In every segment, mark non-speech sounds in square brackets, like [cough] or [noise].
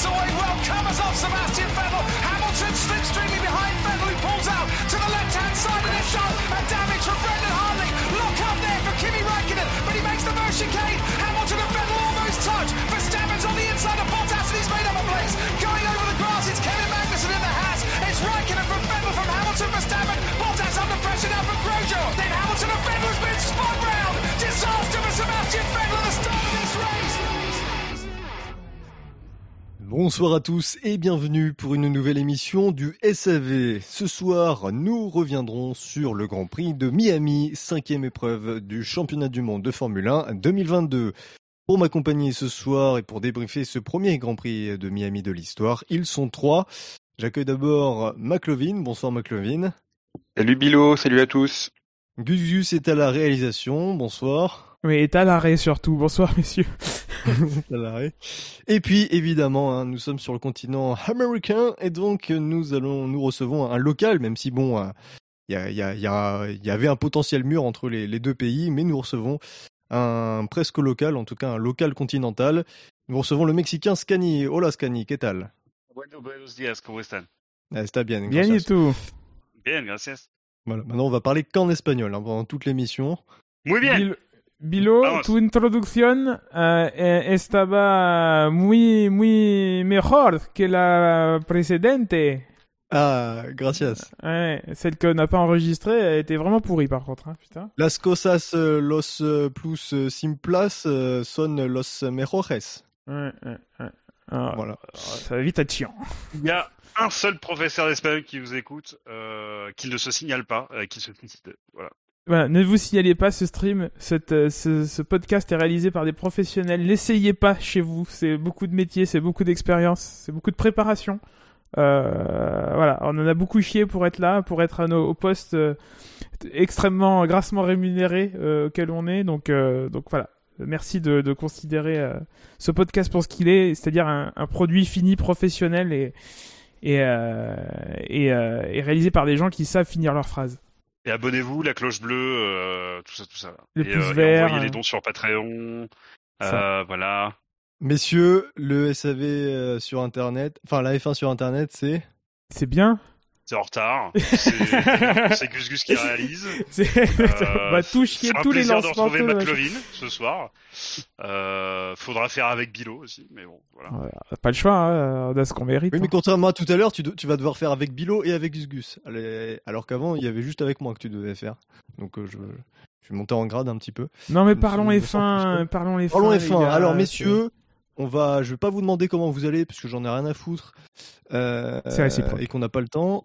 gets away well, covers off Sebastian Vettel. Hamilton slipstreaming behind Vettel, who pulls out to the left-hand side of the shot. And damage from Brendan Hartley. Lock up there for Kimi Raikkonen, but he makes the first chicane. Hamilton and Vettel almost touch. Verstappen's on the inside of Bottas, and he's made up a place. Going over the grass, it's Kevin Magnussen in the hat. It's Raikkonen from Vettel from Hamilton, Verstappen. Bottas under pressure now from Grosjean. Then Hamilton and Vettel has been spun round. Disaster for Sebastian Vettel at the start Bonsoir à tous et bienvenue pour une nouvelle émission du SAV. Ce soir, nous reviendrons sur le Grand Prix de Miami, cinquième épreuve du championnat du monde de Formule 1 2022. Pour m'accompagner ce soir et pour débriefer ce premier Grand Prix de Miami de l'histoire, ils sont trois. J'accueille d'abord McLovin. Bonsoir McLovin. Salut Bilo, salut à tous. Gus Gus est à la réalisation. Bonsoir. Oui, est à l'arrêt surtout. Bonsoir messieurs. [laughs] à l'arrêt. Et puis évidemment, hein, nous sommes sur le continent américain et donc nous allons, nous recevons un local, même si bon, il y, a, y, a, y, a, y, avait un potentiel mur entre les, les, deux pays, mais nous recevons un presque local, en tout cas un local continental. Nous recevons le Mexicain Scani. Hola Scani, ¿qué tal? Bueno, buenos días, ¿cómo están? Ah, está bien. Bien y tout. Bien, gracias. Voilà, maintenant on va parler qu'en espagnol hein, pendant toute l'émission. Muy bien. Bil Bilo, Vamos. tu introducción uh, estaba muy, muy mejor que la precedente. Ah, gracias. Ouais, celle qu'on n'a pas enregistrée elle était vraiment pourrie par contre. Hein, putain. Las cosas los plus simplas son los mejores. Ouais, ouais, ouais. Alors, voilà. Ça va vite être chiant. Il y a un seul professeur d'espagnol qui vous écoute, euh, qui ne se signale pas, euh, qui se félicite. Voilà. Voilà, ne vous signalez pas ce stream, euh, ce, podcast est réalisé par des professionnels. N'essayez pas chez vous, c'est beaucoup de métier, c'est beaucoup d'expérience, c'est beaucoup de préparation. Euh, voilà, on en a beaucoup chié pour être là, pour être à nos, au poste euh, extrêmement grassement rémunéré auquel on est. Donc, voilà, merci de, considérer ce podcast pour ce qu'il est, c'est-à-dire un, produit fini, professionnel et réalisé par des gens qui savent finir leurs phrases. Et abonnez-vous, la cloche bleue, euh, tout ça, tout ça. Le et, pouce euh, vert. Et envoyez les dons sur Patreon. Euh, voilà. Messieurs, le SAV sur Internet, enfin la F1 sur Internet, c'est? C'est bien. C'est en retard. C'est Gus Gus qui [laughs] réalise. Euh, bah, tout chier, tous les lancements. de retrouver McLovin ce soir. Euh, faudra faire avec Bilo aussi, mais bon, voilà. Ouais, pas le choix, hein, on a ce qu'on mérite. Oui, mais hein. contrairement à tout à l'heure, tu, tu, vas devoir faire avec Bilo et avec Gus Gus. Alors qu'avant, il y avait juste avec moi que tu devais faire. Donc euh, je, je suis monté en grade un petit peu. Non, mais parlons F1, parlons F1. Parlons F1. Gars, Alors messieurs, on va, je vais pas vous demander comment vous allez parce que j'en ai rien à foutre. Euh, C'est réciproque. Et qu'on n'a pas le temps.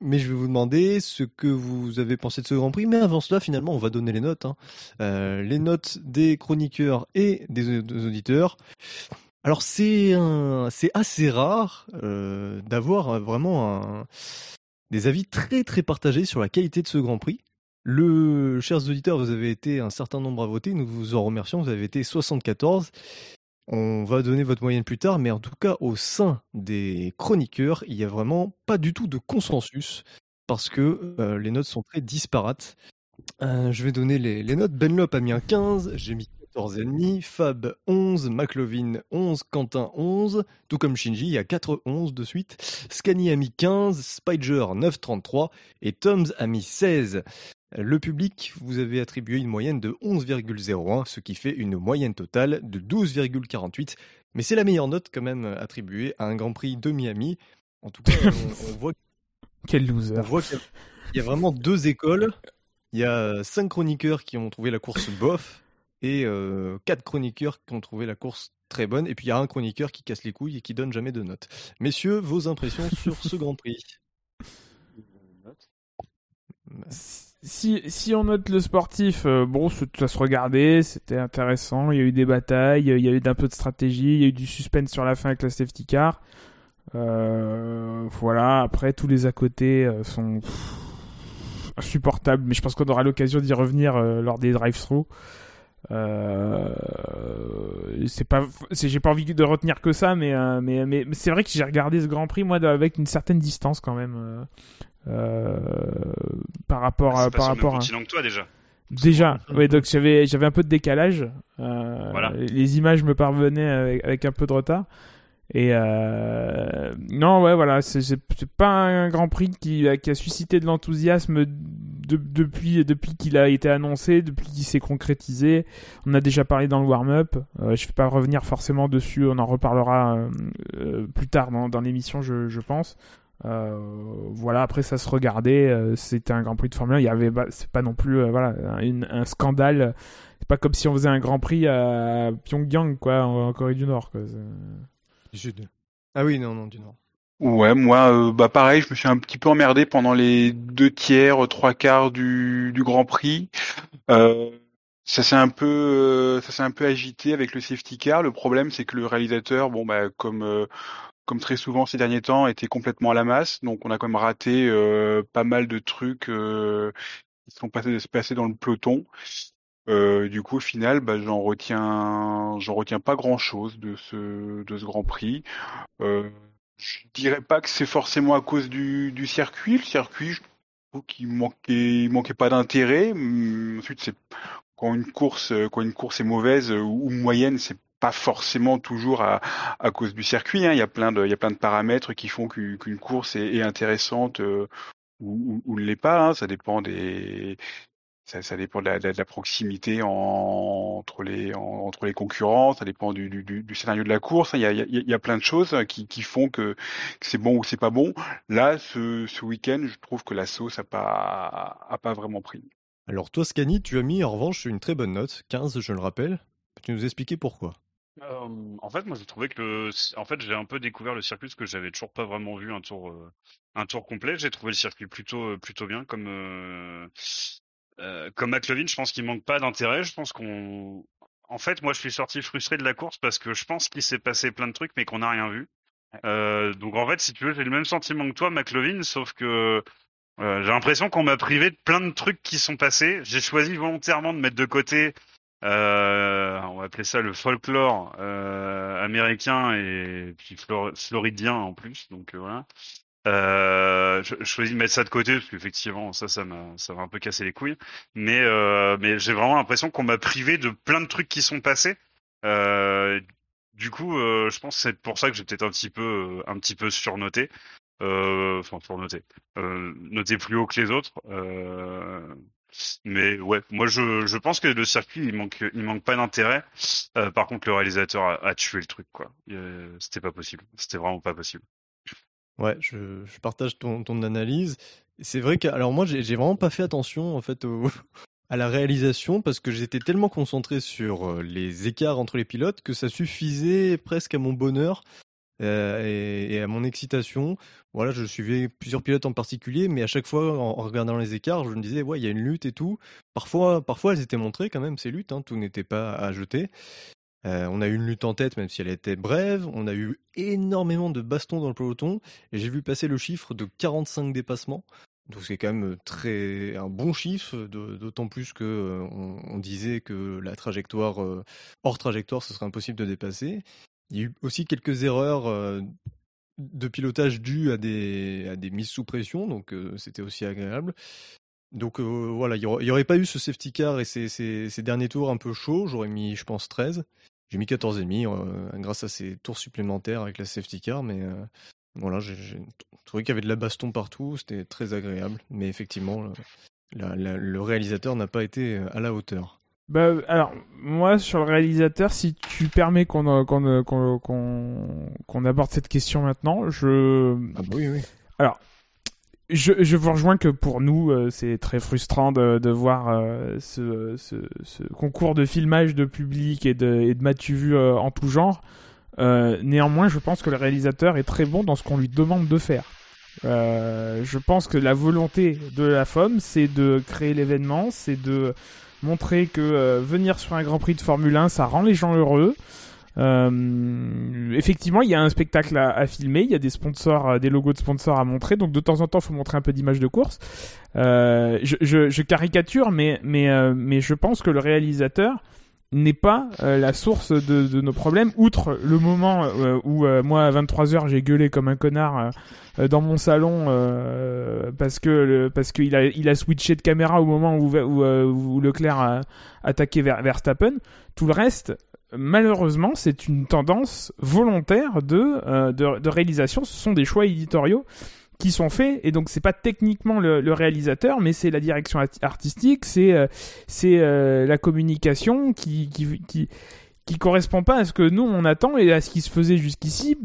Mais je vais vous demander ce que vous avez pensé de ce Grand Prix. Mais avant cela, finalement, on va donner les notes. Hein. Euh, les notes des chroniqueurs et des, auditeurs. Alors c'est assez rare euh, d'avoir vraiment des avis très très partagés sur la qualité de ce Grand Prix. Le, chers auditeurs, vous avez été un certain nombre à voter. Nous vous en remercions. Vous avez été 74. On va donner votre moyenne plus tard, mais en tout cas, au sein des chroniqueurs, il n'y a vraiment pas du tout de consensus parce que euh, les notes sont très disparates. Euh, je vais donner les, notes. Benlop a mis un 15, j'ai mis 14,5, Fab 11, McLovin 11, Quentin 11, tout comme Shinji, il y a 4 11 de suite. Scani a mis 15, Spider 9,33 et Toms a mis 16. Le public, vous avez attribué une moyenne de 11,01, ce qui fait une moyenne totale de 12,48. Mais c'est la meilleure note quand même attribuée à un Grand Prix de Miami. En tout cas, on, [laughs] on voit, Quel loser. on voit qu'il y, y, a vraiment deux écoles. Il y a cinq chroniqueurs qui ont trouvé la course bof et euh, quatre chroniqueurs qui ont trouvé la course très bonne. Et puis il y a un chroniqueur qui casse les couilles et qui donne jamais de notes. Messieurs, vos impressions sur ce Grand Prix? Si, on note le sportif, euh, bon, ça se regardait, c'était intéressant, il y a eu des batailles, il y a eu un peu de stratégie, il y a eu du suspense sur la fin avec la safety car. Euh, voilà, après tous les à côté euh, sont pff, insupportables, mais je pense qu'on aura l'occasion d'y revenir lors des drive-through. C'est pas, j'ai pas envie de retenir que ça, mais mais, c'est vrai que j'ai regardé ce Grand Prix moi avec une certaine distance quand même. Euh, par rapport Ah, à par rapport à que toi déjà. déjà ouais donc j'avais j'avais un peu de décalage euh, Voilà. les images me parvenaient avec, avec un peu de retard Et euh, non, ouais, voilà, c'est c'est pas un Grand Prix qui, a- qui a suscité de l'enthousiasme de- depuis, depuis qu'il a été annoncé, depuis qu'il s'est concrétisé. On a déjà parlé dans le warm-up. Euh, je vais pas revenir forcément dessus, on en reparlera euh, euh, plus tard dans, dans l'émission, je, je pense. Euh, voilà, après ça se regardait, euh, c'était un Grand Prix de Formule 1. Il y avait, pas- c'est pas non plus, euh, voilà, un, un scandale. C'est pas comme si on faisait un Grand Prix à Pyongyang, quoi, en, en Corée du Nord. Quoi. Sud. Ah oui, non, non, du nord. Ouais, moi, euh, bah pareil, je me suis un petit peu emmerdé pendant les deux tiers, trois quarts du, du Grand Prix. Euh, ça s'est un peu, ça s'est un peu agité avec le safety car. Le problème, c'est que le réalisateur, bon bah comme euh, comme très souvent ces derniers temps, était complètement à la masse. Donc on a quand même raté euh, pas mal de trucs euh, qui sont passés, passés dans le peloton. Euh, du coup, au final, bah, j'en retiens, j'en retiens pas grand-chose de ce de ce Grand Prix. Euh, je dirais pas que c'est forcément à cause du, du circuit. Le circuit, je trouve qu'il manquait, il manquait pas d'intérêt. Hum, Ensuite, c'est quand une course, quand une course est mauvaise euh, ou moyenne, c'est pas forcément toujours à, cause du circuit. hein. Il y a plein de, paramètres qui font qu'une course est, intéressante euh, ou, ne l'est pas. hein. Ça dépend de la, proximité en- entre les concurrents, ça dépend du, scénario de la course. hein. Il y a, plein de choses qui, font que, c'est bon ou c'est pas bon. Là, ce, week-end, je trouve que la sauce a pas pas vraiment pris. Alors toi, Scani, tu as mis en revanche une très bonne note, 15, je le rappelle. Peux-tu nous expliquer pourquoi? Euh, en fait, moi, j'ai trouvé que le, en fait, j'ai un peu découvert le circuit parce que j'avais toujours pas vraiment vu un tour, euh, un tour complet. J'ai trouvé le circuit plutôt, euh, plutôt bien. Comme, euh, euh, comme McLovin, je pense qu'il manque pas d'intérêt. Je pense qu'on, en fait, moi, je suis sorti frustré de la course parce que je pense qu'il s'est passé plein de trucs, mais qu'on n'a rien vu. Euh, donc, en fait, si tu veux, j'ai le même sentiment que toi, McLovin, sauf que euh, j'ai l'impression qu'on m'a privé de plein de trucs qui sont passés. J'ai choisi volontairement de mettre de côté on va appeler ça le folklore euh, américain et puis flor- floridien en plus. Donc euh, voilà. Euh, je, je choisis de mettre ça de côté parce qu'effectivement ça ça m'a ça va un peu casser les couilles. Mais euh, mais j'ai vraiment l'impression qu'on m'a privé de plein de trucs qui sont passés. Euh, du coup, euh, je pense que c'est pour ça que j'ai peut-être un petit peu euh, un petit peu surnoté. Euh, Enfin surnoté. Euh, noté plus haut que les autres. Mais ouais, moi je, je pense que le circuit il manque il manque pas d'intérêt. Euh, par contre le réalisateur a, tué le truc quoi. Euh, C'était pas possible. C'était vraiment pas possible. Ouais, je, je partage ton, ton analyse. C'est vrai que, alors moi, j'ai vraiment pas fait attention en fait [laughs] à la réalisation parce que j'étais tellement concentré sur euh, les écarts entre les pilotes que ça suffisait presque à mon bonheur et, et à mon excitation. Voilà, je suivais plusieurs pilotes en particulier, mais à chaque fois, en, regardant les écarts, je me disais, ouais, il y a une lutte et tout. Parfois, parfois, elles étaient montrées quand même ces luttes. hein, tout n'était pas à jeter. Euh, on a eu une lutte en tête, même si elle était brève. On a eu énormément de bastons dans le peloton. Et j'ai vu passer le chiffre de 45 dépassements. Donc c'est quand même très un bon chiffre, d'autant plus que euh, on, disait que la trajectoire euh, hors trajectoire, ce serait impossible de dépasser. Il y a eu aussi quelques erreurs de pilotage dues à des à des mises sous pression, donc c'était aussi agréable. Donc voilà, il y aurait, pas eu ce safety car et ces, ces, derniers tours un peu chauds, j'aurais mis, je pense, 13. J'ai mis 14,5 euh, grâce à ces tours supplémentaires avec la safety car, mais voilà, j'ai trouvé qu'il y avait de la baston partout, c'était très agréable. Mais effectivement, le, réalisateur n'a pas été à la hauteur. Bah, alors, moi, sur le réalisateur, si tu permets qu'on euh, qu'on euh, qu'on aborde cette question maintenant, je, Ah bah oui, oui. je, je vous rejoins que pour nous, euh, c'est très frustrant de, de voir euh, ce, ce, ce concours de filmage de public et de, et de matu vu euh, en tout genre. Euh, néanmoins, je pense que le réalisateur est très bon dans ce qu'on lui demande de faire. Euh, je pense que la volonté de la FOM, c'est de créer l'événement, c'est de montrer que euh, venir sur un Grand Prix de Formule 1, ça rend les gens heureux. Euh, effectivement, il y a un spectacle à, filmer, il y a des sponsors, euh, des logos de sponsors à montrer, donc de temps en temps, il faut montrer un peu d'images de course. Je, je, caricature, mais, mais, mais je pense que le réalisateur n'est pas euh, la source de, de nos problèmes, outre le moment euh, où euh, moi à 23h j'ai gueulé comme un connard euh, euh, dans mon salon parce que le, parce qu'il a il a switché de caméra au moment où où, où Leclerc a attaqué vers Verstappen. Tout le reste, malheureusement, c'est une tendance volontaire de, euh, de, de réalisation. Ce sont des choix éditoriaux qui sont faits et donc c'est pas techniquement le, le réalisateur mais c'est la direction art- artistique c'est euh, c'est euh, la communication qui, qui qui qui correspond pas à ce que nous on attend et à ce qui se faisait jusqu'ici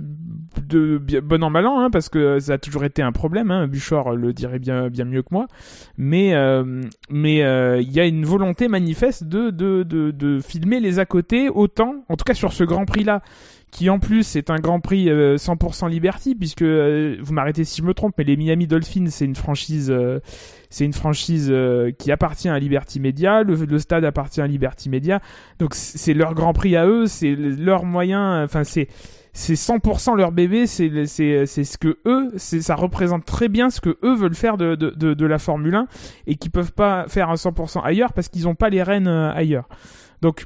de bon an mal an hein, parce que ça a toujours été un problème hein, Buchor le dirait bien bien mieux que moi. Mais euh, mais euh, il y a une volonté manifeste de, de de de filmer les à côté autant en tout cas sur ce Grand Prix là qui en plus est un Grand Prix euh, 100% Liberty puisque euh, vous m'arrêtez si je me trompe mais les Miami Dolphins c'est une franchise euh, c'est une franchise euh, qui appartient à Liberty Media. Le, le stade appartient à Liberty Media. Donc c'est leur Grand Prix à eux c'est leur moyen enfin c'est c'est 100% leur bébé c'est c'est c'est ce que eux c'est ça représente très bien ce que eux veulent faire de de de, de la Formule 1 et qui peuvent pas faire à 100% ailleurs parce qu'ils ont pas les rênes euh, ailleurs. Donc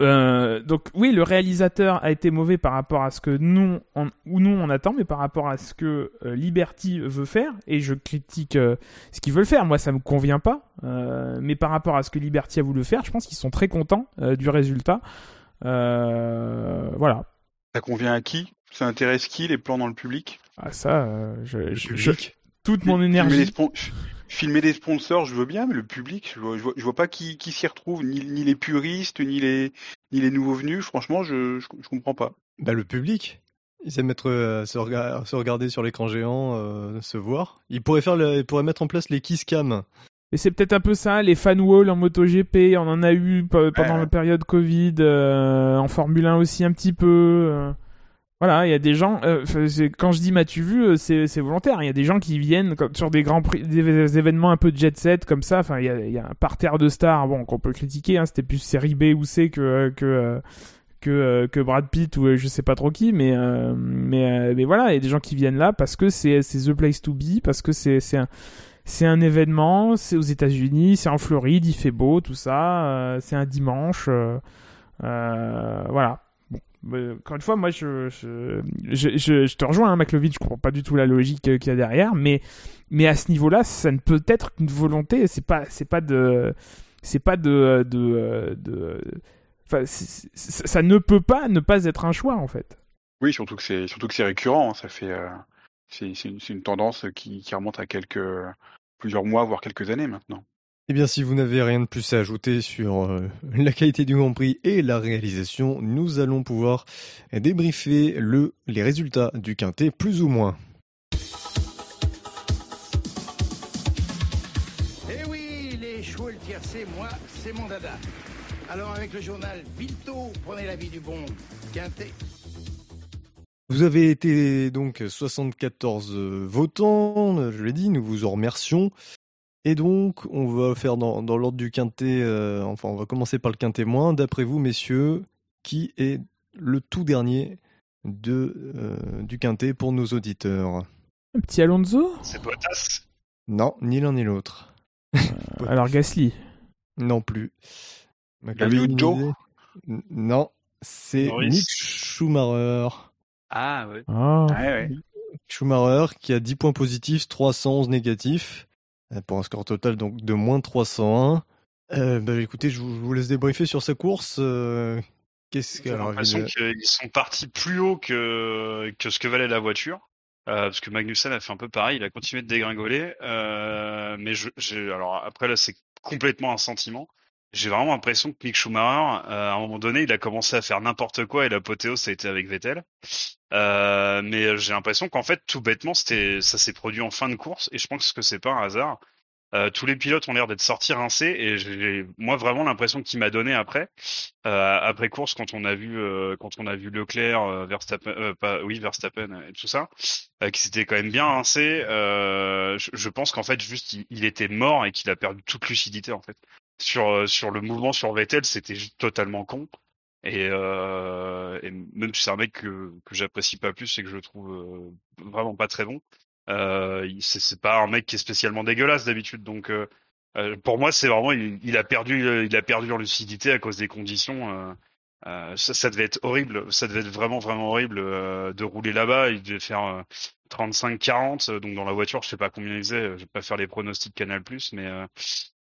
euh, donc oui, le réalisateur a été mauvais par rapport à ce que nous, on, ou nous on attend, mais par rapport à ce que euh, Liberty veut faire, et je critique euh, ce qu'ils veulent faire. Moi, ça me convient pas, euh, mais par rapport à ce que Liberty a voulu faire, je pense qu'ils sont très contents euh, du résultat. Euh, voilà. Ça convient à qui? Ça intéresse qui les plans dans le public? Ah, ça, euh, je, Le je- je- public. toute mon énergie. Filmer des sponsors, je veux bien, mais le public, je vois, je vois, je vois pas qui, qui s'y retrouve, ni, ni les puristes, ni les, ni les nouveaux venus. Franchement, je, je, je comprends pas. Bah, le public. Ils aiment être, euh, se, rega- se regarder sur l'écran géant, euh, se voir. Ils pourraient, faire le- ils pourraient mettre en place les kiss cam. Et c'est peut-être un peu ça, les fan walls en MotoGP, on en a eu pe- pendant Ouais. la période Covid, euh, en Formule 1 aussi un petit peu. Voilà, il y a des gens. euh, quand je dis m'as-tu vu, euh, c'est volontaire. Il y a des gens qui viennent sur des grands prix, des événements un peu de jet set comme ça. Enfin, il y a, y a un parterre de stars, bon, qu'on peut critiquer. Hein, C'était plus série B ou C que que que, euh, Brad Pitt ou je sais pas trop qui, mais mais mais voilà, il y a des gens qui viennent là parce que c'est c'est the place to be, parce que c'est c'est un c'est un événement, c'est aux États-Unis, c'est en Floride, il fait beau, tout ça, c'est un dimanche, voilà. Encore une fois, moi, je, je, je, je, te rejoins, hein, McLovin, je comprends pas du tout la logique euh, qu'il y a derrière, mais, mais à ce niveau-là, ça ne peut être qu'une volonté, c'est pas, c'est pas de, c'est pas de, de, de, enfin, c'est- c'est- ça ne peut pas ne pas être un choix, en fait. Oui, surtout que c'est, surtout que c'est récurrent. hein, Ça fait, euh, c'est, une, une tendance qui, qui remonte à quelques, plusieurs mois, voire quelques années maintenant. Eh bien, si vous n'avez rien de plus à ajouter sur euh, [laughs] la qualité du Grand Prix et la réalisation, nous allons pouvoir débriefer le, les résultats du quintet, plus ou moins. Eh oui, les chevaux et le tiercé, moi, c'est mon dada. Alors avec le journal prenez l'avis du bon Quintet. Vous avez été donc 74 euh, votants, je l'ai dit, nous vous en remercions. Et donc, on va faire dans, dans l'ordre du quintet, euh, enfin, on va commencer par le quintet moins. D'après vous, messieurs, qui est le tout dernier de, euh, du quintet pour nos auditeurs? Un petit Alonso? C'est Bottas? Non, ni l'un ni l'autre. [laughs] Alors Gasly. Non plus. Daniel une Joe Non, c'est. Nick Schumacher. Ah ouais. Ah. Ouais. Schumacher qui a 10 points positifs, 311 négatifs, euh, pour un score total donc de moins 301. Euh, bah, écoutez, je vous, je vous laisse débriefer sur sa course. euh, Qu'est-ce que J'ai alors, l'impression il- qu'ils sont partis plus haut que, que ce que valait la voiture. Euh, parce que Magnussen a fait un peu pareil, il a continué de dégringoler. Euh, mais je, alors après là, c'est complètement un sentiment. J'ai vraiment l'impression que Mick Schumacher, euh, à un moment donné, il a commencé à faire n'importe quoi et l'apothéose, ça a été avec Vettel. Euh, mais j'ai l'impression qu'en fait, tout bêtement, c'était, ça s'est produit en fin de course et je pense que c'est pas un hasard. Euh, tous les pilotes ont l'air d'être sortis rincés et j'ai moi vraiment l'impression qu'il m'a donné après euh, après course quand on a vu euh, quand on a vu Leclerc euh, Verstappen euh, pas oui Verstappen et tout ça euh, qui s'était quand même bien rincé euh, je, je pense qu'en fait juste il, il était mort et qu'il a perdu toute lucidité en fait sur euh, sur le mouvement sur Vettel c'était totalement con et, euh, et même si c'est un mec que que j'apprécie pas plus et que je trouve euh, vraiment pas très bon euh, c'est pas un mec qui est spécialement dégueulasse d'habitude, donc euh, euh, pour moi c'est vraiment il, a perdu il a perdu en lucidité à cause des conditions. euh, ça, ça devait être horrible, ça devait être vraiment vraiment horrible de rouler là-bas. Il devait faire 35-40, donc dans la voiture je sais pas combien il faisait. Je vais pas faire les pronostics Canal mais euh,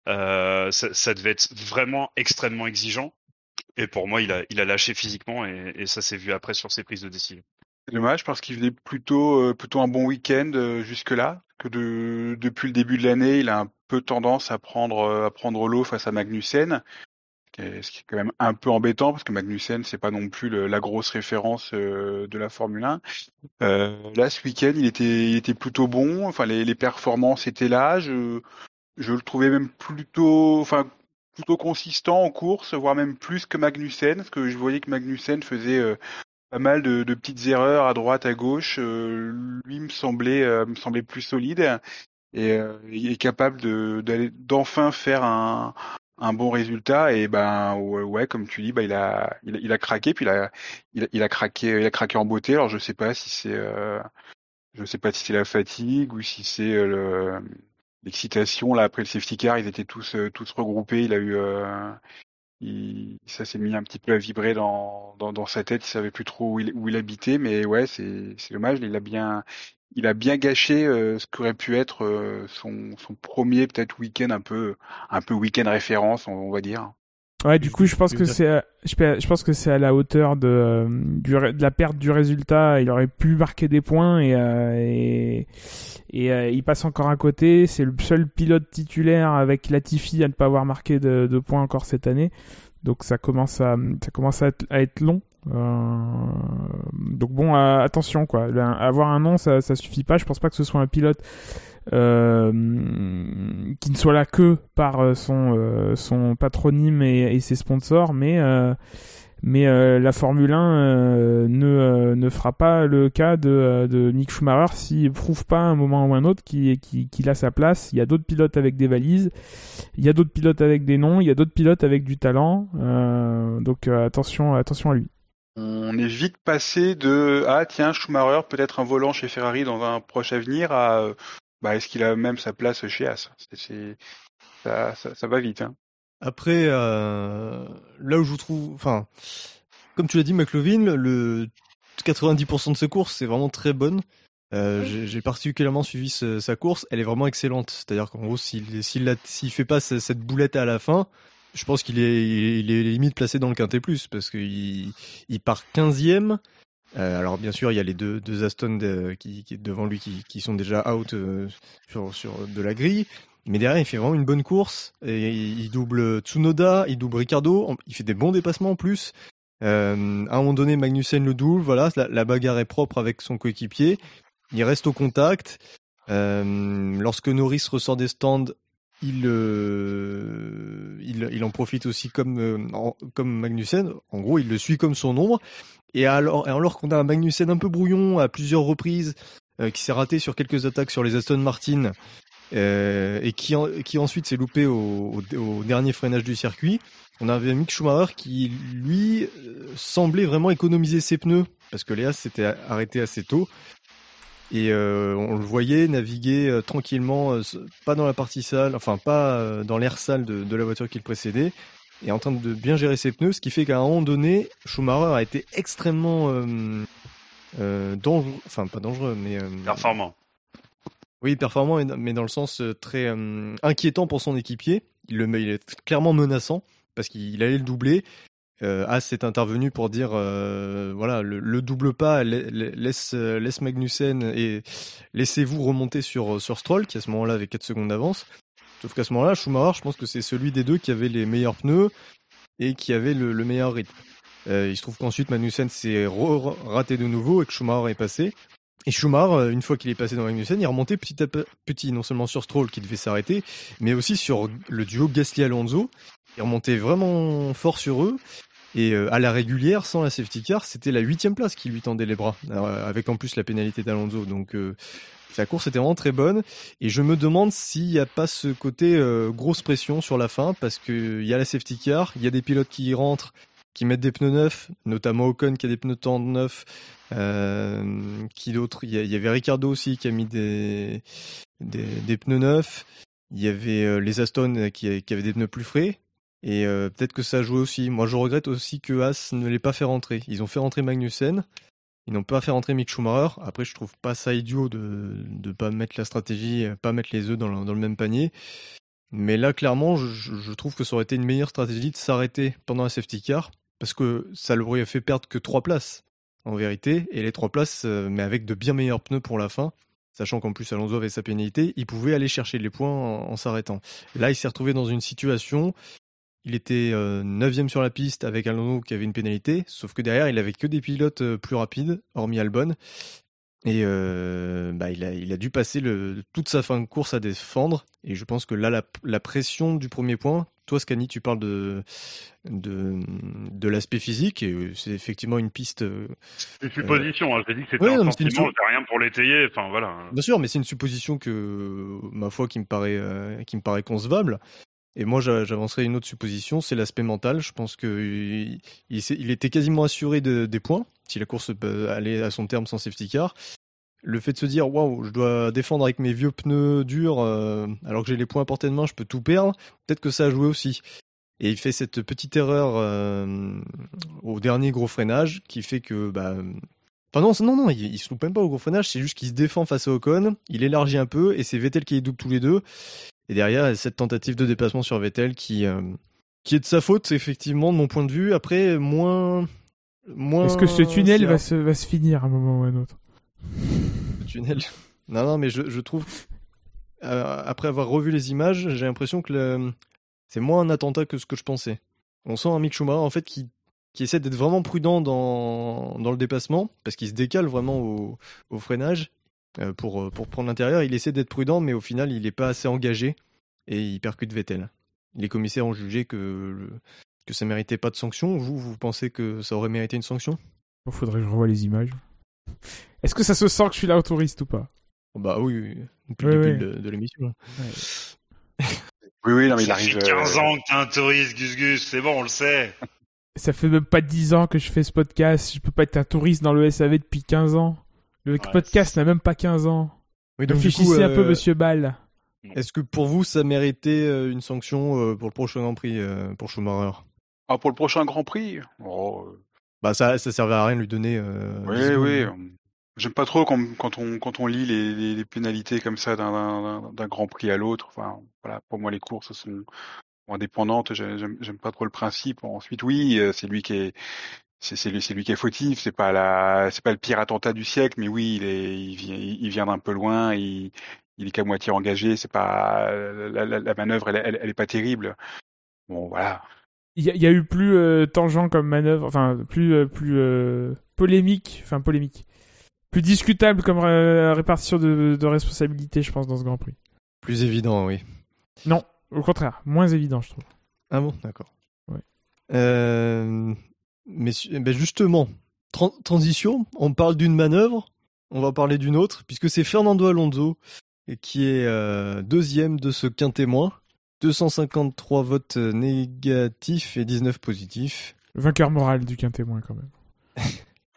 euh, ça, devait être vraiment extrêmement exigeant. Et pour moi, il a, lâché physiquement et, ça s'est vu après sur ses prises de décision. C'est dommage parce qu'il faisait plutôt, euh, plutôt un bon week-end euh, jusque-là. Que de, depuis le début de l'année, il a un peu tendance à prendre, euh, à prendre l'eau face à Magnussen. Ce qui est- quand même un peu embêtant parce que Magnussen, c'est pas non plus la grosse référence euh, de la Formule 1. Euh, là, ce week-end, il était, il était plutôt bon. Enfin, les, les performances étaient là. Je, je le trouvais même plutôt, enfin, plutôt consistant en course, voire même plus que Magnussen, parce que je voyais que Magnussen faisait euh, pas mal de, de petites erreurs à droite, à gauche. Euh, lui me semblait, me semblait plus solide et est capable de d'enfin faire un un bon résultat et ben ouais, comme tu dis bah il a il, il a craqué puis il a, il il a craqué il a craqué en beauté. Alors je sais pas si c'est euh, je sais pas si c'est la fatigue ou si c'est euh, le l'excitation. Là après le safety car ils étaient tous euh, tous regroupés. Il a eu euh, il, ça s'est mis un petit peu à vibrer dans, dans, dans sa tête, il savait plus trop où il, où il habitait, mais ouais, c'est c'est dommage, il a bien il a bien gâché euh, ce qu'aurait pu être euh, son, premier peut-être week-end un peu un peu week-end référence, on, va dire. Ouais, du coup, je pense que c'est, je, pe- je pense que c'est à la hauteur de, euh, de la perte du résultat. Il aurait pu marquer des points et, euh, et, il passe encore à côté. C'est le seul pilote titulaire avec Latifi à ne pas avoir marqué de, de points encore cette année. Donc ça commence à, ça commence à être long. Euh, donc bon, euh, attention quoi. Avoir un nom, ça, suffit pas. Je pense pas que ce soit un pilote euh, qui ne soit là que par son patronyme et, ses sponsors, mais la Formule 1 euh, ne fera pas le cas de de Mick Schumacher s'il prouve pas un moment ou un autre qu'il a sa place. Il y a d'autres pilotes avec des valises, il y a d'autres pilotes avec des noms, il y a d'autres pilotes avec du talent. Donc attention attention à lui. On est vite passé de ah tiens Schumacher peut-être un volant chez Ferrari dans un proche avenir à euh, bah est-ce qu'il a même sa place chez As C'est ça, ça ça va vite hein. Après, euh, là où je vous trouve, enfin, comme tu l'as dit, McLovin, le 90% de ses courses, c'est vraiment très bonne. Euh, j'ai j'ai particulièrement suivi ce- sa course, elle est vraiment excellente. C'est-à-dire qu'en gros, s'il s'il fait pas ce- cette boulette à la fin, je pense qu'il est, il limite placé dans le quintet plus parce qu'il il part 15e. Euh, alors bien sûr, il y a les deux, Aston qui, qui devant lui qui, sont déjà out euh, sur, de la grille. Mais derrière, il fait vraiment une bonne course. Il double Tsunoda, il double Ricardo. Il fait des bons dépassements en plus. Euh, à un moment donné, Magnussen le double. Voilà, la, bagarre est propre avec son coéquipier. Il reste au contact. Lorsque Norris ressort des stands, il, euh, il, il en profite aussi comme, euh, comme Magnussen. En gros, il le suit comme son ombre. Et alors, alors qu'on a un Magnussen un peu brouillon à plusieurs reprises, euh, qui s'est raté sur quelques attaques sur les Aston Martin, euh, et qui, qui ensuite s'est loupé au, au, au dernier freinage du circuit. On avait Mick Schumacher qui, lui, euh, semblait vraiment économiser ses pneus, parce que Léa s'était arrêté assez tôt. Et euh, on le voyait naviguer euh, tranquillement, euh, pas dans la partie sale, enfin pas euh, dans l'air sale de, de la voiture qui le précédait, et en train de bien gérer ses pneus, ce qui fait qu'à un moment donné, Schumacher a été extrêmement euh, euh, dangereux, enfin pas dangereux, mais euh, Performant. oui, performant, mais- dans le sens très euh, inquiétant pour son équipier. Il, le, il est clairement menaçant parce qu'il allait le doubler. Euh, As est intervenu pour dire euh, voilà le, le double pas, la- la- laisse euh, laisse Magnussen et laissez-vous remonter sur sur Stroll qui à ce moment-là avait 4 secondes d'avance. Sauf qu'à ce moment-là, Schumacher, je pense que c'est celui des deux qui avait les meilleurs pneus et qui avait le, le meilleur rythme. Euh, il se trouve qu'ensuite Magnussen s'est raté de nouveau et que Schumacher est passé. Et Schumacher, euh, une fois qu'il est passé dans Magnussen, il remonté petit à pe- petit, non seulement sur Stroll qui devait s'arrêter, mais aussi sur le duo Gasly-Alonso. Il remontait vraiment fort sur eux. Et euh, à la régulière, sans la safety car, c'était la huitième place qui lui tendait les bras, euh, avec en plus la pénalité d'Alonso. Donc euh, sa course était vraiment très bonne. Et je me demande s'il n'y a pas ce côté euh, grosse pression sur la fin, parce qu'il y a la safety car, il y a des pilotes qui y rentrent, qui mettent des pneus neufs, notamment Ocon qui a des pneus tendres neufs. Euh, qui d'autre? Il y, avait Ricardo aussi qui a mis des, des, des pneus neufs. Il y avait euh, les Aston qui, qui avaient des pneus plus frais. Et euh, peut-être que ça a joué aussi. Moi, je regrette aussi que As ne l'ait pas fait rentrer. Ils ont fait rentrer Magnussen. Ils n'ont pas fait rentrer Mick Schumacher. Après, je trouve pas ça idiot de de pas mettre la stratégie, euh, pas mettre les œufs dans le, dans le même panier. Mais là, clairement, je trouve que ça aurait été une meilleure stratégie de s'arrêter pendant la safety car parce que ça leur aurait fait perdre que trois places en vérité, et les trois places, euh, mais avec de bien meilleurs pneus pour la fin. Sachant qu'en plus Alonso avait sa pénalité, il pouvait aller chercher les points en, en s'arrêtant. Là, il s'est retrouvé dans une situation il était 9 sur la piste avec Alonso qui avait une pénalité, sauf que derrière, il avait que des pilotes euh, plus rapides, hormis Albon. Et euh, bah, il, a, il a dû passer le, toute sa fin de course à défendre. Et je pense que là, la, la pression du premier point, toi, Scani, tu parles de, de, de l'aspect physique, et c'est effectivement une piste. C'est une supposition, hein. j'ai dit que c'était Ouais, un non, une sentiment, j'ai rien pour l'étayer, enfin voilà. Bien sûr, mais c'est une supposition que, ma foi, qui me paraît, euh, qui me paraît concevable. Et moi, j'a- j'avancerais une autre supposition, c'est l'aspect mental. Je pense que il, il s'est- il était quasiment assuré de- des points si la course peut aller à son terme sans safety car. Le fait de se dire waouh, je dois défendre avec mes vieux pneus durs euh, alors que j'ai les points à portée de main, je peux tout perdre. Peut-être que ça a joué aussi. Et il fait cette petite erreur euh, au dernier gros freinage qui fait que bah Enfin non, non, non, il, il se loupe même pas au gros freinage, c'est juste qu'il se défend face à Ocon, il élargit un peu et c'est Vettel qui les double tous les deux. Et derrière, cette tentative de dépassement sur Vettel qui, euh, qui est de sa faute, effectivement, de mon point de vue. Après, moins. moins Est-ce que ce tunnel va se, va se finir à un moment ou à un autre? Le tunnel. [laughs] Non, non, mais je, je trouve. euh, après avoir revu les images, j'ai l'impression que le- c'est moins un attentat que ce que je pensais. On sent un Mick Schumacher, en fait, qui, qui essaie d'être vraiment prudent dans, dans le dépassement, parce qu'il se décale vraiment au, au freinage pour, euh, pour prendre l'intérieur. Il essaie d'être prudent, mais au final, il n'est pas assez engagé et il percute Vettel. Les commissaires ont jugé que, que ça méritait pas de sanction. Vous, vous pensez que ça aurait mérité une sanction? Il faudrait que je revoie les images. Est-ce que ça se sent que je suis là au touriste ou pas? Bah oui, oui, depuis le début de, de l'émission. [laughs] Oui, oui, non, mais il ça arrive. fait 15 euh, ans que t'es un touriste, Gus Gus, c'est bon, on le sait. Ça fait même pas 10 ans que je fais ce podcast. Je peux pas être un touriste dans le SAV depuis 15 ans. Le podcast n'a même pas 15 ans. Oui, donc Réfléchissez coup, un peu, euh, monsieur Ball. Est-ce que pour vous, ça méritait euh, une sanction euh, pour le prochain Grand Prix pour Schumacher? Ah, pour le prochain Grand Prix? Oh, Bah ça, ça servait à rien de lui donner. Euh, Oui, 10 secondes. oui. J'aime pas trop quand, quand on quand on lit les, les, les pénalités comme ça d'un- Grand Prix à l'autre. Enfin, voilà, pour moi les courses sont indépendantes. J'ai- J'aime pas trop le principe. Ensuite, oui, c'est lui qui est c'est c'est lui, c'est lui qui est fautif. C'est pas la c'est pas le pire attentat du siècle, mais oui, il est il vient il vient d'un peu loin. Il il est qu'à moitié engagé. C'est pas la, la, la manœuvre, elle, elle, elle est pas terrible. Bon, voilà. Il y, a- il y a eu plus euh, tangent comme manœuvre, enfin plus euh, plus euh, polémique, enfin polémique, plus discutable comme euh, répartition de, de responsabilité, je pense, dans ce Grand Prix. Plus évident, oui. Non, au contraire, moins évident, je trouve. Ah bon, d'accord. Ouais. Euh, mais su- ben justement, tran- transition, on parle d'une manœuvre, on va parler d'une autre, puisque c'est Fernando Alonso qui est euh, deuxième de ce quintémoin. 253 votes négatifs et 19 positifs. Vainqueur moral du quintémoin quand même. [laughs]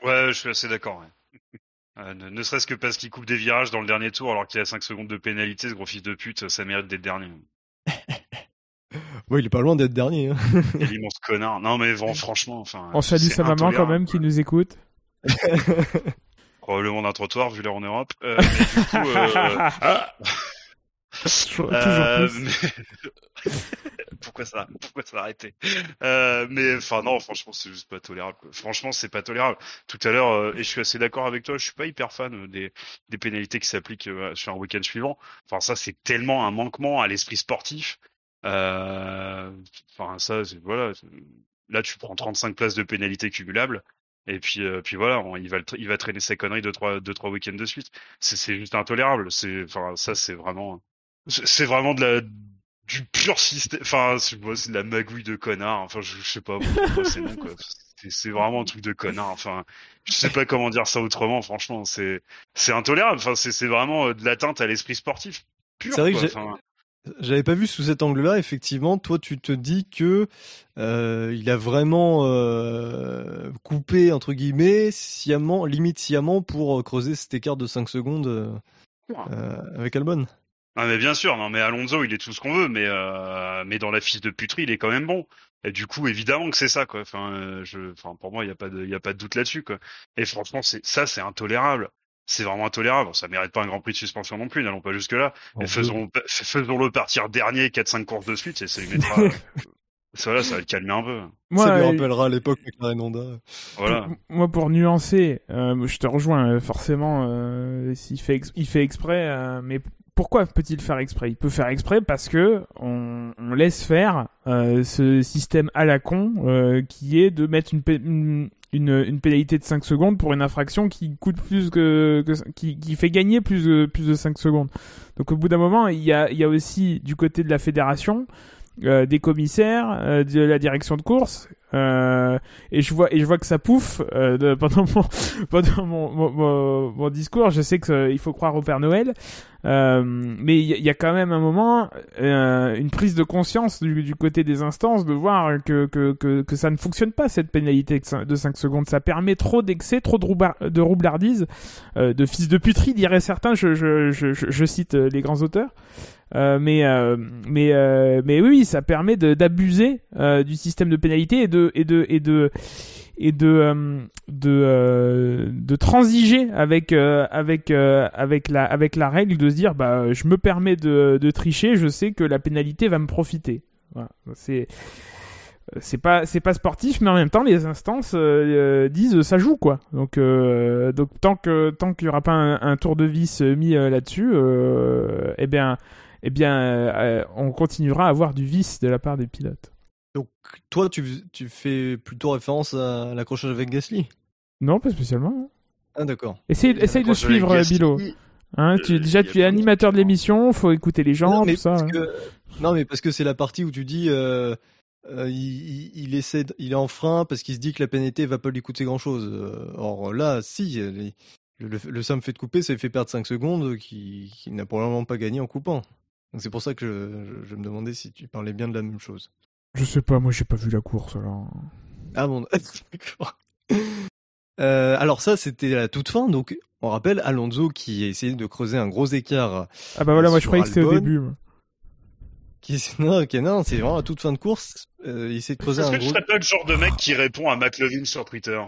Ouais, je suis assez d'accord. ouais. [laughs] Euh, ne ne serait-ce que parce qu'il coupe des virages dans le dernier tour alors qu'il a 5 secondes de pénalité, ce gros fils de pute, ça mérite d'être dernier. [laughs] Ouais, il est pas loin d'être dernier. hein. [laughs] Quel immense connard. Non mais bon, franchement, enfin. On salue sa maman quand même qui nous écoute. [laughs] Probablement d'un trottoir vu l'heure en Europe. Euh, mais du coup, euh, [laughs] Toujours Euh, plus. mais- pourquoi ça pourquoi ça a arrêté euh, mais enfin non franchement c'est juste pas tolérable quoi. franchement c'est pas tolérable tout à l'heure euh, et je suis assez d'accord avec toi je suis pas hyper fan euh, des, des pénalités qui s'appliquent euh, sur un week-end suivant enfin ça c'est tellement un manquement à l'esprit sportif Euh, enfin ça c'est voilà là tu prends 35 places de pénalités cumulables et puis euh, puis voilà on- il va le il va traîner ses conneries deux trois deux trois week-ends de suite. C'est c'est juste intolérable. C'est enfin ça c'est vraiment c'est vraiment de la du pur système enfin c'est de la magouille de connard. Enfin je, je sais pas c'est quoi. Vraiment un truc de connard. Enfin je sais pas comment dire ça autrement franchement. C'est c'est intolérable. Enfin c'est c'est vraiment euh, de l'atteinte à l'esprit sportif pur C'est vrai que J'avais pas vu sous cet angle-là, effectivement. Toi, tu te dis que euh, il a vraiment euh, coupé entre guillemets sciemment, limite sciemment, pour euh, creuser cet écart de 5 secondes euh, euh, avec Albon. Ah mais bien sûr, non mais Alonso il est tout ce qu'on veut, mais euh, mais dans la fiche de puterie il est quand même bon. Et du coup évidemment que c'est ça quoi. Enfin, euh, je, enfin pour moi il y a pas de, il y a pas de doute là-dessus quoi. Et franchement c'est ça c'est intolérable. C'est vraiment intolérable. Ça mérite pas un Grand Prix de suspension non plus. N'allons pas jusque là. En Mais faisons faisons-le partir dernier 4-5 courses de suite et ça lui [laughs] mettra Ça, va, ça va le calmer un peu. Moi, ça lui euh, rappellera l'époque McLaren Honda. Voilà. Moi, pour nuancer, euh, je te rejoins euh, forcément. Euh, s'il fait, ex- il fait exprès, euh, mais pourquoi peut-il faire exprès? Il peut faire exprès parce que on, on laisse faire euh, ce système à la con euh, qui est de mettre une, une, une, une pénalité de 5 secondes pour une infraction qui coûte plus que, qui, qui fait gagner plus de, plus de 5 secondes. Donc au bout d'un moment, il y a, il y a aussi du côté de la fédération euh, des commissaires, euh, de la direction de course, euh, et je vois et je vois que ça pouffe euh, de- [laughs] pendant mon pendant mon, mon, mon- discours. Je sais que euh, faut croire au Père Noël, euh, mais il y, a- quand même un moment une prise de conscience du, du côté des instances de voir que, que, que, que ça ne fonctionne pas cette pénalité de cin- de 5 secondes. Ça permet trop d'excès, trop de, de roublardise, de fils de puterie, diraient certains. Je, je, je, je, cite les grands auteurs. Euh, mais euh, mais euh, mais oui, ça permet d'abuser euh, du système de pénalité et de et de et de et de euh, de de transiger avec avec avec la avec la règle de se dire bah je me permets de, de tricher, je sais que la pénalité va me profiter. Voilà, c'est c'est pas c'est pas sportif mais en même temps les instances euh, disent ça joue quoi donc euh, donc tant que tant qu'il y aura pas un, tour de vis mis là-dessus eh bien eh bien euh, on continuera à avoir du vice de la part des pilotes Donc, toi, tu, tu fais plutôt référence à l'accrochage avec Gasly? Non pas spécialement Ah, d'accord. essaye essaye de suivre Bilo hein, tu, Euh, déjà y a tu es animateur de l'émission faut écouter les gens non, mais tout ça parce hein. que, non, mais parce que c'est la partie où tu dis euh, euh, il, il- il essaie, il est en frein parce qu'il se dit que la pénalité va pas lui coûter grand chose. or là, si, les- le, le simple fait de couper, ça lui fait perdre 5 secondes qu'il qui n'a probablement pas gagné en coupant. Donc c'est pour ça que je, je- je me demandais si tu parlais bien de la même chose. je sais pas moi j'ai pas vu la course alors Ah bon, [laughs] d'accord. Euh, alors ça, c'était à la toute fin. Donc on rappelle Alonso qui a essayé de creuser un gros écart. ah bah voilà moi je croyais que c'était au début moi. Qui, [laughs] non, ok, non, c'est vraiment à toute fin de course. Euh, il essaie de creuser Est-ce un que tu gros. serais pas le genre de mec qui répond à McLovin sur Twitter?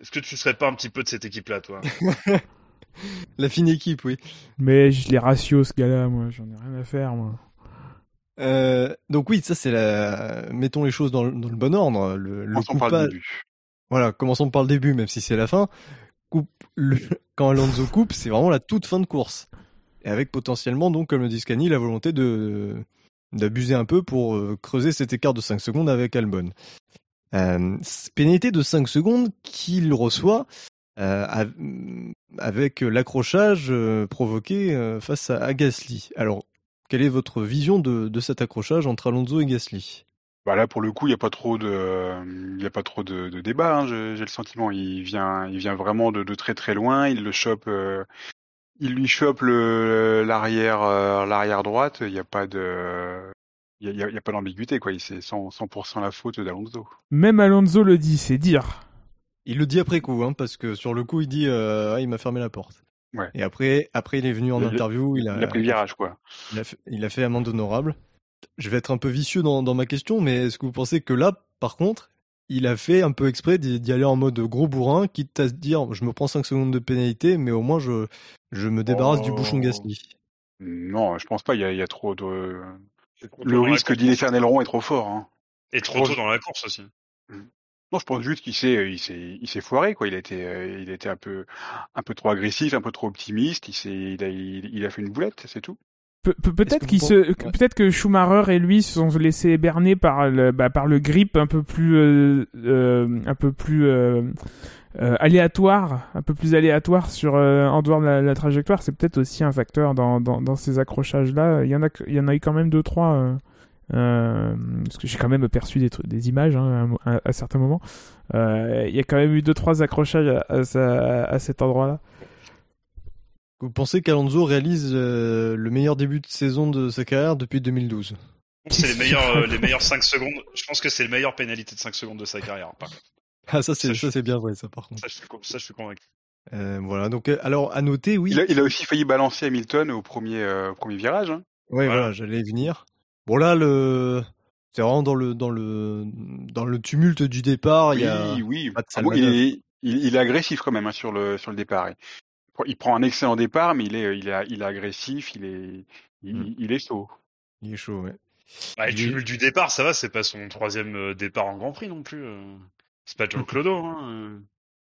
Est-ce que tu serais pas un petit peu de cette équipe-là, toi? [laughs] [laughs] La fine équipe, oui. mais je les ratios ce gars-là moi j'en ai rien à faire moi Euh, donc oui, ça c'est la. Mettons les choses dans le, dans le bon ordre. Le, le Commençons par le coupage- début. Voilà, commençons par le début, même si c'est la fin. Coupe le... [laughs] Quand Alonso coupe, c'est vraiment la toute fin de course. Et avec potentiellement, donc, comme le dit Scani, la volonté de d'abuser un peu pour euh, creuser cet écart de 5 secondes avec Albon. Euh, pénalité de 5 secondes qu'il reçoit avec l'accrochage euh, provoqué euh, face à, à Gasly. Alors, quelle est votre vision de, de cet accrochage entre Alonso et Gasly? Bah là, pour le coup, il n'y a pas trop de, il y a pas trop de, de débat. hein, j'ai le sentiment, il vient, il vient vraiment de, de très très loin. Il le chope, euh, il lui chope l'arrière, euh, l'arrière droite. Il n'y a pas de, il y a, il y a- il y a pas d'ambiguïté quoi. C'est 100 100% la faute d'Alonso. même Alonso le dit c'est dire Il le dit après coup, hein, parce que sur le coup, il dit euh, ah, il m'a fermé la porte. Ouais. Et après, après, il est venu en interview, il a, Il a pris le virage quoi. il a fait, il a fait amende honorable. Je vais être un peu vicieux dans, dans ma question, mais est-ce que vous pensez que là, par contre, il a fait un peu exprès d'y aller en mode gros bourrin, quitte à se dire je me prends 5 secondes de pénalité, mais au moins je, je me débarrasse du Oh. bouchon Gasly. Non, je pense pas. Il y a, il y a trop de, trop le risque d'y laisser un aileron est trop fort. Hein. Et trop tôt dans la course aussi. Non, je pense juste qu'il s'est, il s'est, il s'est foiré quoi. Il a été, euh, il été un peu, un peu trop agressif, un peu trop optimiste. Il s'est, il a, il, il a fait une boulette, c'est tout. Pe- pe- peut-être que qu'il se, pensez- ouais. peut-être que Schumacher et lui se sont laissés berner par le, bah, par le grip un peu plus, euh, euh, un peu plus euh, euh, aléatoire, un peu plus aléatoire sur euh, en dehors de la, la trajectoire. C'est peut-être aussi un facteur dans, dans, dans ces accrochages-là. Il y en a, que- il y en a eu quand même deux trois. euh, euh, parce que j'ai quand même aperçu des, images hein, à, à certains moments. Euh, Il y a quand même eu deux trois accrochages à, à, à cet endroit-là. Vous pensez qu'Alonso réalise euh, le meilleur début de saison de sa carrière depuis 2012 C'est les meilleurs, euh, les [laughs] meilleurs 5 secondes. Je pense que c'est le meilleur pénalité de 5 secondes de sa carrière. Par contre. Ah ça c'est Ça, je- ça c'est bien vrai ça par contre. Ça, je suis, con- ça, je suis convaincu. Euh, voilà donc euh, alors à noter oui. Il a, il a aussi failli balancer Hamilton au premier, euh, premier virage. Hein. Ouais, Voilà. voilà, j'allais y venir. Bon là, le, c'est vraiment dans le dans le dans le tumulte du départ. il y a... Oui, oui. pas de Ah bon, il, est, il, il est agressif quand même hein, sur le sur le départ. Il, prend un excellent départ, mais il est il est il est agressif, il est il, il est chaud. Il est chaud, ouais. Bah, le cumul du départ, ça va, c'est pas son troisième euh, départ en Grand Prix non plus. euh. C'est pas Joe Clodo. Hein. euh.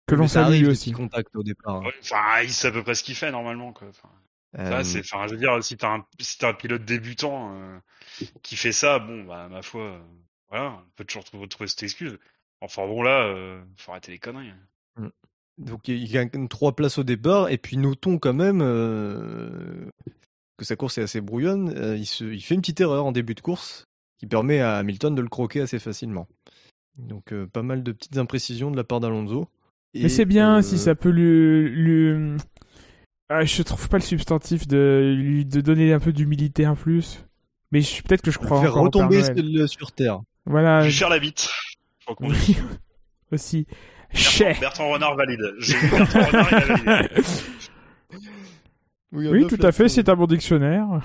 Que l'on salue arrive, aussi. aussi. contact au départ. hein. Ouais, Enfin, il sait à peu près ce qu'il fait normalement. Quoi. Enfin, là, Euh, c'est, enfin, je veux dire, si t'as un, si t'as un pilote débutant euh, qui fait ça, bon, bah, ma foi, euh, voilà, on peut toujours trouver, trouver cette excuse. Enfin bon, là, euh, faut arrêter les conneries. Donc il gagne trois places au départ, et puis notons quand même euh, que sa course est assez brouillonne. Euh, il, se, il fait une petite erreur en début de course qui permet à Hamilton de le croquer assez facilement. Donc euh, pas mal de petites imprécisions de la part d'Alonso. Mais c'est bien euh, si ça peut lui. lui... Ah, je trouve pas le substantif de lui de donner un peu d'humilité en plus. Mais je- peut-être que je crois faire encore au Père retomber Noël. sur, sur Terre. Voilà. Je faire la bite. Je crois qu'on dit. Oui, [laughs] aussi. Chais. Bertrand Renard valide. Bertrand Renard, [laughs] il a validé. Oui, Oui, tout à fait, c'est à mon dictionnaire. [laughs]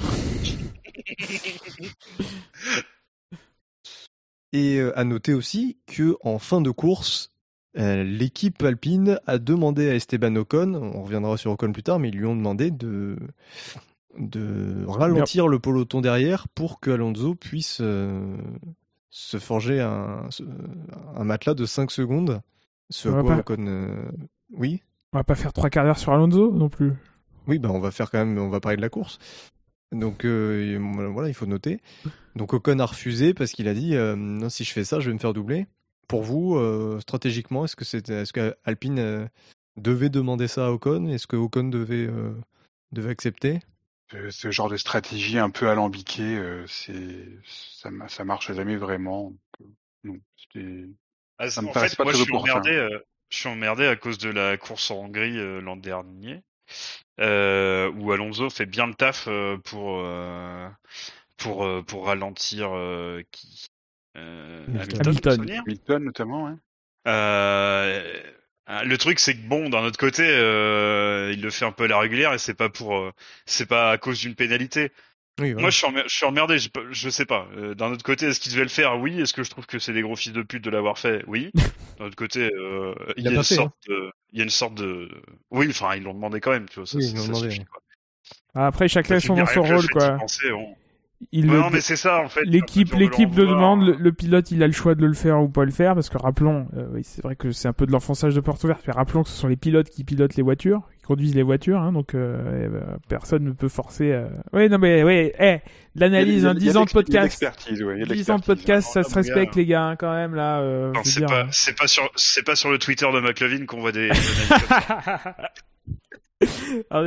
Et euh, à noter aussi que en fin de course, euh, l'équipe alpine a demandé à Esteban Ocon, on reviendra sur Ocon plus tard, mais ils lui ont demandé de de ralentir le peloton derrière pour que Alonso puisse euh, se forger un, matelas de 5 secondes. Ce On quoi pas- Ocon, euh, oui, On va pas faire trois quarts d'heure sur Alonso non plus. oui, bah on va faire quand même, on va parler de la course. Donc euh, voilà, il faut noter. Donc Ocon a refusé parce qu'il a dit euh, non, si je fais ça, je vais me faire doubler. Pour vous, euh, stratégiquement, est-ce que c'était, est-ce que Alpine euh, devait demander ça à Ocon? Est-ce que Ocon devait euh, devait accepter? Ce, genre de stratégie un peu alambiquée, euh, c'est ça, ça marche jamais vraiment. Non, Ah, Ça me en fait, pas moi, très je suis emmerdé. euh, je suis emmerdé à cause de la course en Hongrie euh, l'an dernier, euh, où Alonso fait bien le taf euh, pour euh, pour pour ralentir euh, qui Hamilton. Hamilton, Hamilton. souvenir Milton notamment. Hein. Euh, euh, le truc, c'est que bon, d'un autre côté, euh, il le fait un peu à la régulière et c'est pas pour, euh, c'est pas à cause d'une pénalité. Oui, voilà. Moi, je suis, emmer- je suis emmerdé. Je, je sais pas. Euh, D'un autre côté, est-ce qu'il devait le faire? Oui. Est-ce que je trouve que c'est des gros fils de pute de l'avoir fait? Oui. [laughs] D'un autre côté, euh, il y a une fait, sorte de, il y a une sorte de, oui. Enfin, ils l'ont demandé quand même. Tu vois. Ça, Oui, ça- ils l'ont ça demandé, suffit, oui. quoi. Après, chacun son son rôle, quoi. d'y penser, on- Il le- non, mais c'est ça en fait. L'équipe, l'équipe le demande, le, vouloir. le pilote il a le choix de le faire ou pas le faire parce que rappelons, euh, oui, c'est vrai que c'est un peu de l'enfonçage de porte ouverte, mais rappelons que ce sont les pilotes qui pilotent les voitures, qui conduisent les voitures, hein, donc euh, ben, personne ne peut forcer. Euh... Oui, non mais oui, eh, l'analyse, a- hein, il y a 10 ans de podcast, l'expertise, ouais, il y a 10 ans de podcast, ça se respecte gars. les gars hein, quand même là. Euh, Non, c'est pas, hein. c'est pas sur, c'est pas sur le Twitter de McLovin qu'on voit des. [laughs] [laughs] Ah.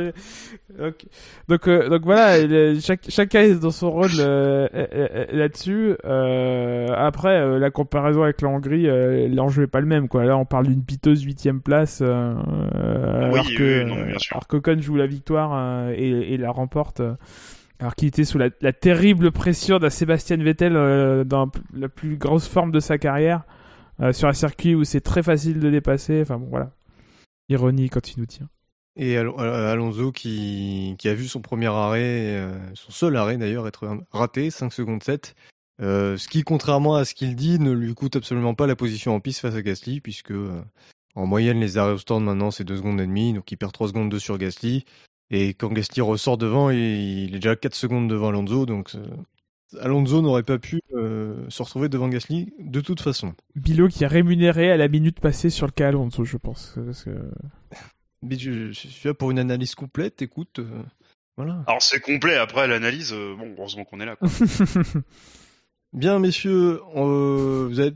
Donc, euh, donc voilà, chaque, chacun est dans son rôle euh, euh, là-dessus. Euh, après, la comparaison avec la Hongrie, l'enjeu est pas le même. Quoi. Là, on parle d'une piteuse huitième place, Oui, alors que oui, non, bien sûr. alors qu'Ocon joue la victoire et, et la remporte. alors qu'il était sous la, la terrible pression d'un Sébastien Vettel dans la plus grosse forme de sa carrière sur un circuit où c'est très facile de dépasser. Enfin bon, voilà. Ironie quand il nous tient. Et Al- Alonso qui, a vu son premier arrêt, euh, son seul arrêt d'ailleurs, être raté, 5 secondes 7. Euh, ce qui, contrairement à ce qu'il dit, ne lui coûte absolument pas la position en piste face à Gasly, puisque euh, en moyenne, les arrêts au stand maintenant, c'est 2 secondes et demie, donc il perd 3 secondes 2 sur Gasly. Et quand Gasly ressort devant, il, est déjà 4 secondes devant Alonso, donc euh, Alonso n'aurait pas pu euh, se retrouver devant Gasly de toute façon. Bilo qui est rémunéré à la minute passée sur le cas Alonso, je pense. Mais je, je suis là pour une analyse complète, écoute, euh, voilà. Alors c'est complet. Après l'analyse, euh, bon, heureusement qu'on est là. Quoi. [laughs] Bien, messieurs, on, vous avez-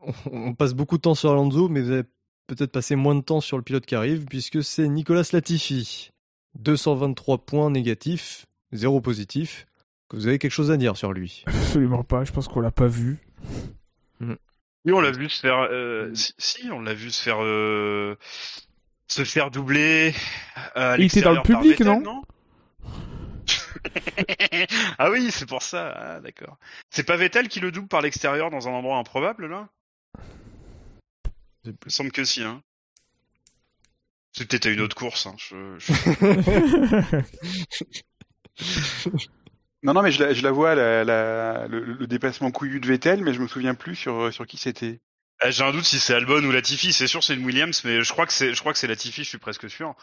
on- on passe beaucoup de temps sur Alonso, mais vous avez peut-être passé moins de temps sur le pilote qui arrive, puisque c'est Nicolas Latifi. 223 points négatifs, 0 positif. Que vous avez quelque chose à dire sur lui? Absolument pas, je pense qu'on l'a pas vu. Oui, on l'a vu se faire. Euh, si, si, on l'a vu se faire euh, se faire doubler. À Il était dans le public, Vettel, non [laughs] Ah oui, c'est pour ça. Ah, d'accord. C'est pas Vettel qui le double par l'extérieur dans un endroit improbable là? Il me semble que si. Hein. C'est peut-être à une autre course. Hein. Je, je- [laughs] Non, non, mais je la, je la vois, la, la- le, le déplacement couillu de Vettel, mais je me souviens plus sur, sur qui c'était. Ah, J'ai un doute si c'est Albon ou Latifi. C'est sûr, c'est une Williams, mais je crois que c'est, je crois que c'est Latifi. Je suis presque sûr.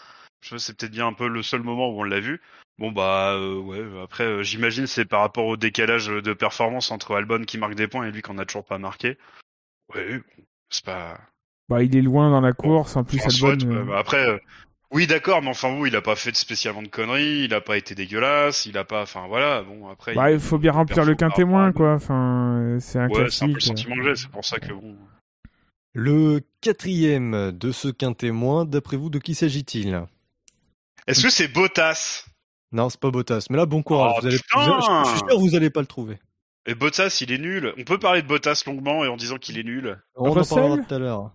Je sais, c'est peut-être bien un peu le seul moment où on l'a vu. Bon bah euh, ouais. Après, euh, j'imagine c'est par rapport au décalage de performance entre Albon qui marque des points et lui qui en a toujours pas marqué. Ouais, c'est pas. Bah, il est loin dans la course, en plus Albon. euh, bah, après, euh, oui, d'accord, mais enfin, vous, il a pas fait spécialement de conneries, il a pas été dégueulasse, il a pas, enfin, voilà, bon, après. Bah, il faut bien remplir le perfo quin témoin, par rapport quoi. Enfin, euh, c'est un Ouais, c'est un peu le classique. sentiment que j'ai, c'est pour ça que bon. Le quatrième de ce quintémoin, d'après vous, de qui s'agit-il? Est-ce que c'est Bottas? Non, c'est pas Bottas. Mais là, bon courage. Oh, vous allez, allez- je suis sûr que vous allez pas le trouver. Et Bottas, il est nul. On peut parler de Bottas longuement et en disant qu'il est nul. On en Russell parlera tout à l'heure.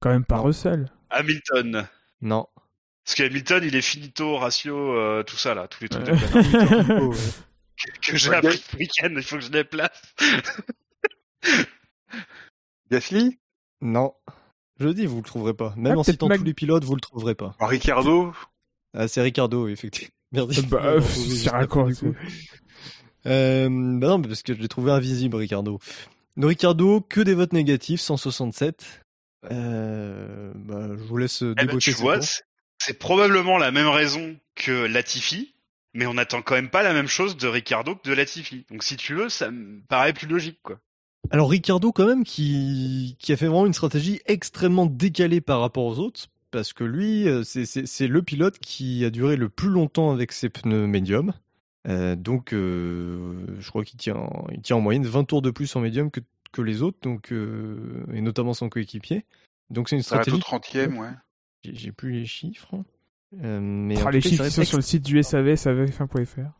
Quand même pas. Russell. Hamilton. Non. Parce qu'Hamilton, il est finito, ratio, euh, tout ça, là, tous les trucs de ouais. [laughs] que j'ai appris ce week-end, il faut que je les place. [laughs] Gasly? Non. Je dis, vous le trouverez pas. Même Ah, en citant tous les pilotes, vous le trouverez pas. Bah, Ricardo [laughs] Ah, c'est Ricardo, effectivement. [laughs] Merci. Bah, euh, c'est raccord, du coup. Euh, bah non, parce que je l'ai trouvé invisible, Ricardo. De Ricardo, que des votes négatifs, 167. Euh, bah, je vous laisse Eh ben, tu vois, c'est- probablement la même raison que Latifi, mais on attend quand même pas la même chose de Ricardo que de Latifi. Donc si tu veux, ça me paraît plus logique, quoi. Alors Ricardo quand même qui, qui a fait vraiment une stratégie extrêmement décalée par rapport aux autres parce que lui euh, c'est- le pilote qui a duré le plus longtemps avec ses pneus médiums. Euh, donc euh, je crois qu'il tient, il tient en moyenne 20 tours de plus en médium que, que les autres donc euh, et notamment son coéquipier. Donc c'est une stratégie. 30 e ouais. J'ai plus les chiffres. Euh, mais Ah, les cas, chiffres sont sur le site du SAV, savf1.fr.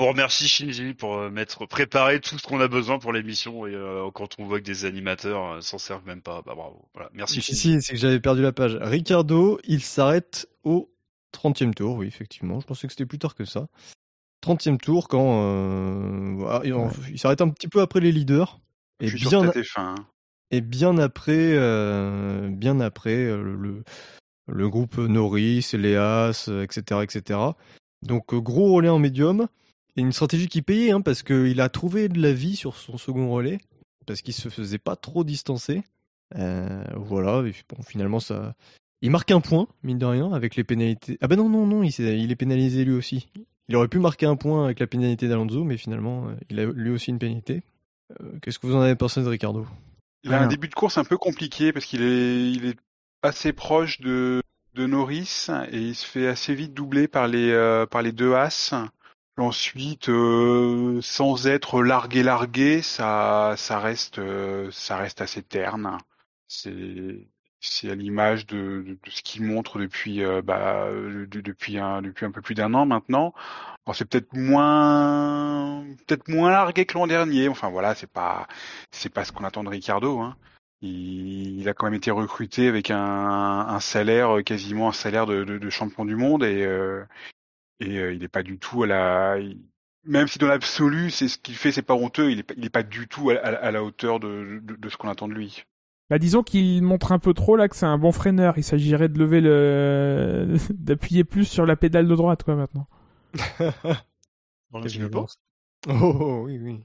On remercie Shinji pour euh, mettre préparer tout ce qu'on a besoin pour l'émission et euh, quand on voit que des animateurs euh, s'en servent même pas, bah bravo. Voilà, merci Si, Shinji. si, c'est que j'avais perdu la page. Ricardo, il s'arrête au 30e tour, oui, effectivement. Je pensais que c'était plus tard que ça. 30e tour, quand. euh, voilà, il, Ouais. il s'arrête un petit peu après les leaders. Et bien, que t'as tes fins. hein. et bien après, euh, bien après euh, le, le groupe Norris, Léas, etc., etc. Donc gros relais en médium et une stratégie qui payait hein, parce qu'il a trouvé de la vie sur son second relais parce qu'il se faisait pas trop distancer. Euh, voilà, et puis bon, finalement ça, il marque un point mine de rien avec les pénalités. Ah ben non non non, il, s'est- il est pénalisé lui aussi. Il aurait pu marquer un point avec la pénalité d'Alonso, mais finalement euh, il a lui aussi une pénalité. Euh, Qu'est-ce que vous en avez pensé de Ricardo? Il a un début de course un peu compliqué parce qu'il est, il est assez proche de, de Norris et il se fait assez vite doubler par les, euh, par les deux As. Ensuite, euh, sans être largué largué, ça, ça reste, euh, ça reste assez terne. C'est, c'est à l'image de, de, de ce qu'il montre depuis, euh, bah, de- depuis un, depuis un peu plus d'un an maintenant. Alors, c'est peut-être moins, peut-être moins largué que l'an dernier. Enfin voilà, c'est pas, c'est pas ce qu'on attend de Ricardo. Hein. Il, il a quand même été recruté avec un, un salaire, euh, quasiment un salaire de champion du monde et, euh, et euh, il n'est pas du tout à la. même si dans l'absolu, c'est ce qu'il fait, c'est pas honteux, il est pas, il est pas du tout à, à- à la hauteur de, de, de ce qu'on attend de lui. Bah, disons qu'il montre un peu trop là que c'est un bon freineur. Il s'agirait de lever le, [laughs] d'appuyer plus sur la pédale de droite, quoi, maintenant. [laughs] Dans pas violence. Oh, oh, oui, oui.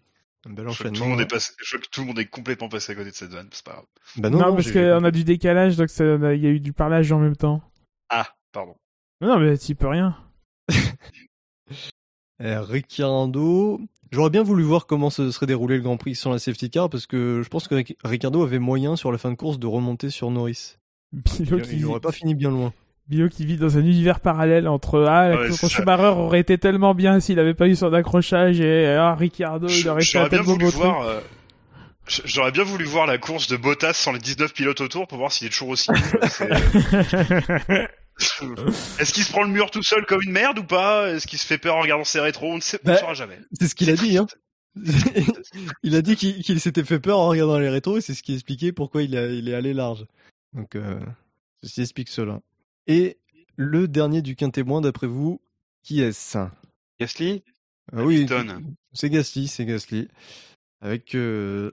Un bel Je crois que enchaînement. tout le monde est passé, je tout le monde est complètement passé à côté de cette vanne, c'est pas grave. Bah Non, non, non, parce qu'on a du décalage, donc ça- il y a eu du parlage en même temps. Ah, pardon. Non, non, mais tu peux rien. [laughs] Euh, Ricardo, j'aurais bien voulu voir comment se serait déroulé le Grand Prix sans la safety car parce que je pense que Ric- Ricardo avait moyen sur la fin de course de remonter sur Norris. [laughs] Bilo Il, qui, il vit, aurait pas fini bien loin. Bilo qui vit dans un univers parallèle entre ah, la Ouais, course c'est ça. Schumacher aurait été tellement bien s'il avait pas eu son accrochage et ah, Ricardo il aurait fait un J'aurais bien tel beau voulu truc. voir, euh, j'aurais bien voulu voir la course de Bottas sans les 19 pilotes autour pour voir s'il est toujours aussi nul. C'est- [laughs] [laughs] Est-ce qu'il se prend le mur tout seul comme une merde ou pas? Est-ce qu'il se fait peur en regardant ses rétros? On ne sait, on ne Bah, saura jamais. C'est ce qu'il a dit, hein. [laughs] il a dit qu'il qu'il s'était fait peur en regardant les rétros et c'est ce qui expliquait pourquoi il, a- il est allé large. Donc, euh, ceci explique cela. Et le dernier du quintémoin, d'après vous, qui est-ce? Gasly? Ah oui, c'est Gasly, c'est Gasly. Avec euh,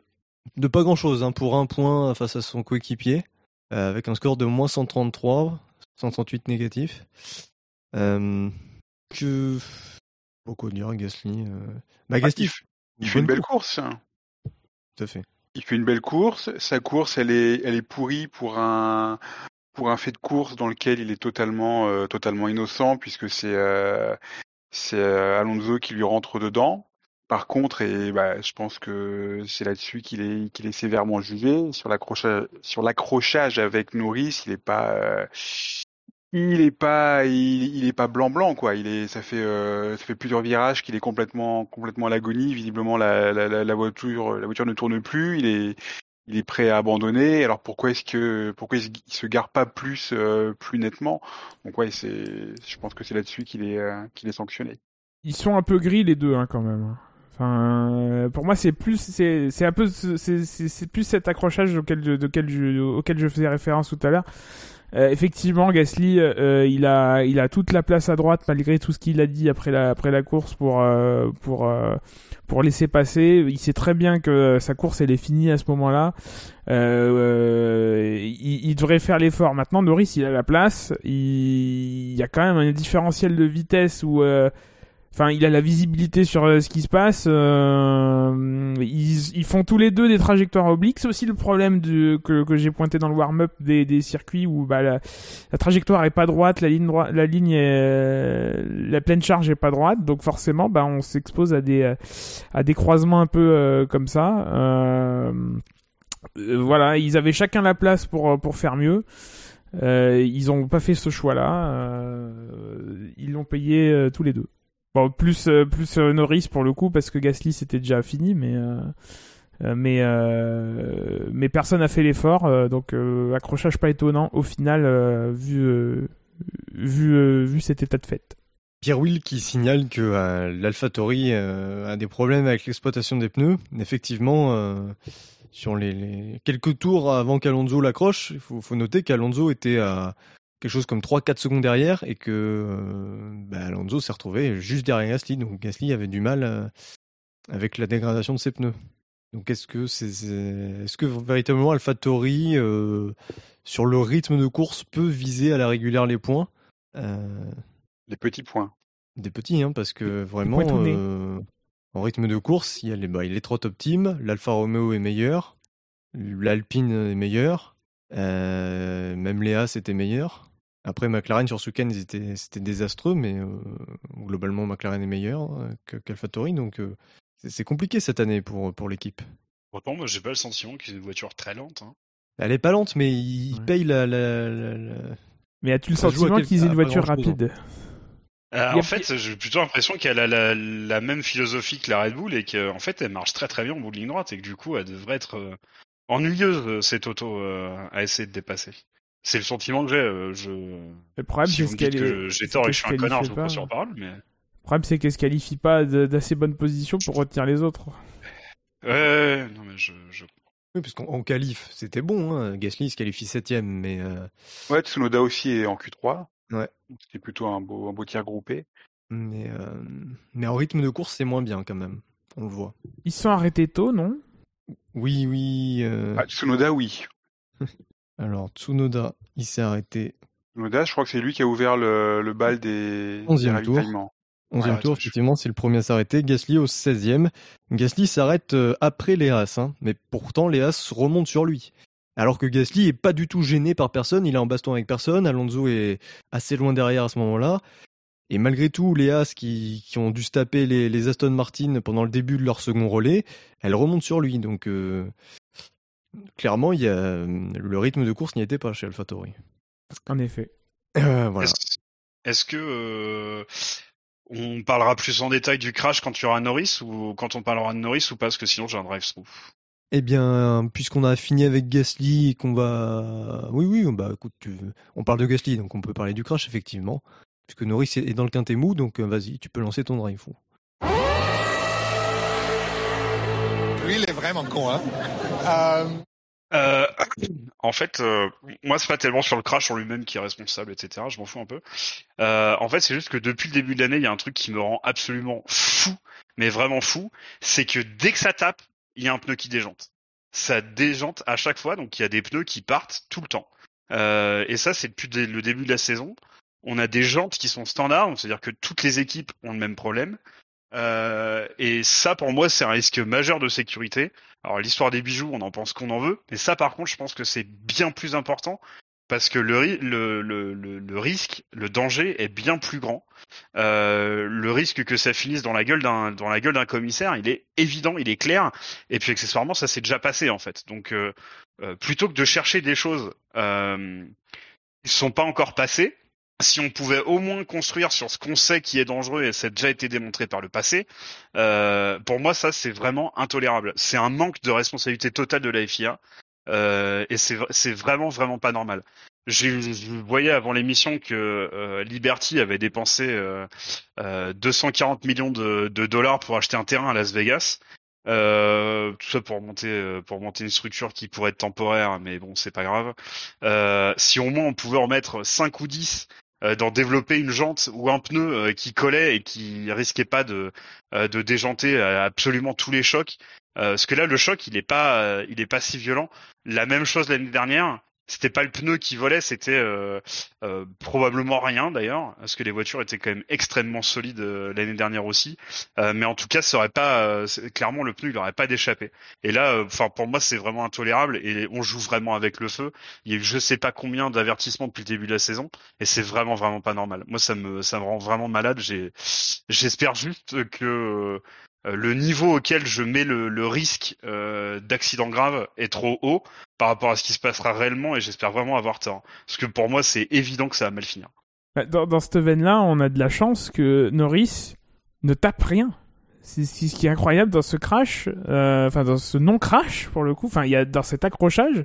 de pas grand-chose hein, pour un point face à son coéquipier, euh, avec un score de moins 133, 138 négatif. Euh, que beaucoup dire Gasly. Euh... Bah, Ah, Gasly, il, fait une belle course. hein. Tout à fait. Il fait une belle course. Sa course, elle est, elle est pourrie pour un, pour un fait de course dans lequel il est totalement euh, totalement innocent puisque c'est euh, c'est Alonso qui lui rentre dedans. Par contre, et bah, je pense que c'est là-dessus qu'il est qu'il est sévèrement jugé sur l'accrochage avec Norris. Il est pas euh, il est pas il, est pas blanc blanc quoi. Il est ça fait euh, ça fait plusieurs virages qu'il est complètement complètement à l'agonie. Visiblement la, la, la, la voiture la voiture ne tourne plus. Il est il est prêt à abandonner. Alors pourquoi est-ce que pourquoi il se gare pas plus euh, plus nettement? Donc ouais, c'est je pense que c'est là-dessus qu'il est euh, qu'il est sanctionné. Ils sont un peu gris les deux hein, quand même. Enfin, euh, pour moi c'est plus c'est c'est un peu c'est plus cet accrochage auquel je, auquel je auquel je faisais référence tout à l'heure. Euh, effectivement, Gasly, euh, il a, il a toute la place à droite malgré tout ce qu'il a dit après la, après la course pour, euh, pour, euh, pour laisser passer. Il sait très bien que sa course elle est finie à ce moment-là. Euh, il, il, devrait faire l'effort. Maintenant, Norris, il a la place. Il, il y a quand même un différentiel de vitesse où Enfin, il a la visibilité sur euh, ce qui se passe. Euh, ils, font tous les deux des trajectoires obliques. C'est aussi le problème que, j'ai pointé dans le warm-up des, circuits où bah, la, trajectoire est pas droite, la ligne droite, la ligne est, la pleine charge est pas droite, donc forcément, bah, on s'expose à des à des croisements un peu euh, comme ça. Euh, voilà, ils avaient chacun la place pour faire mieux. Euh, ils ont pas fait ce choix-là. ils l'ont payé tous les deux. Bon, plus euh, plus euh, Norris pour le coup parce que Gasly c'était déjà fini, mais euh, mais personne n'a fait l'effort, donc accrochage pas étonnant au final vu vu vu cet état de fait. Pierre Will qui signale que euh, l'AlphaTauri a des problèmes avec l'exploitation des pneus. Effectivement, sur les, les, quelques tours avant qu'Alonso l'accroche, il faut, faut, noter qu'Alonso était à quelque chose comme 3-4 secondes derrière et que euh, bah, Alonso s'est retrouvé juste derrière Gasly. Donc Gasly avait du mal euh, avec la dégradation de ses pneus. Donc est-ce que c'est est, est-ce que véritablement AlphaTauri euh, sur le rythme de course peut viser à la régulière les points euh, Les petits points. Des petits, hein, parce que vraiment en rythme de course, il y a les, bah, les trois top teams, l'Alfa Romeo est meilleur, l'Alpine est meilleur, même Léa c'était meilleur. Après, McLaren sur ce week-end, c'était désastreux, mais euh, globalement, McLaren est meilleur euh, qu'AlphaTauri, donc euh, c'est compliqué cette année pour, pour l'équipe. Pourtant, moi, j'ai pas le sentiment qu'ils aient une voiture très lente. Hein. Elle est pas lente, mais ils ouais. payent la, la, la, la... Mais as-tu le sentiment qu'ils aient une voiture rapide? Euh, en fait, j'ai plutôt l'impression qu'elle a la, la, même philosophie que la Red Bull et qu'en fait, elle marche très très bien en bout de ligne droite et que du coup, elle devrait être euh, ennuyeuse cette auto euh, à essayer de dépasser. C'est le sentiment que j'ai. Euh, je... Le problème, si c'est qu'elle est. J'ai tort et que je suis un connard, je vous prends sur parole, mais. Le problème, c'est qu'elle se qualifie pas d'assez bonne position pour retenir les autres. Ouais, non, mais je. je... Oui, parce qu'en qualif, c'était bon. Hein. Gasly se qualifie septième, mais. Euh... Ouais, Tsunoda aussi est en Q3. Ouais. C'était plutôt un beau, un beau tir groupé. Mais, euh... mais en rythme de course, c'est moins bien quand même. On le voit. Ils sont arrêtés tôt, non? Oui, oui. Euh... Ah, Tsunoda, oui. [laughs] Alors, Tsunoda, il s'est arrêté. Tsunoda, je crois que c'est lui qui a ouvert le, le bal des, 11e tour. 11e ouais, tour, effectivement, c'est le premier à s'arrêter. Gasly au 16e. Gasly s'arrête euh, après les As, hein, mais pourtant les As remontent sur lui. Alors que Gasly est pas du tout gêné par personne, il est en baston avec personne. Alonso est assez loin derrière à ce moment-là. Et malgré tout, les As qui, qui ont dû se taper les, les, Aston Martin pendant le début de leur second relais, elles remontent sur lui. Donc, euh, clairement, il y a, le rythme de course n'y était pas chez AlphaTauri. En effet. Euh, voilà. Est-ce est que euh, on parlera plus en détail du crash quand tu auras Norris ou quand on parlera de Norris ou pas? Parce que sinon j'ai un drive-through. Eh bien, puisqu'on a fini avec Gasly et qu'on va, oui, oui, bah écoute, tu... on parle de Gasly, donc on peut parler du crash effectivement, puisque Norris est dans le quintet mou, donc vas-y, tu peux lancer ton drive-through. Vraiment con, hein. Euh... Euh, en fait, euh, moi, c'est pas tellement sur le crash en lui-même qui est responsable, etc. Je m'en fous un peu. Euh, en fait, c'est juste que depuis le début de l'année, il y a un truc qui me rend absolument fou, mais vraiment fou, c'est que dès que ça tape, il y a un pneu qui déjante. Ça déjante à chaque fois, donc il y a des pneus qui partent tout le temps. Et ça, c'est depuis le début de la saison. On a des jantes qui sont standards, c'est-à-dire que toutes les équipes ont le même problème. Euh, et ça, pour moi, c'est un risque majeur de sécurité. Alors, l'histoire des bijoux, on en pense qu'on en veut, mais ça, par contre, je pense que c'est bien plus important parce que le, ri- le, le, le, le risque, le danger est bien plus grand. Euh, le risque que ça finisse dans la gueule d'un dans la gueule d'un commissaire, il est évident, il est clair. Et puis accessoirement, ça s'est déjà passé en fait. Donc euh, euh, plutôt que de chercher des choses qui sont pas encore passées, si on pouvait au moins construire sur ce qu'on sait qui est dangereux et ça a déjà été démontré par le passé, euh, pour moi ça c'est vraiment intolérable. C'est un manque de responsabilité totale de la FIA euh, et c'est vraiment vraiment pas normal. J'ai- Je voyais avant l'émission que euh, Liberty avait dépensé euh, euh, 240 millions de, de dollars pour acheter un terrain à Las Vegas. Euh, tout ça pour monter euh, pour monter une structure qui pourrait être temporaire, mais bon c'est pas grave. Euh, si au moins on pouvait en mettre 5 ou 10 euh, d'en développer une jante ou un pneu euh, qui collait et qui risquait pas de euh, de déjanter absolument tous les chocs. Euh, parce que là le choc il est pas euh, il est pas si violent. La même chose l'année dernière. C'était pas le pneu qui volait, c'était euh, euh, probablement rien d'ailleurs, parce que les voitures étaient quand même extrêmement solides euh, l'année dernière aussi. Mais en tout cas, ça aurait pas clairement le pneu, il aurait pas d'échappé. Et là, enfin pour moi, c'est vraiment intolérable et on joue vraiment avec le feu. Il y a eu je sais pas combien d'avertissements depuis le début de la saison et c'est vraiment vraiment pas normal. Moi, ça me ça me rend vraiment malade. J'espère juste que le niveau auquel je mets le, risque euh, d'accident grave est trop haut par rapport à ce qui se passera réellement et j'espère vraiment avoir tort. Parce que pour moi, c'est évident que ça va mal finir. Bah, Dans, cette veine-là, on a de la chance que Norris ne tape rien. C'est c'est ce qui est incroyable dans ce crash, euh, enfin dans ce non-crash pour le coup, enfin il y a dans cet accrochage,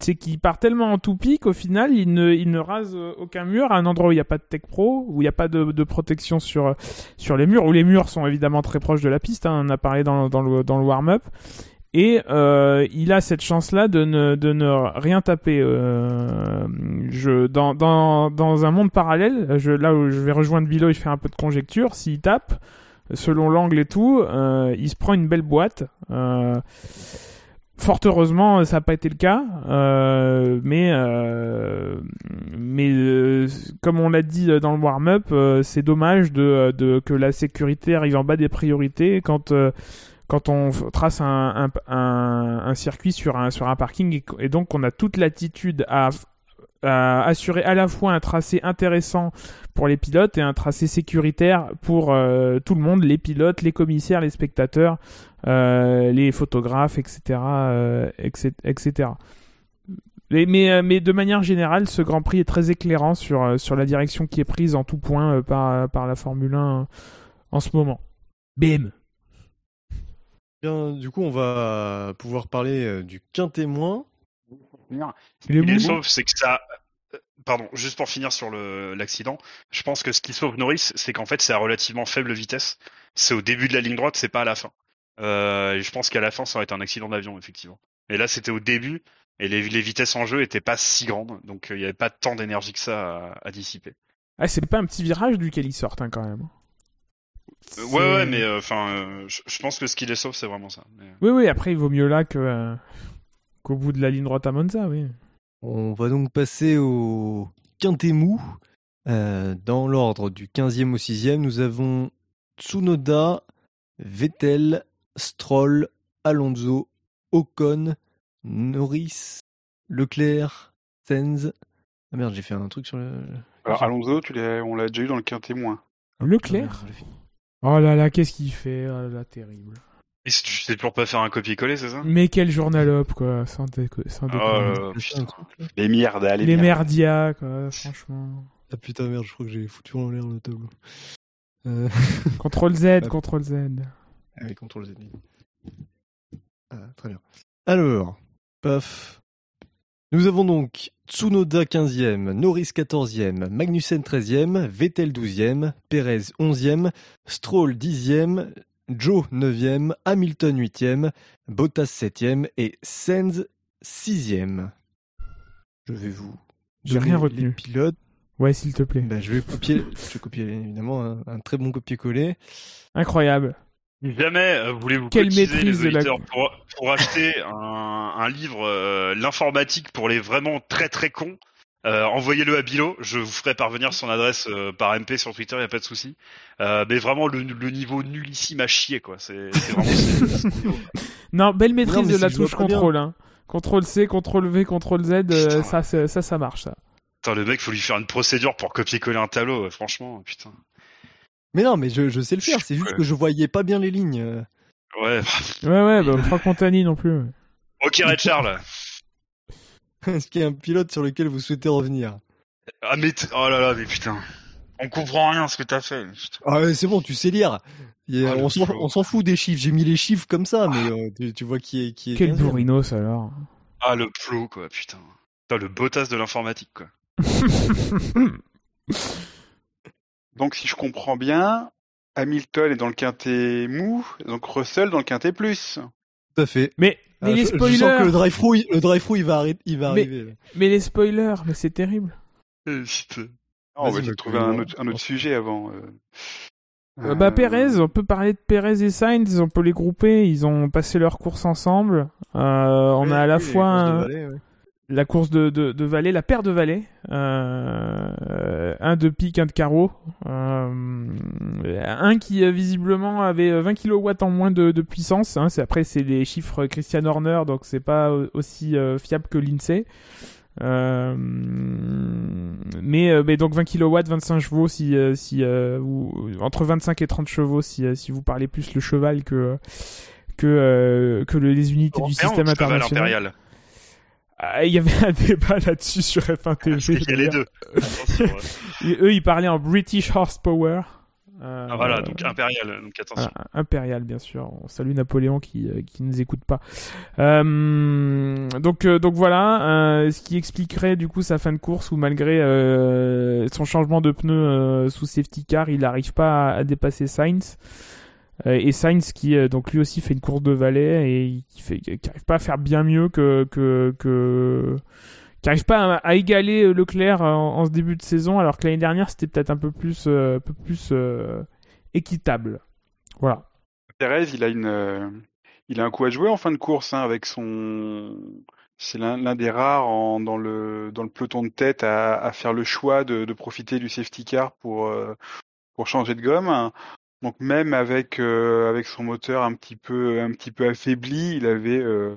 c'est qu'il part tellement en toupie qu'au final il ne, il ne rase euh, aucun mur à un endroit où il n'y a pas de tech pro, où il n'y a pas de, de protection sur, sur les murs, où les murs sont évidemment très proches de la piste, hein, on a parlé dans, dans le, dans le warm-up. Et euh, il a cette chance-là de ne, de ne rien taper. Euh, je, dans, dans, dans un monde parallèle, je, là où je vais rejoindre Bilo, il fait un peu de conjecture. S'il tape, selon l'angle et tout, euh, il se prend une belle boîte. Euh, fort heureusement, ça n'a pas été le cas. Euh, mais euh, mais euh, comme on l'a dit dans le warm-up, euh, c'est dommage de, que la sécurité arrive en bas des priorités quand euh, quand on trace un, un circuit sur un, sur un parking et, et donc on a toute l'attitude à, à assurer à la fois un tracé intéressant pour les pilotes et un tracé sécuritaire pour euh, tout le monde, les pilotes, les commissaires, les spectateurs, euh, les photographes, etc. euh, etc., etc. Mais, mais, euh, mais de manière générale, ce Grand Prix est très éclairant sur, euh, sur la direction qui est prise en tout point euh, par, par la Formule 1 euh, en ce moment. Bim Bien, du coup, on va pouvoir parler euh, du quintémoin. Est Ce qui les mou. sauve, c'est que ça. euh, Pardon, juste pour finir sur l'accident, je pense que ce qui sauve Norris, c'est qu'en fait, c'est à relativement faible vitesse. C'est au début de la ligne droite, c'est pas à la fin. Euh, et je pense qu'à la fin, ça aurait été un accident d'avion, effectivement. Et là, c'était au début, et les, les vitesses en jeu étaient pas si grandes, donc euh, il n'y avait pas tant d'énergie que ça à, à dissiper. Ah, c'est pas un petit virage duquel ils sortent hein, quand même. Euh, ouais, ouais, mais enfin, je, pense que ce qui les sauve, c'est vraiment ça. Mais, Oui, oui, après, il vaut mieux là que, qu'au bout de la ligne droite à Monza, oui. On va donc passer au quintet mou. Euh, dans l'ordre du 15e au 6e, nous avons Tsunoda, Vettel, Stroll, Alonso, Ocon, Norris, Leclerc, Sainz. Ah merde, j'ai fait un truc sur le. Alors, Alonso, tu l'as, on l'a déjà eu dans le quintet moins. Leclerc? Ah, Oh là là, qu'est-ce qu'il fait? Oh là là, terrible. Et si tu sais toujours pas faire un copier-coller, c'est ça? Mais quel journalope, quoi, sans, déco- sans Oh putain. Les merdes, allez. Les merdias, quoi, franchement. Ah putain, merde, je crois que j'ai foutu en l'air le tableau. Euh... [laughs] Ctrl Z, Ctrl Z. Ah oui, contrôle Z. Ah, très bien. Alors, paf. Nous avons donc Tsunoda 15e, Norris 14e, Magnussen 13e, Vettel 12e, Perez 11e, Stroll 10e, Joe 9e, Hamilton 8e, Bottas 7e et Sainz 6e. Je vais vous. J'ai donner rien les retenu. pilotes. Ouais, s'il te plaît. Ben, je vais copier, je vais copier évidemment un, un très bon copier-coller. Incroyable. Jamais euh, voulez-vous Quelle cotiser les de la- auditeurs pour, pour acheter un, un livre euh, l'informatique pour les vraiment très très cons, euh, envoyez-le à Bilo, je vous ferai parvenir son adresse euh, par MP sur Twitter, y a pas de souci. Euh, mais vraiment le, le niveau nullissime à chier quoi, c'est c'est vraiment c'est- [laughs] [laughs] Non, belle maîtrise Non, de si la touche contrôle. Hein. Contrôle C, Contrôle V, Contrôle Z, euh, Putain. ça, ça, ça, ça marche. Ça. Attends, le mec, faut lui faire une procédure pour copier-coller un tableau, franchement, putain. Mais non, mais je, je sais le faire. C'est juste Ouais. que je voyais pas bien les lignes. Ouais. Ouais, ouais, bah, Franck Montagny non plus. Ok, Red Charles. [laughs] Est-ce qu'il y a un pilote sur lequel vous souhaitez revenir? Ah, mais, t- oh là là, mais putain. On comprend rien à ce que t'as fait. putain. Ah ouais, c'est bon, tu sais lire. Il y a- Ah, le on s'en flow. on s'en fout des chiffres. J'ai mis les chiffres comme ça, mais euh, tu, tu vois qui est qui est. Quel 15e. bourrinos alors. Ah, le flow, quoi, putain. Putain, le botas de l'informatique, quoi. [laughs] Donc si je comprends bien, Hamilton est dans le quintet mou, donc Russell dans le quintet plus. À fait. Mais, mais les je, je spoilers, sens que le drive-through, il- le drive-through, il va, arri- il va Mais- arriver. là. mais les spoilers, mais c'est terrible. Euh. Non, on va trouver un autre, un autre sujet avant. euh. Euh, bah Euh, Perez, on peut parler de Perez et Sainz, on peut les grouper, ils ont passé leur course ensemble. Euh, on Oui, a à la oui, fois un-. La course de, de, de Valet, la paire de Valet, euh, euh, un de pique, un de carreau, euh, un qui euh, visiblement avait euh, 20 kW en moins de, de puissance. Hein, c'est après c'est les chiffres Christian Horner, donc c'est pas euh, aussi euh, fiable que l'Insee. Euh, mais, euh, mais donc 20 kW, 25 chevaux si, euh, si euh, ou, entre 25 et 30 chevaux si, euh, si vous parlez plus le cheval que que euh, que le- les unités du système international. Ah, Il y avait un [laughs] débat là-dessus sur F1 TV. Qu'il y a les deux. Et eux, ils parlaient en British Horsepower. Euh, Ah, voilà, donc impérial, donc attention. impérial, bien sûr. On salue Napoléon qui euh, qui nous écoute pas. Euh, donc donc voilà, euh, ce qui expliquerait du coup sa fin de course où malgré son changement de pneu sous safety car, il n'arrive pas à, à dépasser Sainz. Euh, et Sainz qui euh, donc lui aussi fait une course de valet et qui fait pas à faire bien mieux que qui arrive pas à, à égaler euh, Leclerc en, ce début de saison alors que l'année dernière c'était peut-être un peu plus un peu plus équitable. Voilà. Perez, il a une, il a un coup à jouer en fin de course hein, avec son. C'est l'un des rares dans le dans le peloton de tête à, faire le choix de, de profiter du safety car pour pour changer de gomme. Donc même avec euh, avec son moteur un petit peu un petit peu affaibli, il avait euh,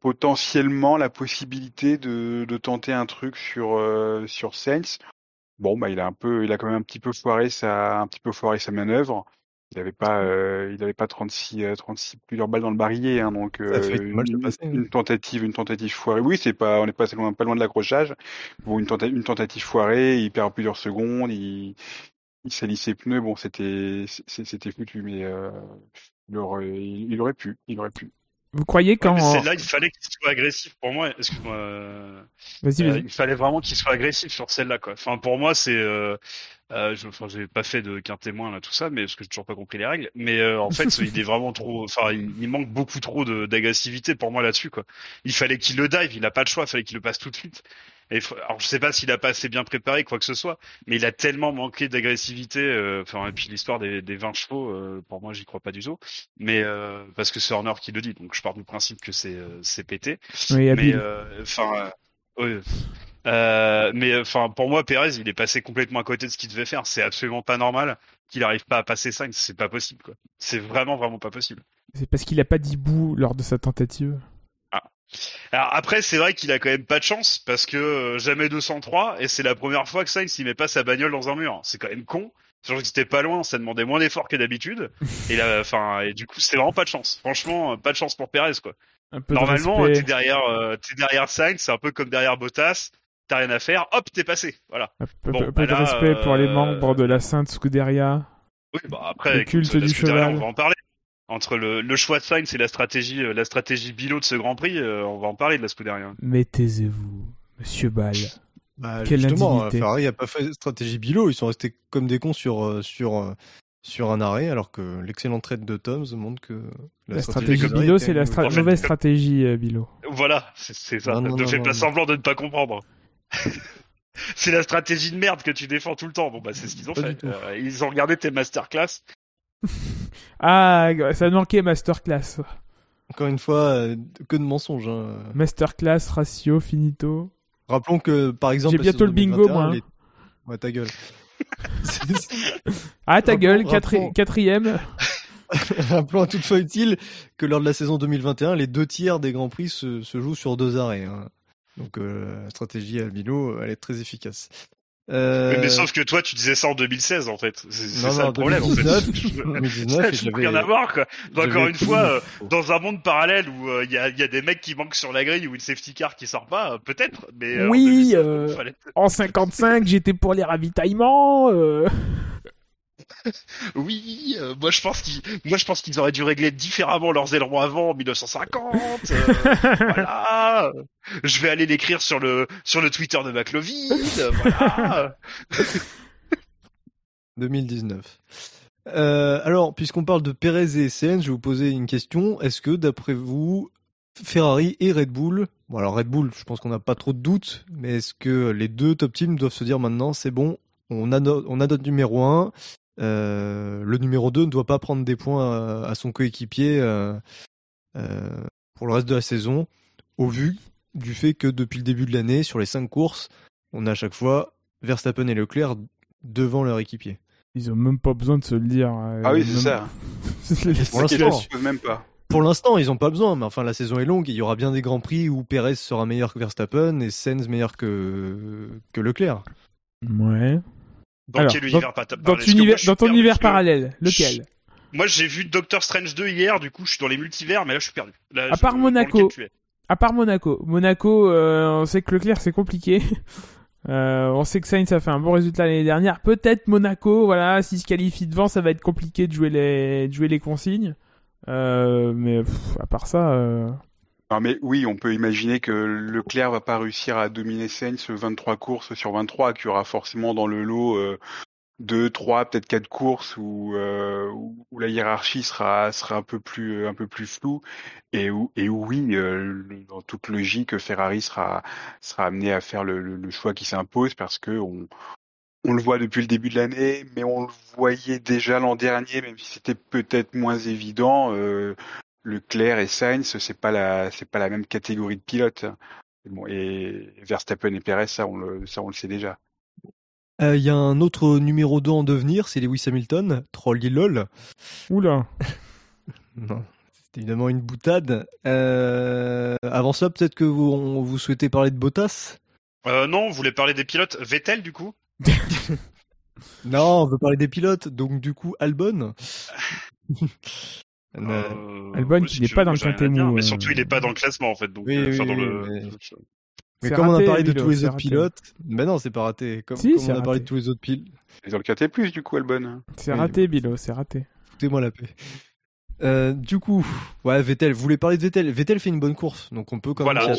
potentiellement la possibilité de, de tenter un truc sur euh, sur Sainz. Bon bah il a un peu il a quand même un petit peu foiré sa un petit peu foiré sa manœuvre. Il n'avait pas, euh, il avait pas 36, euh, 36 plusieurs balles dans le barillet, hein, donc euh, une, passer, hein. une tentative, une tentative foirée. Oui, c'est pas, on n'est pas loin, pas loin de l'accrochage. Bon, une, tenta- une tentative foirée, il perd plusieurs secondes, il, il salit ses pneus. Bon, c'était, c'était foutu, mais euh, il aurait, il aurait pu, il aurait pu. Vous croyez Ouais, quand mais c'est là, il fallait qu'il soit agressif. Pour moi, excuse-moi, euh, Vas-y, euh, vas-y. il fallait vraiment qu'il soit agressif sur celle-là, quoi. Enfin, pour moi, c'est, euh, euh, je, enfin, j'ai pas fait de qu'un témoin là, tout ça, mais parce que j'ai toujours pas compris les règles. Mais euh, en fait, [laughs] il est vraiment trop, enfin, il, il manque beaucoup trop de- d'agressivité pour moi là-dessus, quoi. Il fallait qu'il le dive, il a pas le choix, il fallait qu'il le passe tout de suite. Et alors, je sais pas s'il a pas assez bien préparé quoi que ce soit, mais il a tellement manqué d'agressivité. euh, Enfin, et puis l'histoire des, des 20 chevaux, euh, pour moi, j'y crois pas du tout. Mais euh, parce que c'est Horner qui le dit, donc je pars du principe que c'est euh, c'est pété. Oui, Mais euh, enfin, euh, ouais. Euh, mais enfin, pour moi, Perez, il est passé complètement à côté de ce qu'il devait faire. C'est absolument pas normal qu'il arrive pas à passer Sainz. C'est pas possible, quoi. C'est vraiment, vraiment pas possible. C'est parce qu'il a pas dit bout lors de sa tentative. Alors après, c'est vrai qu'il a quand même pas de chance parce que euh, jamais 203 et c'est la première fois que Sainz il met pas sa bagnole dans un mur. C'est quand même con. Surtout que c'était pas loin, ça demandait moins d'efforts que d'habitude. Et là, [laughs] enfin, et du coup, c'est vraiment pas de chance. Franchement, euh, pas de chance pour Perez, quoi. Normalement, de t'es derrière, euh, t'es derrière Sainz, c'est un peu comme derrière Bottas. T'as rien à faire, hop, t'es passé. Voilà. un peu, Bon, un peu bah de là, respect pour les euh, membres de la Sainte Scuderia. Oui, bah après, Le culte du Scuderia, cheval. on va en parler. Entre le, le choix de Sainz et la stratégie, euh, la stratégie Bilo de ce Grand Prix, euh, on va en parler de la Scuderia. Mais taisez-vous, Monsieur Ball. Bah, Quelle justement, indignité. Ferrari a pas fait de stratégie bilo, ils sont restés comme des cons sur, sur, sur un arrêt, alors que l'excellente traite de Toms montre que La stratégie Ferrari Bilo, c'est la une- stra- En fait, mauvaise stratégie, euh, Bilo. Voilà, c'est c'est ça. Non, non, ne non, fais non, pas non. semblant de ne pas comprendre. [laughs] c'est la stratégie de merde que tu défends tout le temps. Bon, bah, c'est ce qu'ils ont Pas fait. Euh, ils ont regardé tes masterclass. [laughs] Ah, ça manquait Masterclass. Encore une fois, euh, que de mensonges. hein. Masterclass, ratio, finito. Rappelons que, par exemple, J'ai bientôt le bingo, 2021, moi, hein. les- Ouais, ta gueule. [laughs] Ah, ta Rappelons- gueule, quatri- rappelons- quatrième. Rappelons à toutefois utile que lors de la saison 2021, les deux tiers des Grands Prix se, se jouent sur deux arrêts. hein. Donc euh, la stratégie Albino, elle est très efficace. Euh, Mais, mais sauf que toi, tu disais ça en 2016, en fait. C'est ça non, le problème, en 2019, fait. 2019, [laughs] Ça rien à voir, quoi. Donc, encore une fois, euh, dans un monde parallèle où euh, il y, a, il y a des mecs qui manquent sur la grille ou une safety car qui sort pas, euh, peut-être. Mais euh, en Oui, 2016, euh, fallait- En 55, j'étais pour les ravitaillements. [laughs] [laughs] Oui, euh, moi je pense qu'ils, moi je pense qu'ils auraient dû régler différemment leurs ailerons avant en 1950. euh, [laughs] voilà. Je vais aller l'écrire sur le sur le Twitter de McLovin. euh, voilà. [laughs] 2019. Euh, alors, puisqu'on parle de Perez et SN, je vais vous poser une question. Est-ce que, d'après vous, Ferrari et Red Bull, bon alors Red Bull, je pense qu'on n'a pas trop de doutes, mais est-ce que les deux top teams doivent se dire maintenant, c'est bon, on a, no- on a notre numéro 1, le numéro 2 ne doit pas prendre des points à, à son coéquipier euh, euh, pour le reste de la saison, au vu du fait que depuis le début de l'année, sur les 5 courses, on a à chaque fois Verstappen et Leclerc devant leur équipier. Ils ont même pas besoin de se le dire. euh, Ah oui, c'est même- [laughs] ça. Pour même pas. Pour l'instant, ils n'ont pas besoin, mais enfin, la saison est longue. Il y aura bien des grands prix où Perez sera meilleur que Verstappen et Sainz meilleur que, que Leclerc. Ouais. Dans Alors, quel dans- univers Dans, moi, suis dans ton univers parallèle, lequel Moi j'ai vu Doctor Strange 2 hier, du coup je suis dans les multivers, mais là je suis perdu. Là, À je- part dans Monaco. À part Monaco. Monaco, euh, on sait que Leclerc c'est compliqué. [laughs] Euh, on sait que Sainz a fait un bon résultat l'année dernière. Peut-être Monaco, voilà, s'il se qualifie devant, ça va être compliqué de jouer les, de jouer les consignes. Euh, mais pff, à part ça, euh, Non, mais oui, on peut imaginer que Leclerc va pas réussir à dominer Sainz 23 courses sur 23, qu'il y aura forcément dans le lot euh, 2, 3, peut-être 4 courses où, euh, où, la hiérarchie sera, sera un peu plus, un peu plus floue et où, et où oui, euh, dans toute logique, Ferrari sera, sera amené à faire le, le- le choix qui s'impose parce que on, on le voit depuis le début de l'année, mais on le voyait déjà l'an dernier, même si c'était peut-être moins évident. euh, Leclerc et Sainz, c'est pas la, c'est pas la même catégorie de pilotes. Bon, et Verstappen et Perez, ça on le, ça on le sait déjà. Euh, Il y a un autre numéro 2 en devenir, c'est Lewis Hamilton, troll lol. oula. [laughs] Non, c'est évidemment une boutade. Euh, avant ça, peut-être que vous, on- vous souhaitez parler de Bottas? Euh, non, on voulait parler des pilotes. Vettel du coup? [laughs] Non, on veut parler des pilotes, donc du coup, Albon. [laughs] Euh, Euh, Albon ouais, qui si n'est pas dans le dire, mou, Mais euh. surtout il est pas dans le classement en fait. Donc, Oui, euh, oui, enfin, dans oui, le. mais- comme on a parlé de tous les autres raté. pilotes, mais non, c'est pas raté. Comme, Si, comme on a parlé de tous les autres pilotes, Ils ont le KT+, du coup, Albon. C'est Oui. raté, Bilo, c'est raté. foutez-moi la paix. Euh, du coup, ouais, Vettel, vous voulez parler de Vettel Vettel fait une bonne course, donc on peut quand même Voilà.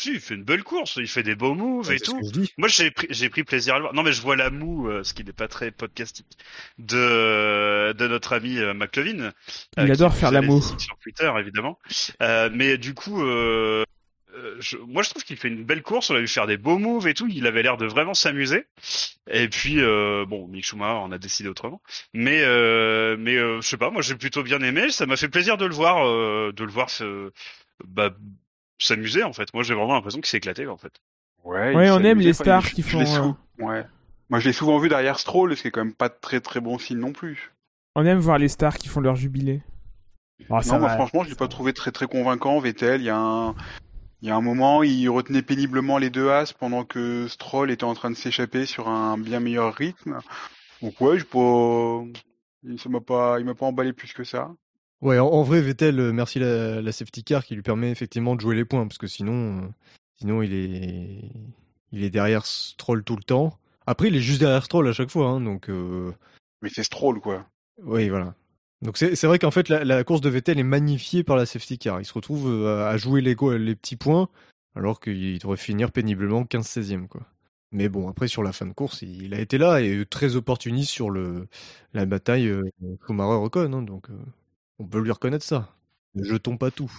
Si, il fait une belle course, il fait des beaux moves Ouais, et tout. Moi, j'ai pris, j'ai pris plaisir à le voir. Non, mais je vois la moue, euh, ce qui n'est pas très podcastique, de, de notre ami euh, McLovin. Il qui adore faire a la moue. Sur Twitter, évidemment. Euh, mais du coup, euh, euh, je- moi, je trouve qu'il fait une belle course. On a vu faire des beaux moves et tout. Il avait l'air de vraiment s'amuser. Et puis, euh, bon, Mick Schumacher en a décidé autrement. Mais, euh, mais euh, je sais pas. Moi, j'ai plutôt bien aimé. Ça m'a fait plaisir de le voir, euh, de le voir se, bah, s'amuser en fait. Moi, j'ai vraiment l'impression qu'il s'est éclaté en fait. Ouais, Ouais, il on aime les stars il- qui font, sou- Ouais. Moi, je l'ai souvent vu derrière Stroll, ce qui est quand même pas très très bon signe non plus. On aime voir les stars qui font leur jubilé. Ah, ça non, moi franchement, je l'ai pas trouvé très très convaincant. Vettel, il y a un, il y a un moment, il retenait péniblement les deux as pendant que Stroll était en train de s'échapper sur un bien meilleur rythme. Donc ouais, je pas, ça m'a pas, il m'a pas emballé plus que ça. Ouais, en, en vrai, Vettel, euh, merci la, la safety car qui lui permet effectivement de jouer les points, parce que sinon, euh, sinon il est, il est derrière Stroll tout le temps. Après, il est juste derrière Stroll à chaque fois, hein, donc euh, Mais c'est Stroll quoi. oui, voilà. Donc c'est vrai qu'en fait, la, la course de Vettel est magnifiée par la safety car. Il se retrouve à jouer les, les petits points, alors qu'il devrait finir péniblement 15-16e, quoi. Mais bon, après, sur la fin de course, il, a été là et très opportuniste sur le, la bataille Schumacher-Ocon, hein, donc euh, on peut lui reconnaître ça. Ne jetons pas tout.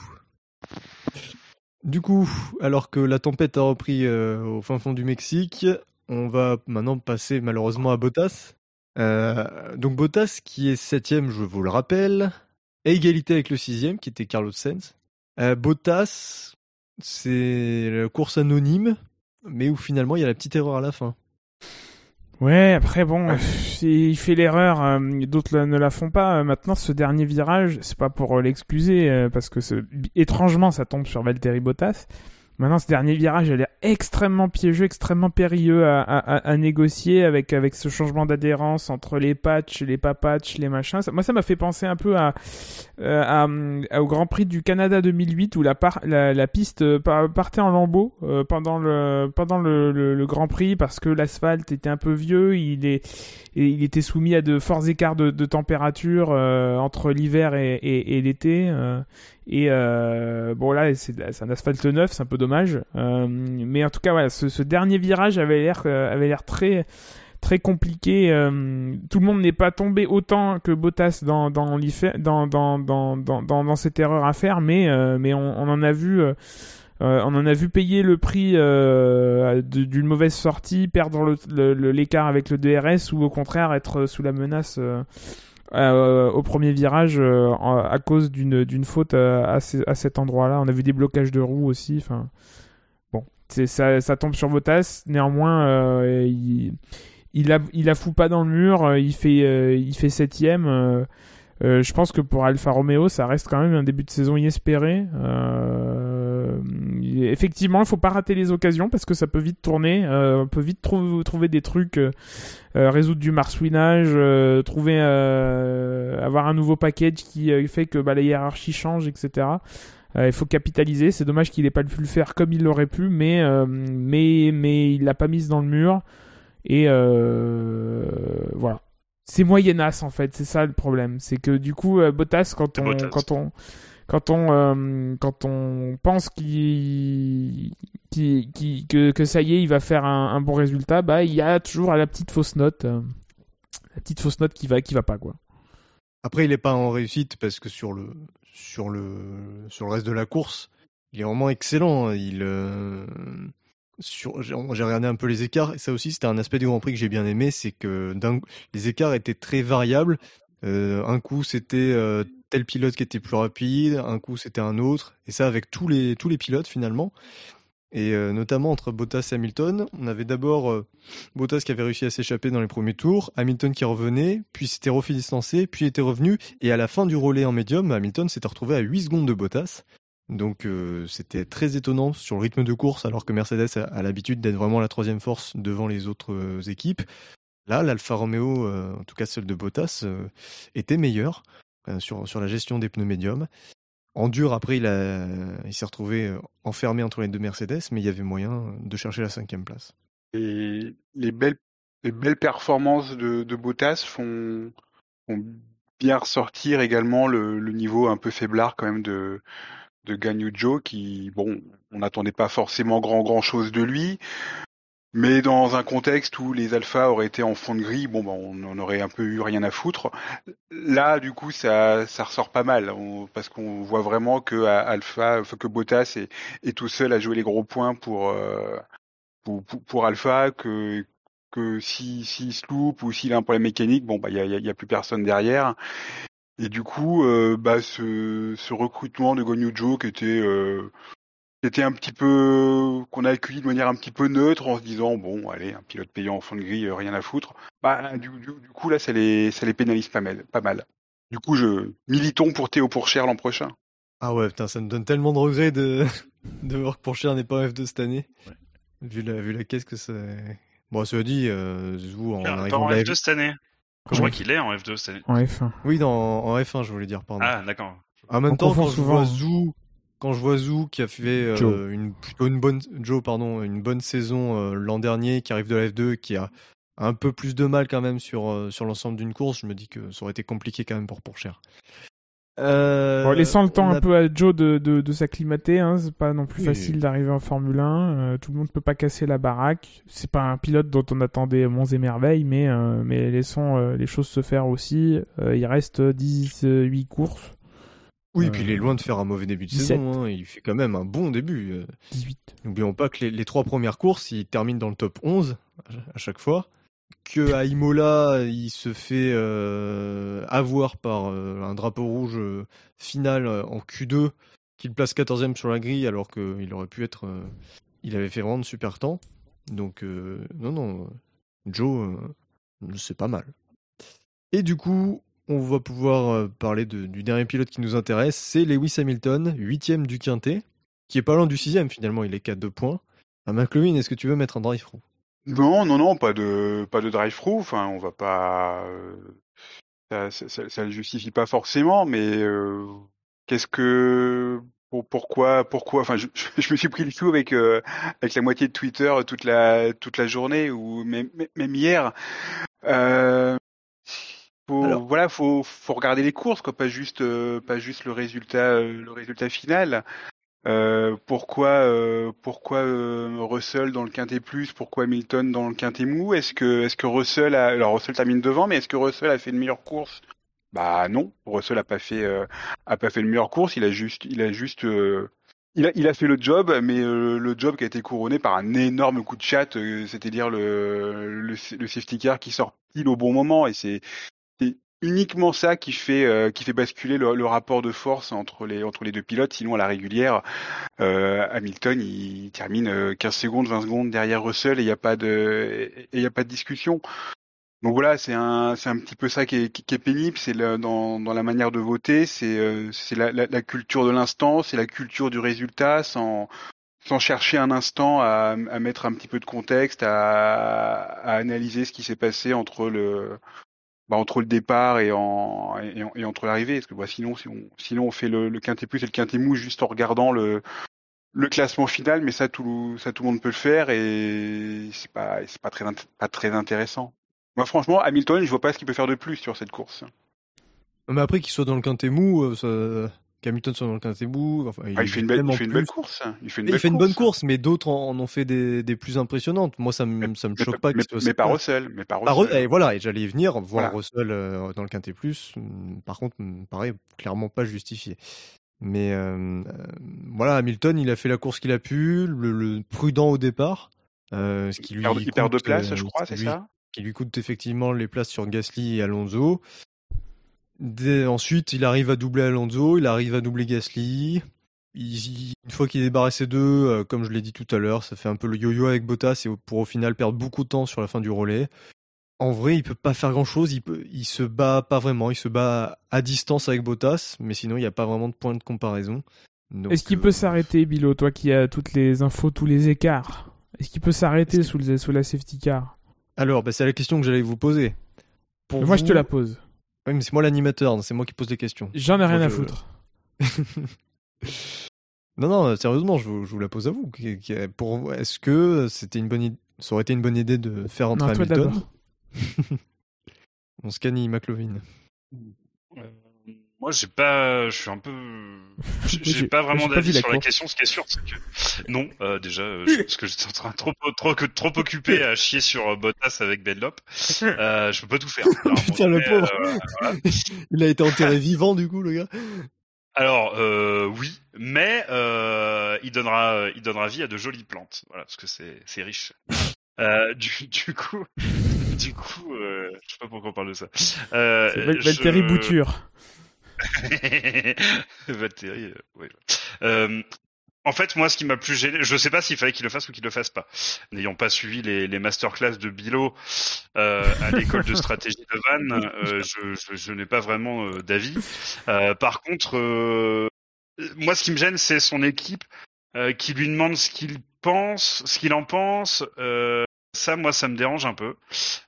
Du coup, alors que la tempête a repris euh, au fin fond du Mexique, on va maintenant passer malheureusement à Bottas. Euh, donc Bottas qui est septième, je vous le rappelle, à égalité avec le sixième qui était Carlos Sainz. Euh, Bottas, c'est la course anonyme, mais où finalement il y a la petite erreur à la fin. Ouais, après bon, il fait l'erreur, euh, d'autres ne la font pas. Maintenant, ce dernier virage, c'est pas pour l'excuser, euh, parce que étrangement, ça tombe sur Valtteri Bottas. Maintenant, ce dernier virage, elle est extrêmement piégeux, extrêmement périlleux à, à, à négocier avec, avec ce changement d'adhérence entre les patchs, les pas patchs, les machins. moi, ça m'a fait penser un peu à, euh, à, au Grand Prix du Canada 2008 où la, par, la, la, piste euh, partait en lambeaux euh, pendant, le, pendant le, le, Grand Prix parce que l'asphalte était un peu vieux, il, est, il était soumis à de forts écarts de, de température entre l'hiver et, et, et l'été. Et euh, bon là, c'est un asphalte neuf, c'est un peu dommage. Euh, mais en tout cas, voilà, ce, dernier virage avait l'air euh, avait l'air très très compliqué. Tout le monde n'est pas tombé autant que Bottas dans dans, dans cette erreur à faire, mais mais on, en a vu. On en a vu payer le prix d'une mauvaise sortie, perdre l'écart avec le DRS ou au contraire être sous la menace au premier virage euh, à cause d'une faute euh, à, cet endroit-là. On a vu des blocages de roues aussi. Enfin, bon, ça, ça tombe sur Bottas. Néanmoins, il, il a il a fout pas dans le mur. Il fait il fait septième. Je pense que pour Alfa Romeo, ça reste quand même un début de saison inespéré. effectivement, il faut pas rater les occasions parce que ça peut vite tourner. on peut vite trouver des trucs euh, résoudre du marsouinage, euh, trouver, euh, avoir un nouveau package qui fait que bah, la hiérarchie change, etc. il faut capitaliser. C'est dommage qu'il n'ait pas pu le faire comme il l'aurait pu, mais, mais, mais il l'a pas mise dans le mur. Et voilà. C'est moyennasse en fait, c'est ça le problème. C'est que du coup, Bottas, quand on, quand on, quand on, quand on pense qu'il qui, que, que, ça y est, il va faire un, un, bon résultat, bah il y a toujours la petite fausse note, euh, la petite fausse note qui va qui va pas quoi. Après, il est pas en réussite parce que sur le sur le sur le reste de la course, il est vraiment excellent. Hein. Il euh, sur j'ai regardé un peu les écarts et ça aussi c'était un aspect du Grand Prix que j'ai bien aimé, c'est que les écarts étaient très variables. Euh, un coup c'était euh, tel pilote qui était plus rapide, un coup c'était un autre, et ça avec tous les tous les pilotes finalement et euh, notamment entre Bottas et Hamilton. On avait d'abord Bottas qui avait réussi à s'échapper dans les premiers tours, Hamilton qui revenait, puis s'était refait distancer, puis était revenu, et à la fin du relais en médium, Hamilton s'était retrouvé à 8 secondes de Bottas. Donc euh, c'était très étonnant sur le rythme de course, alors que Mercedes a, l'habitude d'être vraiment la troisième force devant les autres équipes. Là, l'Alfa Romeo, en tout cas celle de Bottas, était meilleure sur, sur la gestion des pneus médiums. En dur, après, il, s'est retrouvé euh, enfermé entre les deux Mercedes, mais il y avait moyen de chercher la cinquième place. Et les belles, les belles performances de, Bottas font, bien ressortir également le, le, niveau un peu faiblard quand même de, de Ganyu Joe, qui, bon, on n'attendait pas forcément grand grand chose de lui. Mais dans un contexte où les alphas auraient été en fond de grille, bon, ben, on en aurait un peu eu rien à foutre. Là, du coup, ça, ça ressort pas mal, parce qu'on voit vraiment que Alpha, que Bottas est, tout seul à jouer les gros points pour euh, pour, pour, Alpha, que que si s'il se loupe ou s'il a un problème mécanique, bon, bah, il y a, y a, plus personne derrière. Et du coup, euh, bah, ce, ce recrutement de Gonyujo qui était euh, c'était un petit peu qu'on a accueilli de manière un petit peu neutre en se disant bon allez un pilote payant en fond de grille rien à foutre. Bah du, du, du, coup là ça les ça les pénalise pas mal pas mal. Du coup je militons pour Théo Pourchère l'an prochain. Ah ouais putain ça me donne tellement de regrets de [laughs] de voir que Pourchère n'est pas en F2 cette année. Ouais. vu la vu la caisse que ça bon ça dit euh, Zou en arrivant en F2 cette année je crois qu'il est en F2 cette année en F1 oui dans en F1 je voulais dire pardon. Ah d'accord. En même temps quand je vois Zou quand je vois Zou qui a fait euh, une plutôt une bonne Joe pardon une bonne saison euh, l'an dernier qui arrive de la F2 qui a un peu plus de mal quand même sur euh, sur l'ensemble d'une course je me dis que ça aurait été compliqué quand même pour Pourchère euh, bon, laissant le temps a... un peu à Joe de, de, de s'acclimater, hein, c'est pas non plus oui. facile d'arriver en Formule 1. Euh, tout le monde peut pas casser la baraque. C'est pas un pilote dont on attendait monts et merveilles, mais, euh, mais laissons les choses se faire aussi. il reste 18 courses. Oui, et puis il est loin de faire un mauvais début de 17. saison. Hein. Il fait quand même un bon début. 18. N'oublions pas que les, les, trois premières courses, il termine dans le top 11 à chaque fois. Que à Imola, il se fait euh, avoir par euh, un drapeau rouge euh, final en Q2 qu'il place 14e sur la grille alors qu'il aurait pu être. il avait fait vraiment de super temps. Donc, non, non. Joe, c'est pas mal. Et du coup, on va pouvoir parler du dernier pilote qui nous intéresse, c'est Lewis Hamilton, huitième du quintet, qui est pas loin du sixième finalement, il est qu'à deux points. Ah, McLovin, est-ce que tu veux mettre un drive-through? Non, non, non, pas de pas de drive-through. Enfin, on va pas. euh, ça, ça, ça, ça le justifie pas forcément, mais euh, qu'est-ce que pour- pourquoi pourquoi Enfin, je, [laughs] je me suis pris le chou avec euh, avec la moitié de Twitter toute la toute la journée ou même même hier. Euh, faut, Alors- voilà, faut faut regarder les courses, quoi, pas juste euh, pas juste le résultat le résultat final. Euh, pourquoi euh, pourquoi euh, Russell dans le quintet plus, pourquoi Hamilton dans le quintet mou? Est-ce que est-ce que Russell a alors Russell termine devant, mais est-ce que Russell a fait une meilleure course? Bah non, Russell a pas fait euh, a pas fait une meilleure course, il a juste il a juste euh, il a, il a fait le job, mais le job qui a été couronné par un énorme coup de chat, c'est-à-dire le, le le safety car qui sort pile au bon moment. Et c'est uniquement ça qui fait euh, qui fait basculer le, le rapport de force entre les entre les deux pilotes. Sinon à la régulière, euh, Hamilton il termine euh, 15 secondes, 20 secondes derrière Russell et il n'y a pas de il y a pas de discussion. Donc voilà, c'est un c'est un petit peu ça qui est, qui, est pénible, c'est dans dans la manière de voter, c'est euh, c'est la, la, la culture de l'instant, c'est la culture du résultat sans sans chercher un instant à, à mettre un petit peu de contexte, à, à analyser ce qui s'est passé entre le bah, entre le départ et, en, et, et entre l'arrivée. Parce que bah, sinon, si on, sinon on fait le, le quintet plus et le quintet mou juste en regardant le, classement final, mais ça tout, ça tout le monde peut le faire et c'est pas, c'est pas très, pas très intéressant. Moi, franchement, Hamilton, je vois pas ce qu'il peut faire de plus sur cette course. Mais après qu'il soit dans le quintet mou, euh, ça... qu'Hamilton soit dans le quintet mou, enfin, Ah, il fait une belle, tellement il fait une plus- belle course. Il fait une, Il fait une bonne course, mais d'autres en, en ont fait des, des plus impressionnantes. Moi, ça me, ça me Mais, choque pas mais, soit mais pas Russell, mais pas Russell. Ru- et voilà, et j'allais y venir, voir Voilà. Russell euh, dans le quintet plus. hum, Par contre, me paraît clairement pas justifié. Mais euh, euh, voilà, Hamilton, il a fait la course qu'il a pu, le, le prudent au départ, euh, ce qui lui Il perd, il coûte, places, euh, je crois, ce c'est ça? qui lui coûte effectivement les places sur Gasly et Alonso. Dès- ensuite, il arrive à doubler Alonso, il arrive à doubler Gasly. Il- une fois qu'il est débarrassé d'eux, euh, comme je l'ai dit tout à l'heure, ça fait un peu le yo-yo avec Bottas et pour au final perdre beaucoup de temps sur la fin du relais. En vrai, il peut pas faire grand-chose, il, peut, il se bat pas vraiment, il se bat à distance avec Bottas, mais sinon il n'y a pas vraiment de point de comparaison. Est-ce qu'il euh, peut s'arrêter, Bilo, toi qui as toutes les infos, tous les écarts? Est-ce qu'il peut s'arrêter sous, la safety car? Alors, bah, c'est la question que j'allais vous poser. Pour Moi, je te la pose. Oui, mais c'est moi l'animateur, c'est moi qui pose les questions. J'en ai rien à je- foutre. [laughs] Non, non, sérieusement, je vous, je vous la pose à vous. Pour est-ce que c'était une bonne idée, ça aurait été une bonne idée de faire entrer Non, toi Hamilton. [laughs] On scanne McLovin. Euh, moi, j'ai pas, je suis un peu, [laughs] j'ai pas vraiment d'avis sur la question. Ce qui est sûr, c'est que non, euh, déjà, euh, parce que j'étais en train trop, trop, trop, trop occupé à chier sur euh, Bottas avec Benlop. [laughs] Euh, je peux pas tout faire. Alors, Putain, le mais, pauvre. euh, [laughs] Il a été enterré vivant, du coup, le gars. alors, euh, oui, mais euh, il donnera, euh, il donnera vie à de jolies plantes. Voilà, parce que c'est, c'est riche. Euh, du, du coup, du coup, euh, je sais pas pourquoi on parle de ça. Euh, je- Valtteri Bouture. [laughs] Valtteri, euh, oui. Euh, en fait, moi, ce qui m'a plus gêné, je sais pas s'il fallait qu'il le fasse ou qu'il le fasse pas. N'ayant pas suivi les, les masterclass de Bilo euh, à l'école de stratégie de Vannes, [laughs] euh, je, je, je n'ai pas vraiment euh, d'avis. Par contre, moi, ce qui me gêne, c'est son équipe qui lui demande ce qu'il pense, ce qu'il en pense. Euh, ça, moi, ça me dérange un peu.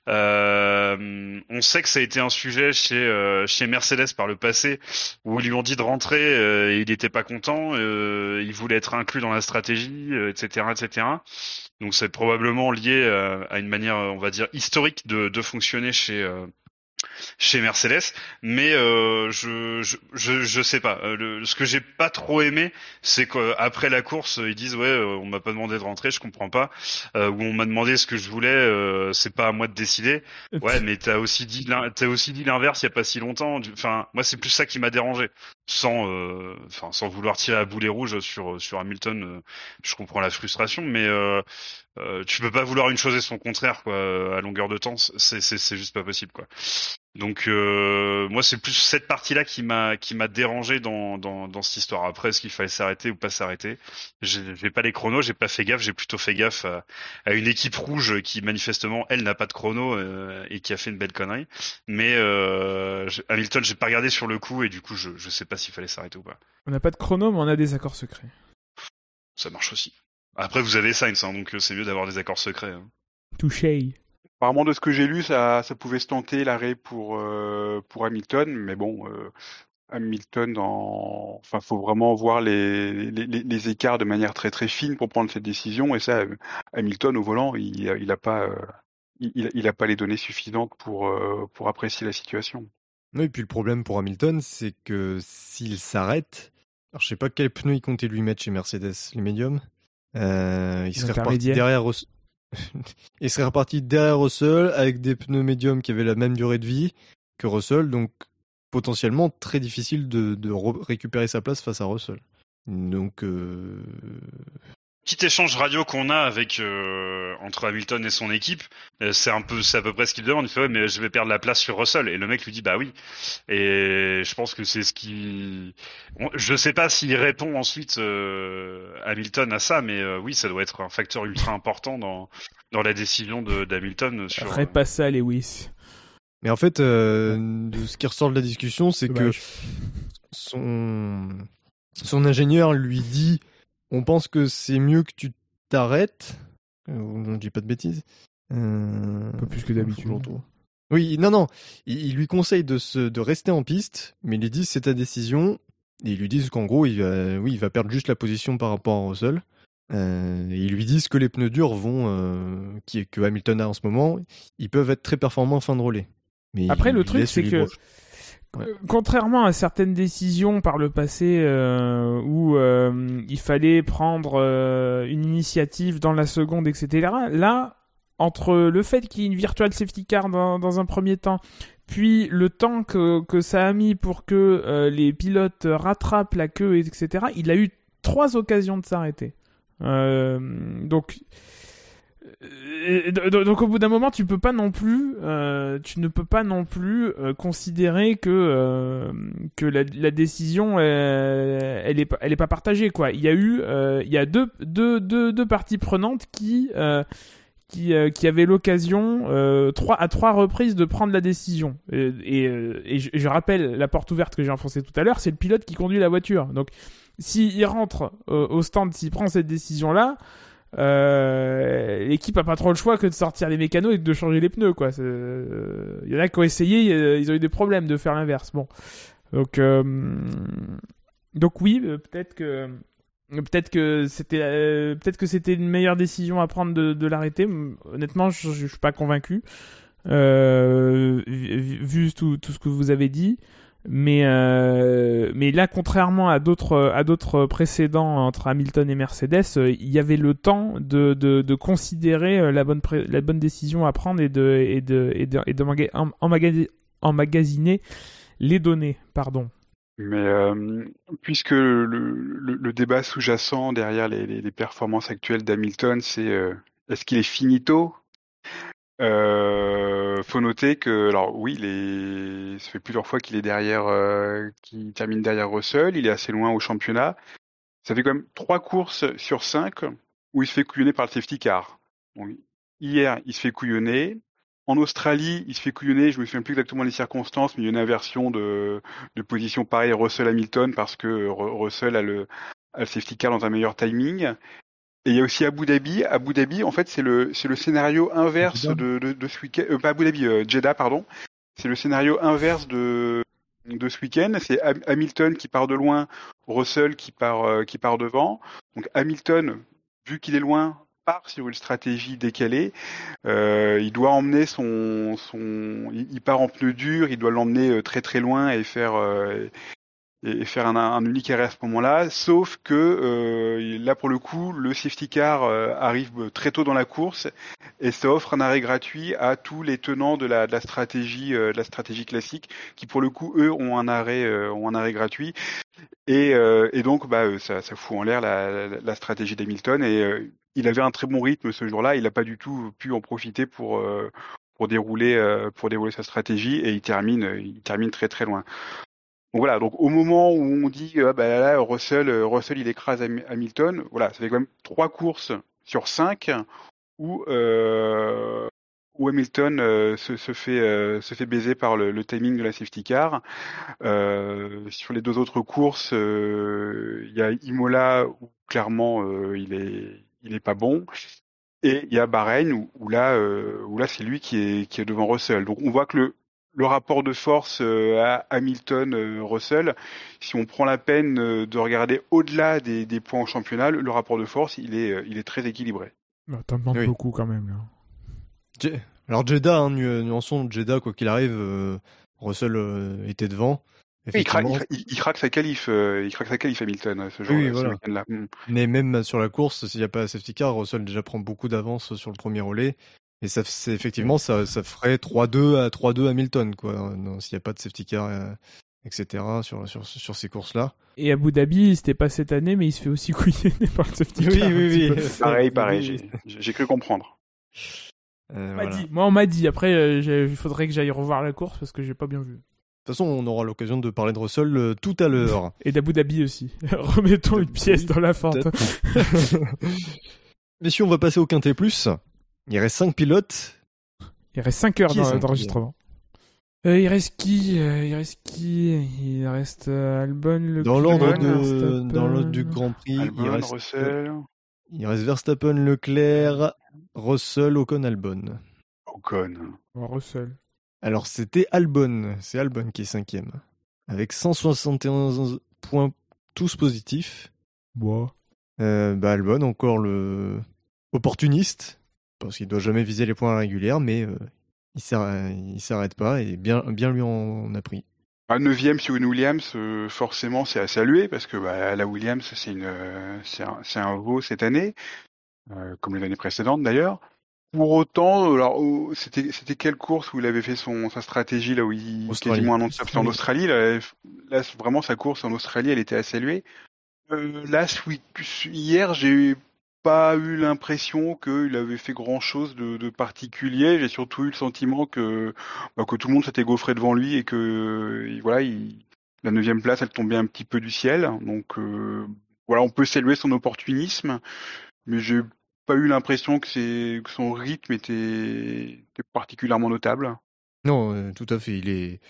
Euh, on sait que ça a été un sujet chez euh, chez Mercedes par le passé, où ils lui ont dit de rentrer, euh, et il n'était pas content, euh, il voulait être inclus dans la stratégie, euh, etc., etc. Donc c'est probablement lié euh, à une manière, on va dire, historique de, de fonctionner chez chez Mercedes, mais euh, je, je je je sais pas. Euh, le- ce que j'ai pas trop aimé, c'est qu'après la course, ils disent ouais, euh, on m'a pas demandé de rentrer, je comprends pas, euh, ou on m'a demandé ce que je voulais, euh, c'est pas à moi de décider. Ouais, mais t'as aussi dit t'as aussi dit l'inverse il y a pas si longtemps. Enfin, moi c'est plus ça qui m'a dérangé, sans euh, enfin sans vouloir tirer à boulet rouge sur sur Hamilton. je comprends la frustration, mais euh, tu peux pas vouloir une chose et son contraire quoi à longueur de temps. C'est c'est c'est juste pas possible quoi. Donc euh, moi c'est plus cette partie-là qui m'a qui m'a dérangé dans, dans dans cette histoire. Après est-ce qu'il fallait s'arrêter ou pas s'arrêter? J'ai j'ai pas les chronos, j'ai pas fait gaffe, j'ai plutôt fait gaffe à, à une équipe rouge qui manifestement elle n'a pas de chrono euh, et qui a fait une belle connerie. Mais euh, Hamilton j'ai pas regardé sur le coup et du coup je je sais pas s'il fallait s'arrêter ou pas. On n'a pas de chrono, mais on a des accords secrets. Ça marche aussi. Après vous avez Sainz hein, donc euh, c'est mieux d'avoir des accords secrets. hein. Touché. Apparemment, de ce que j'ai lu, ça, ça pouvait se tenter l'arrêt pour, euh, pour Hamilton, mais bon, euh, Hamilton, dans... enfin, faut vraiment voir les, les, écarts de manière très très fine pour prendre cette décision, et ça, Hamilton au volant, il, il a pas, euh, il, il a pas les données suffisantes pour, euh, pour apprécier la situation. Oui, et puis le problème pour Hamilton, c'est que s'il s'arrête, alors je sais pas quel pneu il comptait lui mettre chez Mercedes, les médiums, euh, il serait reparti derrière. Rus- [laughs] il serait reparti derrière Russell avec des pneus médiums qui avaient la même durée de vie que Russell, donc potentiellement très difficile de, de re- récupérer sa place face à Russell. Donc, euh, Petit échange radio qu'on a avec euh, entre Hamilton et son équipe, euh, c'est un peu c'est à peu près ce qu'il demande. Il fait ouais mais je vais perdre la place sur Russell et le mec lui dit bah oui. Et je pense que c'est ce qui, on- je sais pas s'il répond ensuite euh, Hamilton à ça, mais euh, oui ça doit être un facteur ultra important dans dans la décision de d'Hamilton sur. Ferait pas ça, Lewis. Mais en fait, euh, de ce qui ressort de la discussion, c'est que son, son ingénieur lui dit on pense que c'est mieux que tu t'arrêtes. Euh, On dit pas de bêtises. Euh, Un peu plus que d'habitude. Oui, non, non. Il, il lui conseille de, se, de rester en piste, mais il lui dit c'est ta décision. Et ils lui disent qu'en gros, il va, oui, il va perdre juste la position par rapport à Russell. Euh, et ils lui disent que les pneus durs vont, euh, qui, que Hamilton a en ce moment, ils peuvent être très performants en fin de relais. Mais Après, il le truc, c'est que Euh, Contrairement à certaines décisions par le passé euh, où euh, il fallait prendre une initiative dans la seconde, etc. Là, entre le fait qu'il y ait une virtual safety car dans, un premier temps, puis le temps que, que ça a mis pour que les pilotes rattrapent la queue, etc., il a eu trois occasions de s'arrêter. Donc, do- donc au bout d'un moment, tu peux pas non plus, euh, tu ne peux pas non plus euh, considérer que euh, que la, décision, euh, elle est elle est pas partagée quoi. Il y a eu, euh, il y a deux deux deux, deux parties prenantes qui euh, qui, euh, qui avaient l'occasion euh, trois à trois reprises de prendre la décision. Et, euh, je, je rappelle la porte ouverte que j'ai enfoncée tout à l'heure, c'est le pilote qui conduit la voiture. Donc s'il rentre euh, au stand, s'il prend cette décision là. Euh, l'équipe a pas trop le choix que de sortir les mécanos et de changer les pneus quoi. C'est- euh, Il y en a qui ont essayé, euh, ils ont eu des problèmes de faire l'inverse. Bon, donc donc oui, peut-être que peut-être que c'était peut-être que c'était une meilleure décision à prendre de, l'arrêter. Honnêtement, je, je suis pas convaincu vu, tout ce que vous avez dit. Mais euh, mais là, contrairement à d'autres à d'autres précédents entre Hamilton et Mercedes, il y avait le temps de, de, de considérer euh, la bonne la bonne décision à prendre et de et de et de, et de maga- em- emmagasi- emmagasiner les données. Pardon. Mais euh, puisque le, le, débat sous-jacent derrière les, les, performances actuelles d'Hamilton, c'est est-ce qu'il est finito euh, faut noter que, alors oui, il est, ça fait plusieurs fois qu'il est derrière, euh, qu'il termine derrière Russell. Il est assez loin au championnat. Ça fait quand même trois courses sur cinq où il se fait couillonner par le safety car. Bon, hier, il se fait couillonner. En Australie, il se fait couillonner. Je me souviens plus exactement des circonstances, mais il y a une inversion de, de position pareille Russell-Hamilton parce que Ru- Russell a le, a le safety car dans un meilleur timing. Et il y a aussi Abu Dhabi. Abu Dhabi, en fait, c'est le, c'est le scénario inverse de, de, de ce week-end. Euh, pas Abu Dhabi, euh, Jeddah, pardon. C'est le scénario inverse de, de ce week-end. C'est Ham- Hamilton qui part de loin, Russell qui part, euh, qui part devant. Donc Hamilton, vu qu'il est loin, part sur une stratégie décalée. Euh, il doit emmener son, son, il il part en pneu dur, il doit l'emmener euh, très très loin et faire euh, et faire un, un unique arrêt à ce moment-là. Sauf que euh, là pour le coup, le safety car euh, arrive très tôt dans la course et ça offre un arrêt gratuit à tous les tenants de la, de la stratégie, euh, de la stratégie classique, qui pour le coup eux ont un arrêt, euh, ont un arrêt gratuit. Et, euh, et donc bah ça, ça fout en l'air la, la, stratégie d'Hamilton et il avait un très bon rythme ce jour-là. Il n'a pas du tout pu en profiter pour pour dérouler pour dérouler sa stratégie et il termine il termine très très loin. Donc voilà, donc au moment où on dit ah bah là Russell Russell il écrase Hamilton, voilà, ça fait quand même trois courses sur cinq où euh, où Hamilton euh, se, fait euh, se fait baiser par le, timing de la safety car. Euh, sur les deux autres courses, il y a Imola où clairement il est il pas bon. Et il y a Bahreïn où, où là où là c'est lui qui est qui est devant Russell. Donc on voit que le le rapport de force à Hamilton-Russell, si on prend la peine de regarder au-delà des, des, points en championnat, le rapport de force, il est, il est très équilibré. Bah, T'en demandes oui. beaucoup quand même. Là. Alors Jeddah, hein, nuançons Jeddah, quoi qu'il arrive, euh, Russell euh, était devant. Il craque, il, il, craque, sa qualif, euh, il craque sa qualif Hamilton ce jour oui, voilà. là mm. Mais même sur la course, s'il n'y a pas safety car, Russell déjà prend beaucoup d'avance sur le premier relais. Et ça, c'est effectivement, ça, ça ferait 3-2 à 3-2 Hamilton, quoi. S'il n'y a pas de safety car, euh, etc. sur sur sur ces courses-là. Et Abu Dhabi, c'était pas cette année, mais il se fait aussi couillonner [laughs] par le safety car. Oui, oui, [laughs] oui. Pareil, pareil. J'ai cru comprendre. Euh, voilà. dit. Moi, on m'a dit. Après, euh, il faudrait que j'aille revoir la course parce que j'ai pas bien vu. De toute façon, on aura l'occasion de parler de Russell euh, tout à l'heure. [laughs] Et d'Abu Dhabi aussi. Remettons une pièce dans la fente. Messieurs, on va passer au Quintet Plus. Il reste 5 pilotes. Il reste 5 heures d'enregistrement. Euh, il reste qui euh, Il reste qui? Il reste euh, Albon, le Dans l'ordre de... dans l'ordre du Grand Prix, Albon, il reste Russell. il reste Verstappen, Leclerc, Russell, Ocon, Albon. Ocon. Oh, Russell. Alors c'était Albon, c'est Albon qui est cinquième, avec 171 points tous positifs. Bois. Euh, bah Albon encore le opportuniste, parce qu'il doit jamais viser les points réguliers, mais euh, il s'arrête pas et bien, bien lui en a pris. Un neuvième sur une Williams, euh, forcément, c'est à saluer parce que bah, la Williams, c'est une, c'est un, un veau cette année, euh, comme les années précédentes d'ailleurs. Pour autant, alors oh, c'était c'était quelle course où il avait fait son sa stratégie là où il Australie. quasiment un stop en Australie là, là, vraiment sa course en Australie, elle était à saluer. Là, hier, j'ai pas eu l'impression qu'il avait fait grand chose de, particulier. J'ai surtout eu le sentiment que bah, que tout le monde s'était gaufré devant lui et que voilà, il, la neuvième place, elle tombait un petit peu du ciel. Donc euh, voilà, on peut saluer son opportunisme, mais j'ai pas eu l'impression que, que son rythme était, particulièrement notable. Non, euh, tout à fait. Il est,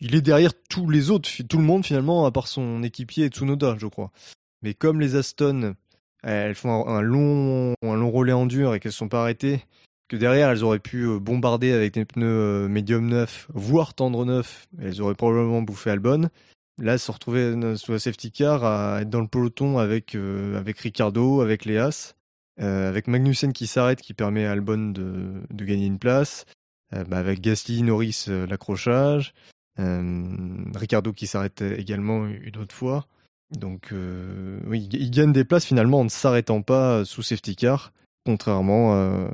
il est derrière tous les autres, tout le monde finalement, à part son équipier Tsunoda, je crois. Mais comme les Aston, elles font un, long, un long relais en dur et qu'elles sont pas arrêtées, que derrière elles auraient pu euh, bombarder avec des pneus euh, médium neufs, voire tendre neufs, elles auraient probablement bouffé Albon. Là, se retrouver sous la safety car, à être dans le peloton avec euh, avec Ricardo, avec Léas, euh, avec Magnussen qui s'arrête, qui permet à Albon de, de gagner une place. Bah, avec Gasly, Norris, l'accrochage. Ricardo qui s'arrête également une autre fois. Donc euh, oui, il gagne des places finalement en ne s'arrêtant pas sous safety car, contrairement euh,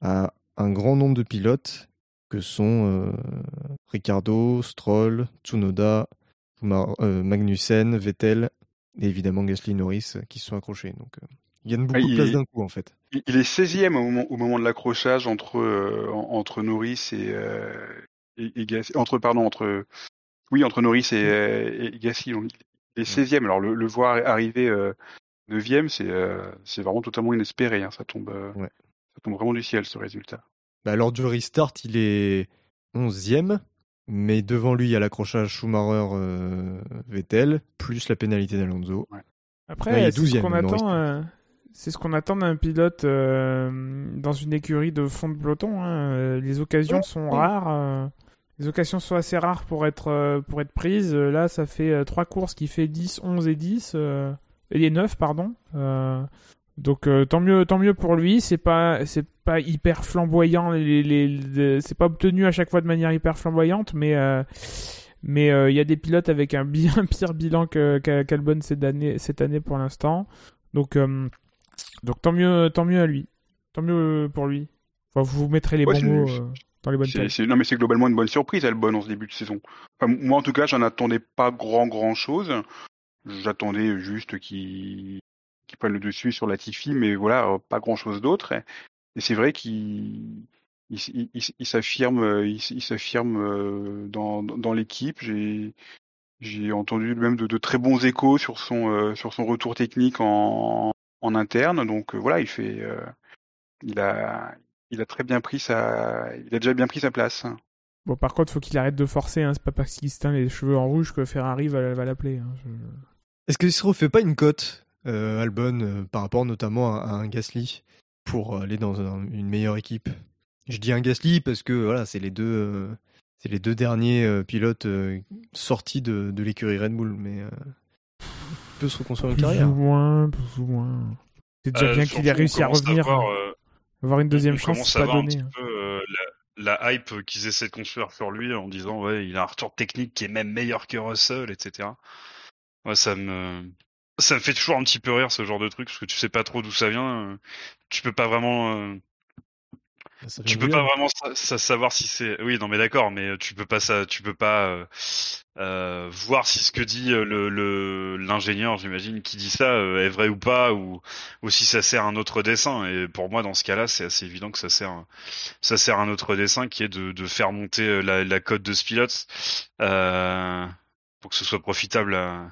à un grand nombre de pilotes que sont euh, Ricardo, Stroll, Tsunoda, euh, Magnussen, Vettel et évidemment Gasly, Norris euh, qui se sont accrochés. Donc euh, il gagne beaucoup Ah, de places d'un coup en fait. Il est 16e au moment, au moment de l'accrochage entre euh, en- entre Norris et, euh, et, et Gasly, entre pardon entre oui entre Norris et, euh, et il est 16e. Alors le, le voir arriver euh, 9e, c'est euh, c'est vraiment totalement inespéré. Hein. Ça tombe euh, Ouais. ça tombe vraiment du ciel ce résultat. Bah, lors du restart, il est 11e, mais devant lui, il y a l'accrochage Schumacher-Vettel, plus la pénalité d'Alonso. Après, Ouais, il est c'est ce 12e, qu'on attend. euh, c'est ce qu'on attend d'un pilote euh, dans une écurie de fond de peloton. hein. Euh, Les occasions sont rares. Les occasions sont assez rares pour être euh, pour être prises. Euh, Là, ça fait euh, trois courses qui fait 10, 11 et 10 euh, et les 9 pardon. Euh, donc euh, tant mieux tant mieux pour lui, c'est pas c'est pas hyper flamboyant les, les, les- c'est pas obtenu à chaque fois de manière hyper flamboyante mais mais il y a des pilotes avec un bien [laughs] pire bilan que qu'a- qu'Albon cette année cette année pour l'instant. Donc donc tant mieux tant mieux à lui. Tant mieux pour lui. Enfin, vous mettrez les Ouais, bons mots dans les bonnes C'est- têtes. c'est- non mais c'est globalement une bonne surprise Albon en ce début de saison. Enfin, moi en tout cas, j'en attendais pas grand grand chose. J'attendais juste qu'il qu'il prenne le dessus sur Latifi, mais voilà, euh, pas grand chose d'autre. Et c'est vrai qu'il il, s- il, il s- il s'affirme, euh, il, s'affirme euh, dans, dans dans l'équipe. J'ai j'ai entendu même de, de très bons échos sur son euh, sur son retour technique en en interne. Donc euh, voilà, il fait, euh, il a il a très bien pris sa, il a déjà bien pris sa place. Bon, par contre, faut qu'il arrête de forcer. Hein. C'est pas parce qu'il se teint les cheveux en rouge que Ferrari va, va l'appeler. Hein. Je- Est-ce qu'il se refait pas une cote, euh, Albon, euh, par rapport notamment à, à un Gasly, pour aller dans un- une meilleure équipe? Je dis un Gasly parce que voilà, c'est les deux, euh, c'est les deux derniers euh, pilotes euh, sortis de, de l'écurie Red Bull, mais euh, il peut se reconstruire une Plus carrière. ou moins, plus ou moins. C'est déjà Euh, bien qu'il ait réussi à revenir. voir, euh, Avoir une deuxième on chance, commence à pas voir un donné. petit hein. peu euh, la, la hype qu'ils essaient de construire sur lui en disant ouais il a un retour technique qui est même meilleur que Russell etc. Ouais, ça me ça me fait toujours un petit peu rire ce genre de truc parce que tu sais pas trop d'où ça vient. euh, Tu peux pas vraiment euh, Ça tu peux pas vraiment sa- sa- savoir si c'est oui non mais d'accord mais tu peux pas ça tu peux pas euh, euh, voir si ce que dit euh, le le- l'ingénieur j'imagine qui dit ça euh, est vrai ou pas ou ou si ça sert un autre dessin. Et pour moi dans ce cas-là c'est assez évident que ça sert ça sert un autre dessin qui est de de faire monter euh, la la cote de ce pilote euh, pour que ce soit profitable à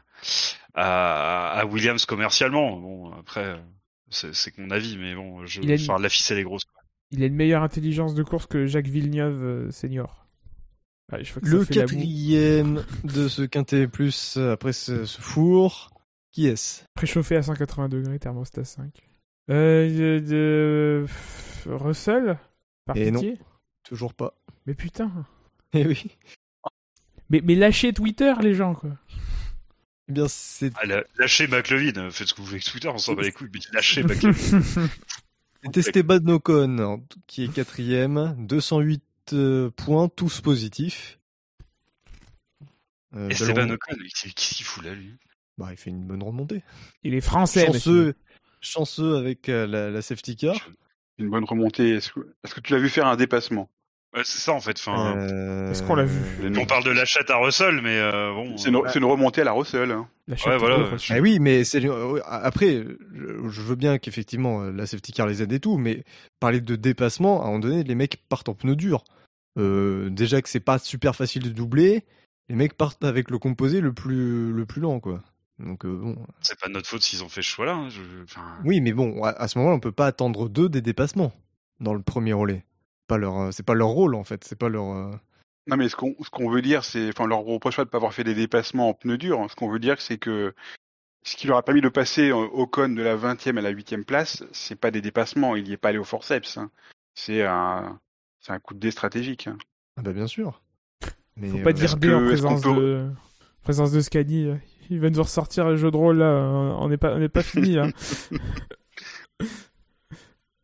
à, à Williams commercialement. Bon après c'est mon avis mais bon je une- enfin la ficelle est grosse quoi. Il a une meilleure intelligence de course que Jacques Villeneuve euh, senior. Ouais, je vois que ça Le quatrième de ce quintet plus euh, après ce, ce four, qui est-ce? Préchauffé à 180 degrés, thermostat 5. Euh, de, de- Russell? Par Et non. pitié? Toujours pas. Mais putain. Eh oui. Mais, mais lâchez Twitter, les gens, quoi. Eh bien, c'est Ah, lâchez McLevin, faites ce que vous voulez avec Twitter, on s'en bat les couilles, mais lâchez [laughs] McLevin. C'est Esteban Ocon hein, qui est quatrième, 208 euh, points, tous positifs. Euh, Esteban Ocon, qu'est-ce qu'il fout là, lui? Bah, il fait une bonne remontée. Il est français, monsieur. Chanceux, chanceux avec euh, la, la safety car. Une bonne remontée. Est-ce que, est-ce que tu l'as vu faire un dépassement? Ouais, c'est ça en fait. Enfin, Euh, Est-ce qu'on l'a vu on parle de l'achat à Russell, mais euh, bon. C'est une, remontée à la Russell. hein. La Ouais, voilà. Ah oui, mais c'est euh, après, je veux bien qu'effectivement la safety car les aide et tout, mais parler de dépassement, à un moment donné, les mecs partent en pneus durs. Euh, déjà que c'est pas super facile de doubler, les mecs partent avec le composé le plus le plus lent, quoi. Donc euh, bon, C'est pas de notre faute s'ils ont fait ce choix-là. hein, je- enfin, oui, mais bon, à, à ce moment-là, on peut pas attendre d'eux des dépassements dans le premier relais. Pas leur, euh, c'est pas leur rôle en fait, c'est pas leur. euh, Non, mais ce qu'on ce qu'on veut dire, c'est, enfin, leur reproche pas de pas avoir fait des dépassements en pneus durs. hein. Ce qu'on veut dire, c'est que ce qui leur a permis de passer euh, Ocon de la 20e à la 8e place, c'est pas des dépassements. Il y est pas allé au forceps. hein. C'est un, c'est un coup de dé stratégique. hein. Ah bah bien sûr. Mais Faut pas euh, dire D en présence peut- de... présence de Scadi. euh. Il va nous ressortir le jeu de rôle, là. On n'est pas, on n'est pas fini, là. [laughs]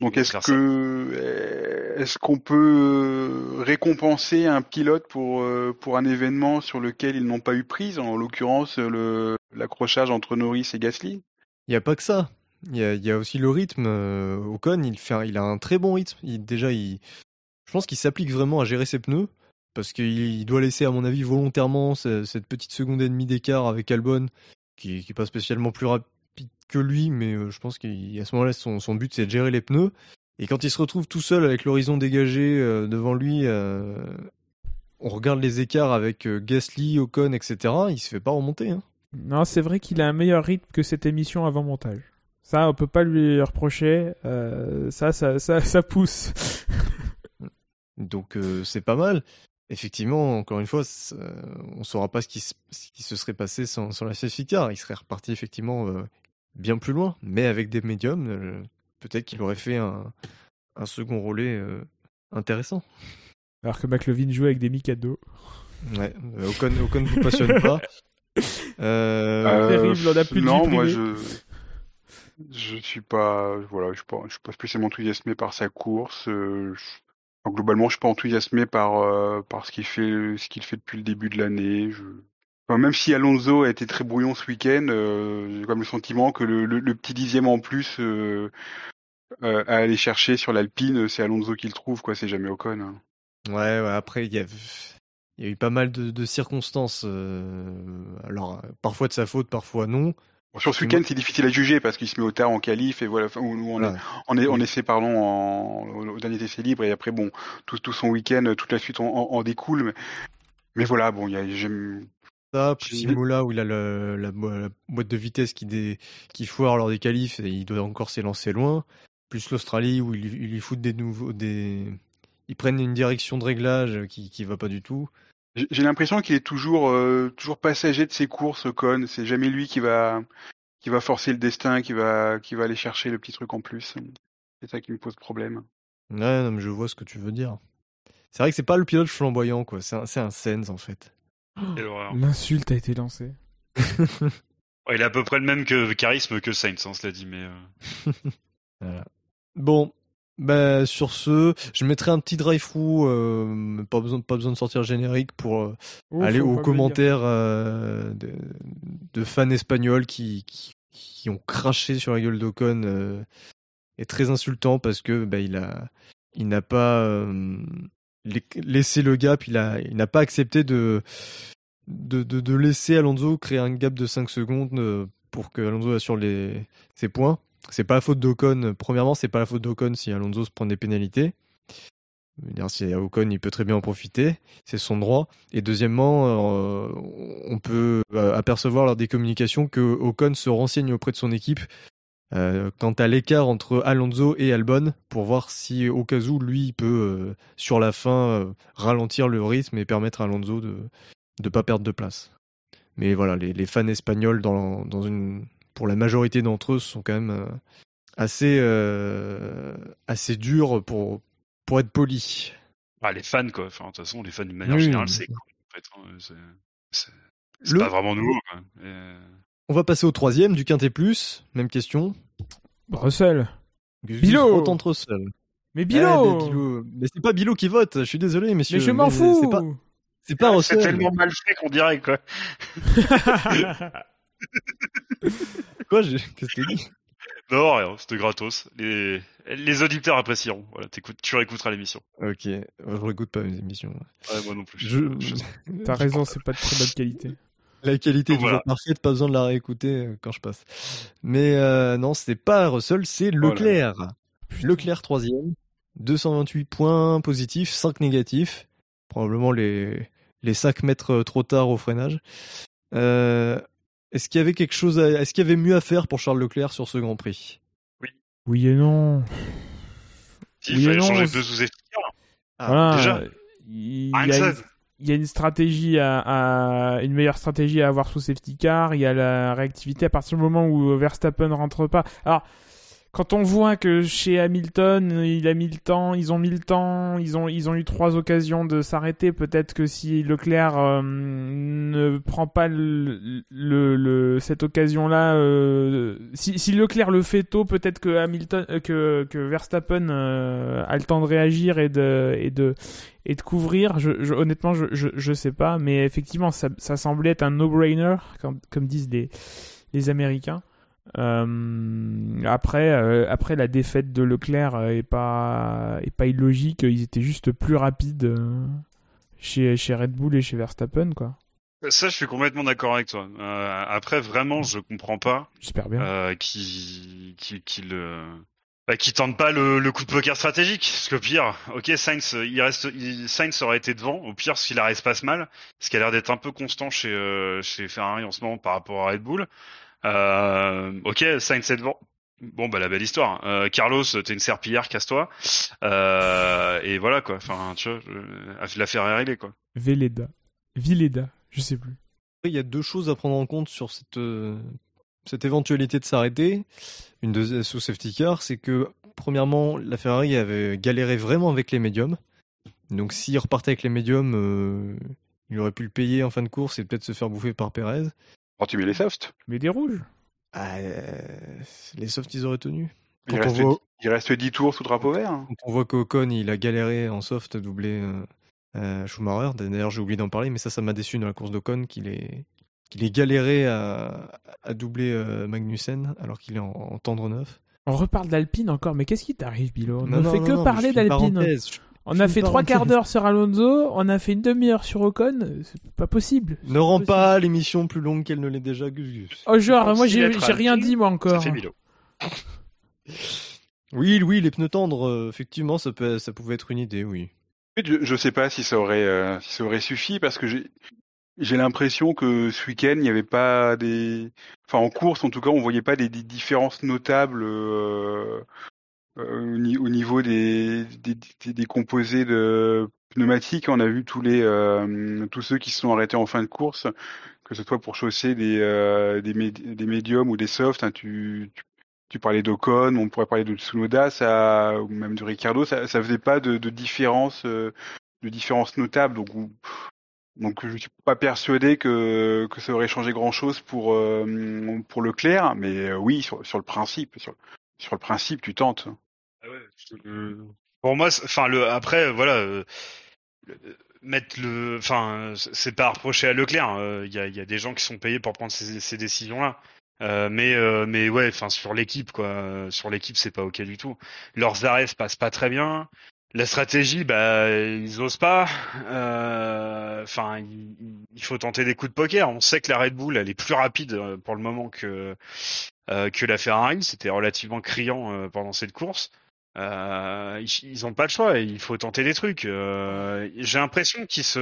Donc est-ce que est-ce qu'on peut récompenser un pilote pour euh, pour un événement sur lequel ils n'ont pas eu prise, en l'occurrence le l'accrochage entre Norris et Gasly Il n'y a pas que ça. Il y a, il y a aussi le rythme. euh, Ocon, il, fait un- il a un très bon rythme. Il, déjà, il, je pense qu'il s'applique vraiment à gérer ses pneus. Parce qu'il il doit laisser, à mon avis, volontairement ce- cette petite seconde et demie d'écart avec Albon, qui n'est pas spécialement plus rapide que lui, mais euh, je pense qu'à ce moment-là, son, son but, c'est de gérer les pneus. Et quand il se retrouve tout seul avec l'horizon dégagé euh, devant lui, euh, on regarde les écarts avec euh, Gasly, Ocon, etc. Il se fait pas remonter. Hein. Non, c'est vrai qu'il a un meilleur rythme que cette émission avant montage. Ça, on peut pas lui reprocher. ça, ça, ça, [laughs] ça pousse. Donc c'est pas mal. Effectivement, encore une fois, on saura pas ce qui, se- ce qui se serait passé sans, sans la safety car. Il serait reparti effectivement bien plus loin, mais avec des médiums, euh, peut-être qu'il aurait fait un, un second relais euh, intéressant. Alors que McLovin joue avec des Mikado. Ouais, euh, Ocon, Ocon vous passionne pas. [laughs] Euh, terrible, on a plus de non, moi je je suis pas voilà, je suis pas je suis pas spécialement enthousiasmé par sa course. euh, je- enfin, globalement, je suis pas enthousiasmé par euh, par ce qu'il fait ce qu'il fait depuis le début de l'année. Je... enfin, même si Alonso a été très brouillon ce week-end, euh, j'ai comme le sentiment que le, le, le petit dixième en plus euh, euh, à aller chercher sur l'Alpine, c'est Alonso qui le trouve quoi. C'est jamais Ocon. hein. Ouais, ouais, après, il y a, il y a eu pas mal de, de circonstances. euh, alors, parfois de sa faute, parfois non. Bon, sur ce week-end, c'est difficile à juger parce qu'il se met au tard en qualif et voilà, on, est, on, est, on essaie pardon en, au, dernier essai libre et après bon tout, tout son week-end, toute la suite en, en- en découle. Mais, mais voilà, bon, il y a, j'aime- Ça, plus Imola où il a le- la, bo- la boîte de vitesse qui, dé- qui foire lors des qualifs et il doit encore s'élancer loin. Plus l'Australie où ils lui- ils lui foutent des nouveaux. Des... Ils prennent une direction de réglage qui, qui va pas du tout. j'ai l'impression qu'il est toujours euh, toujours passager de ses courses, Ocon. C'est jamais lui qui va qui va forcer le destin, qui va qui va aller chercher le petit truc en plus. C'est ça qui me pose problème. Ouais, non, mais je vois ce que tu veux dire. C'est vrai que c'est pas le pilote flamboyant, quoi. C'est un, c'est un Sens, en fait. Quelle horreur. L'insulte a été lancée. [laughs] Ouais, il a à peu près le même que charisme que Sainz, hein, cela dit, mais. euh, [laughs] Bon, bah, sur ce, je mettrai un petit drive-through. euh, pas, besoin, pas besoin de sortir le générique pour euh, Oh, aller faut aux pas me le dire. commentaires euh, de, de fans espagnols qui, qui, qui ont craché sur la gueule d'Ocon. Euh, est très insultant parce que bah, il a il n'a pas euh, laissé le gap, il n'a pas accepté de laisser Alonso créer un gap de 5 secondes euh, pour que Alonso assure les, ses points. C'est pas la faute d'Ocon. Premièrement, c'est pas la faute d'Ocon si Alonso se prend des pénalités. Si Ocon, il peut très bien en profiter, c'est son droit. Et deuxièmement, euh, on peut euh, apercevoir lors des communications que Ocon se renseigne auprès de son équipe euh, quant à l'écart entre Alonso et Albon pour voir si au cas où lui il peut euh, sur la fin euh, ralentir le rythme et permettre à Alonso de de pas perdre de place. Mais voilà, les, les fans espagnols dans, dans une pour la majorité d'entre eux sont quand même assez assez durs pour pour être polis. Ah, les fans, quoi. Enfin, de toute façon, les fans, d'une manière Oui, générale, c'est cool, en fait. hein, C'est c'est- c'est Le- pas vraiment nouveau, quoi. Et- On va passer au troisième du Quintet Plus. Même question. Russell. Bilo Russell. Mais Eh, Bilo mais Bilo. Mais c'est pas Bilo qui vote. Je suis désolé, messieurs. Mais je m'en fous C'est pas, c'est pas C'est Russell. tellement mal fait qu'on dirait, quoi. [laughs] Quoi Qu'est-ce que t'as dit? Non, rien, c'était gratos. Les, les auditeurs apprécieront. Voilà, t'écoutes, tu réécouteras l'émission. Ok, je réécoute pas mes émissions. Ouais, moi non plus. Je... [laughs] T'as raison, c'est pas de très bonne qualité. La qualité est Voilà. toujours parfaite, pas besoin de la réécouter euh, quand je passe. Mais euh, non, c'est pas Russell, c'est Leclerc. Leclerc troisième, 228 points positifs, 5 négatifs. Probablement les, les 5 mètres trop tard au freinage. Euh, est-ce qu'il y avait quelque chose, à- est-ce qu'il y avait mieux à faire pour Charles Leclerc sur ce Grand Prix? Oui et non. Si, Oui il et fallait non, changer deux sous voilà. déjà. Il Rien y, a il y a une stratégie à, une meilleure stratégie à avoir sous safety car. Il y a la réactivité à partir du moment où Verstappen rentre pas. Alors, quand on voit que chez Hamilton, il a mis le temps, ils ont mis le temps, ils ont, eu trois occasions de s'arrêter. Peut-être que si Leclerc euh, ne prend pas le, cette occasion-là, euh, si, si Leclerc le fait tôt, peut-être que Hamilton, euh, que, Verstappen a le temps de réagir et de, couvrir. Honnêtement, je, je sais pas, mais effectivement, ça, semblait être un no-brainer, comme, disent les Américains. Euh, après, euh, après la défaite de Leclerc euh, est pas est pas illogique. Ils étaient juste plus rapides chez chez Red Bull et chez Verstappen, quoi. Ça, je suis complètement d'accord avec toi. Euh, après, vraiment, je comprends pas J'espère bien. qui qui qui le bah, qui tente pas le, le coup de poker stratégique. Parce que pire, ok, Sainz, il reste, il, Sainz aurait été devant. Au pire, si l'arrêt se passe mal, ce qui a l'air d'être un peu constant chez euh, chez Ferrari en ce moment par rapport à Red Bull. Euh, ok, Sainz est devant. Bon, bah la belle histoire. Euh, Carlos, t'es une serpillière, casse-toi. Euh, et voilà quoi. Enfin, tu vois, je- l'affaire est réglée quoi. Veleda, Vileda, je sais plus. Il y a deux choses à prendre en compte sur cette, euh, cette éventualité de s'arrêter. Une deuxième sous safety car, c'est que premièrement, la Ferrari avait galéré vraiment avec les médiums. Donc s'il repartait avec les médiums, euh, il aurait pu le payer en fin de course et peut-être se faire bouffer par Perez. Oh, tu mets les softs. Mais des rouges. Ah, euh, les softs, ils auraient tenu. Il Quand on, reste, voit, il reste 10 tours sous drapeau vert. hein. quand on voit qu'Ocon, il a galéré en soft à doubler euh, euh, Schumacher. D'ailleurs, j'ai oublié d'en parler, mais ça, ça m'a déçu dans la course d'Ocon qu'il ait, qu'il ait galéré à, à doubler euh, Magnussen alors qu'il est en, en tendre neuf. On reparle d'Alpine encore, mais qu'est-ce qui t'arrive, Bilo? On Non, ne non, fait non, que non, parler d'Alpine. Je- On a fait trois quarts d'heure sur Alonso, on a fait une demi-heure sur Ocon, c'est pas possible. Ne rends pas l'émission plus longue qu'elle ne l'est déjà, Gus Gus. Oh genre, moi j'ai rien dit moi encore. Ça fait Milo. Oui, oui, les pneus tendres, euh, effectivement, ça, peut, ça pouvait être une idée, oui. Je, je sais pas si ça aurait, euh, si ça aurait suffi parce que j'ai, j'ai l'impression que ce week-end il n'y avait pas des, enfin en course en tout cas, on voyait pas des, des différences notables euh, au ni- au niveau des, des, des, des composés de pneumatiques. On a vu tous les, euh, tous ceux qui se sont arrêtés en fin de course, que ce soit pour chausser des, euh, des, médi- médiums ou des softs. hein, tu, tu parlais d'Ocon, on pourrait parler de Tsunoda, ça, ou même de Ricardo, ça, ça faisait pas de, de différence, euh, de différence notable. Donc, donc je suis pas persuadé que, que ça aurait changé grand chose pour, euh, pour Leclerc, mais euh, oui, sur, sur le principe, sur, sur le principe, tu tentes. Ah le- Pour moi, enfin après voilà euh, mettre le c'est pas à reprocher à Leclerc, euh, il y a des gens qui sont payés pour prendre ces, décisions là. mais euh, mais ouais enfin sur l'équipe quoi euh, sur l'équipe c'est pas ok du tout leurs arrêts se passent pas très bien la stratégie bah ils osent pas Euh, enfin il, il faut tenter des coups de poker on sait que la Red Bull elle est plus rapide euh, pour le moment que euh, que la Ferrari c'était relativement criant euh, pendant cette course euh, ils, ils ont pas le choix, il faut tenter des trucs. Euh, j'ai l'impression qu'ils se,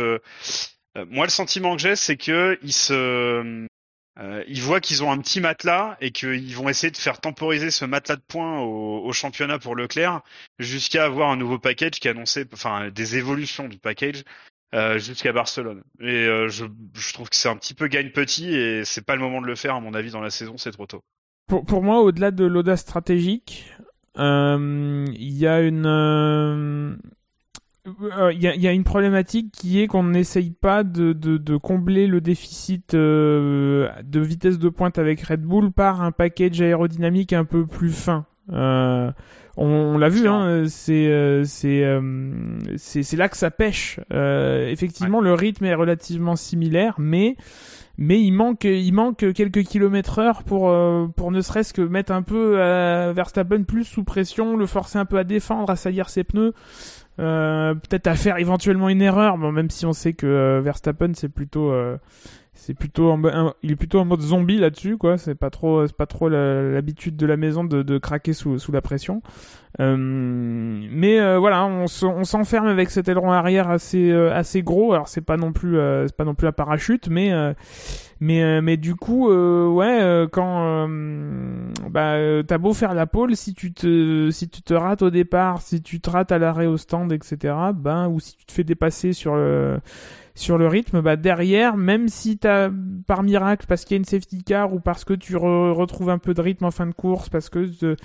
euh, moi le sentiment que j'ai, c'est que ils se, euh, ils voient qu'ils ont un petit matelas et qu'ils vont essayer de faire temporiser ce matelas de points au, au championnat pour Leclerc jusqu'à avoir un nouveau package qui annonçait, enfin des évolutions du package euh, jusqu'à Barcelone. Et euh, je, je trouve que c'est un petit peu gagne petit et c'est pas le moment de le faire à mon avis dans la saison, c'est trop tôt. Pour, pour moi, au-delà de l'audace stratégique, euh, il y a une euh, euh, y, a, il y a une problématique qui est qu'on n'essaye pas de, de, de combler le déficit euh, de vitesse de pointe avec Red Bull par un package aérodynamique un peu plus fin. On, on l'a vu, hein, c'est là que ça pêche. Effectivement, le rythme est relativement similaire, mais mais il manque il manque quelques kilomètres heure pour euh, pour ne serait-ce que mettre un peu euh, Verstappen plus sous pression, le forcer un peu à défendre, à salir ses pneus. Euh, peut-être à faire éventuellement une erreur, bon, même si on sait que euh, Verstappen c'est plutôt c'est plutôt il est plutôt en mode zombie là-dessus quoi. C'est pas trop c'est pas trop l'habitude de la maison de, de craquer sous sous la pression. Euh, mais euh, voilà, on se- on s'enferme avec cet aileron arrière assez euh, assez gros. Alors c'est pas non plus euh, c'est pas non plus un parachute, mais euh, mais euh, mais du coup ouais quand bah t'as beau faire la pole si tu te si tu te rates au départ si tu te rates à l'arrêt au stand etc ben ou si tu te fais dépasser sur le sur le rythme bah derrière même si t'as par miracle parce qu'il y a une safety car ou parce que tu re- retrouves un peu de rythme en fin de course parce que te-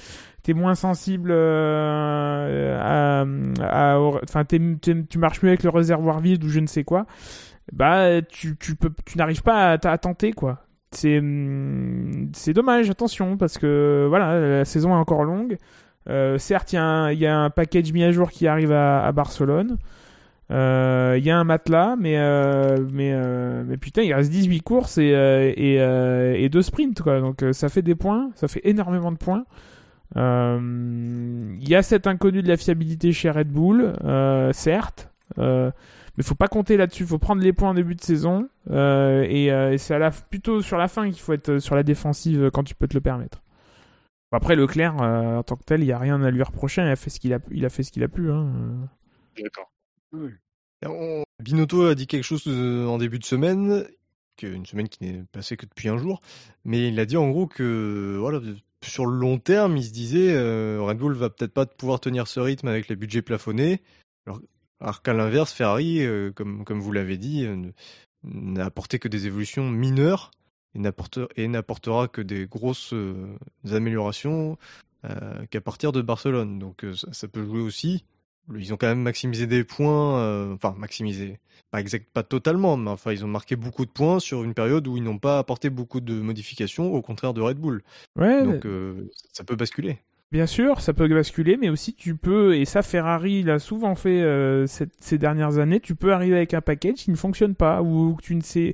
t'es moins sensible euh, à, enfin tu marches mieux avec le réservoir vide ou je ne sais quoi bah tu, peux tu n'arrives pas à, tenter quoi. C'est hum, c'est dommage attention parce que voilà la saison est encore longue. Euh, certes il y, a un- package mis à jour qui arrive à Barcelone Euh, il y a un matelas mais euh, mais euh, mais putain il reste 18 courses et et, deux sprints quoi donc ça fait des points ça fait énormément de points il y a cet inconnu de la fiabilité chez Red Bull certes mais faut pas compter là-dessus. Faut prendre les points en début de saison et, c'est plutôt sur la fin qu'il faut être sur la défensive quand tu peux te le permettre. Après Leclerc en tant que tel, il y a rien à lui reprocher. Il a fait ce qu'il a, a fait a pu. Hein. D'accord. Binotto a dit quelque chose euh, en début de semaine, une semaine qui n'est passée que depuis un jour, mais il a dit en gros que voilà, sur le long terme, il se disait euh, Red Bull va peut-être pas pouvoir tenir ce rythme avec les budgets plafonnés, alors, qu'à l'inverse, Ferrari, euh, comme, comme vous l'avez dit, euh, n'a apporté que des évolutions mineures et n'apporte- et n'apportera que des grosses améliorations qu'à partir de Barcelone. Donc ça, ça peut jouer aussi. Ils ont quand même maximisé des points, euh, enfin maximisé, pas exact, pas totalement, mais enfin ils ont marqué beaucoup de points sur une période où ils n'ont pas apporté beaucoup de modifications, au contraire de Red Bull. Ouais, Donc euh, ça peut basculer. Bien sûr, ça peut basculer, mais aussi tu peux, et ça Ferrari l'a souvent fait euh, cette- ces dernières années, tu peux arriver avec un package qui ne fonctionne pas, ou que tu ne sais,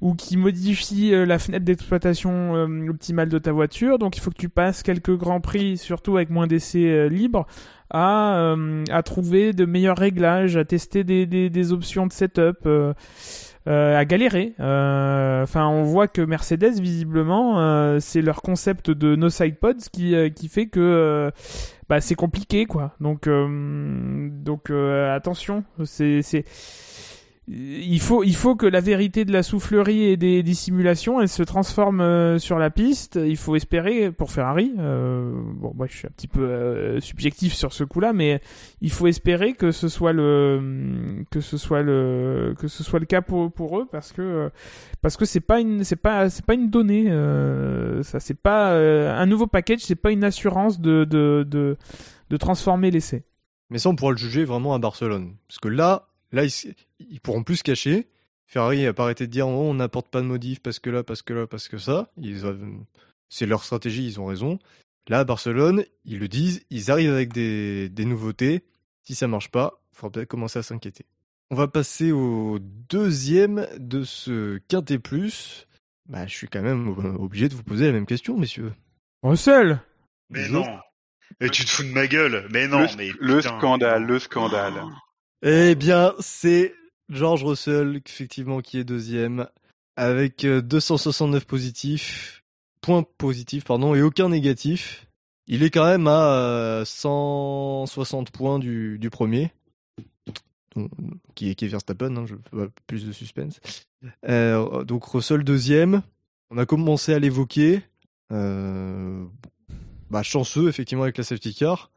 ou qui modifie euh, la fenêtre d'exploitation euh, optimale de ta voiture, donc il faut que tu passes quelques grands prix, surtout avec moins d'essais libres, à, euh, à trouver de meilleurs réglages, à tester des, des, options de setup, euh, euh, à galérer. Enfin, on voit que Mercedes, visiblement, c'est leur concept de no side pods qui, qui fait que bah, c'est compliqué, quoi. Donc, donc attention, c'est il faut, il faut que la vérité de la soufflerie et des, des simulations, elle se transforme euh, sur la piste. Il faut espérer pour Ferrari. euh, bon, moi, je suis un petit peu euh, subjectif sur ce coup-là, mais il faut espérer que ce soit le, que ce soit le, que ce soit le cas pour, pour eux, parce que, euh, parce que c'est pas une, c'est pas, c'est pas une donnée. ça, c'est pas un nouveau package, c'est pas une assurance de, de, de, de transformer l'essai. Mais ça, on pourra le juger vraiment à Barcelone. Parce que là, là ils, pourront plus se cacher. Ferrari n'a pas arrêté de dire oh, on n'apporte pas de modif parce que là, parce que là, parce que ça. Ils ont- C'est leur stratégie, ils ont raison. Là, à Barcelone, ils le disent, ils arrivent avec des, des nouveautés. Si ça marche pas, il faudra peut-être commencer à s'inquiéter. On va passer au deuxième de ce Quintet Plus. Bah, je suis quand même ob- obligé de vous poser la même question, messieurs. Russell, Mais non. Mais tu te fous de ma gueule. Mais non, le, mais le putain. scandale, le scandale. Eh bien, c'est George Russell, effectivement, qui est deuxième, avec euh, 269 positifs, points positifs, pardon, et aucun négatif. Il est quand même à euh, 160 points du, du premier, qui est, qui est Verstappen, hein, je plus de suspense. Euh, donc Russell deuxième, on a commencé à l'évoquer. Euh, bah, chanceux, effectivement, avec la safety car.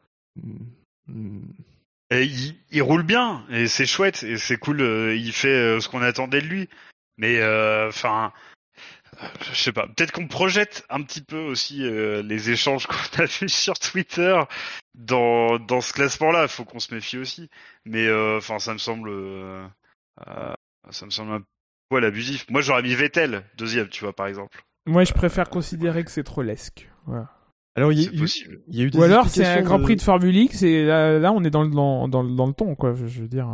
Il, roule bien et c'est chouette et c'est cool. euh, il fait euh, ce qu'on attendait de lui. Mais euh, enfin, je sais pas. Peut-être qu'on projette un petit peu aussi les échanges [laughs] qu'on a vus sur Twitter dans dans ce classement-là. Il faut qu'on se méfie aussi. Mais enfin, ça me semble, ça me semble un poil abusif. Moi, j'aurais mis Vettel deuxième, tu vois, par exemple. moi je préfère considérer que c'est trop lesque. Voilà. Alors, il y, a eu- possible. il y a eu des Ou alors c'est un Grand Prix de Formule X et là, là, on est dans le dans, dans, dans le ton quoi. Je, je veux dire.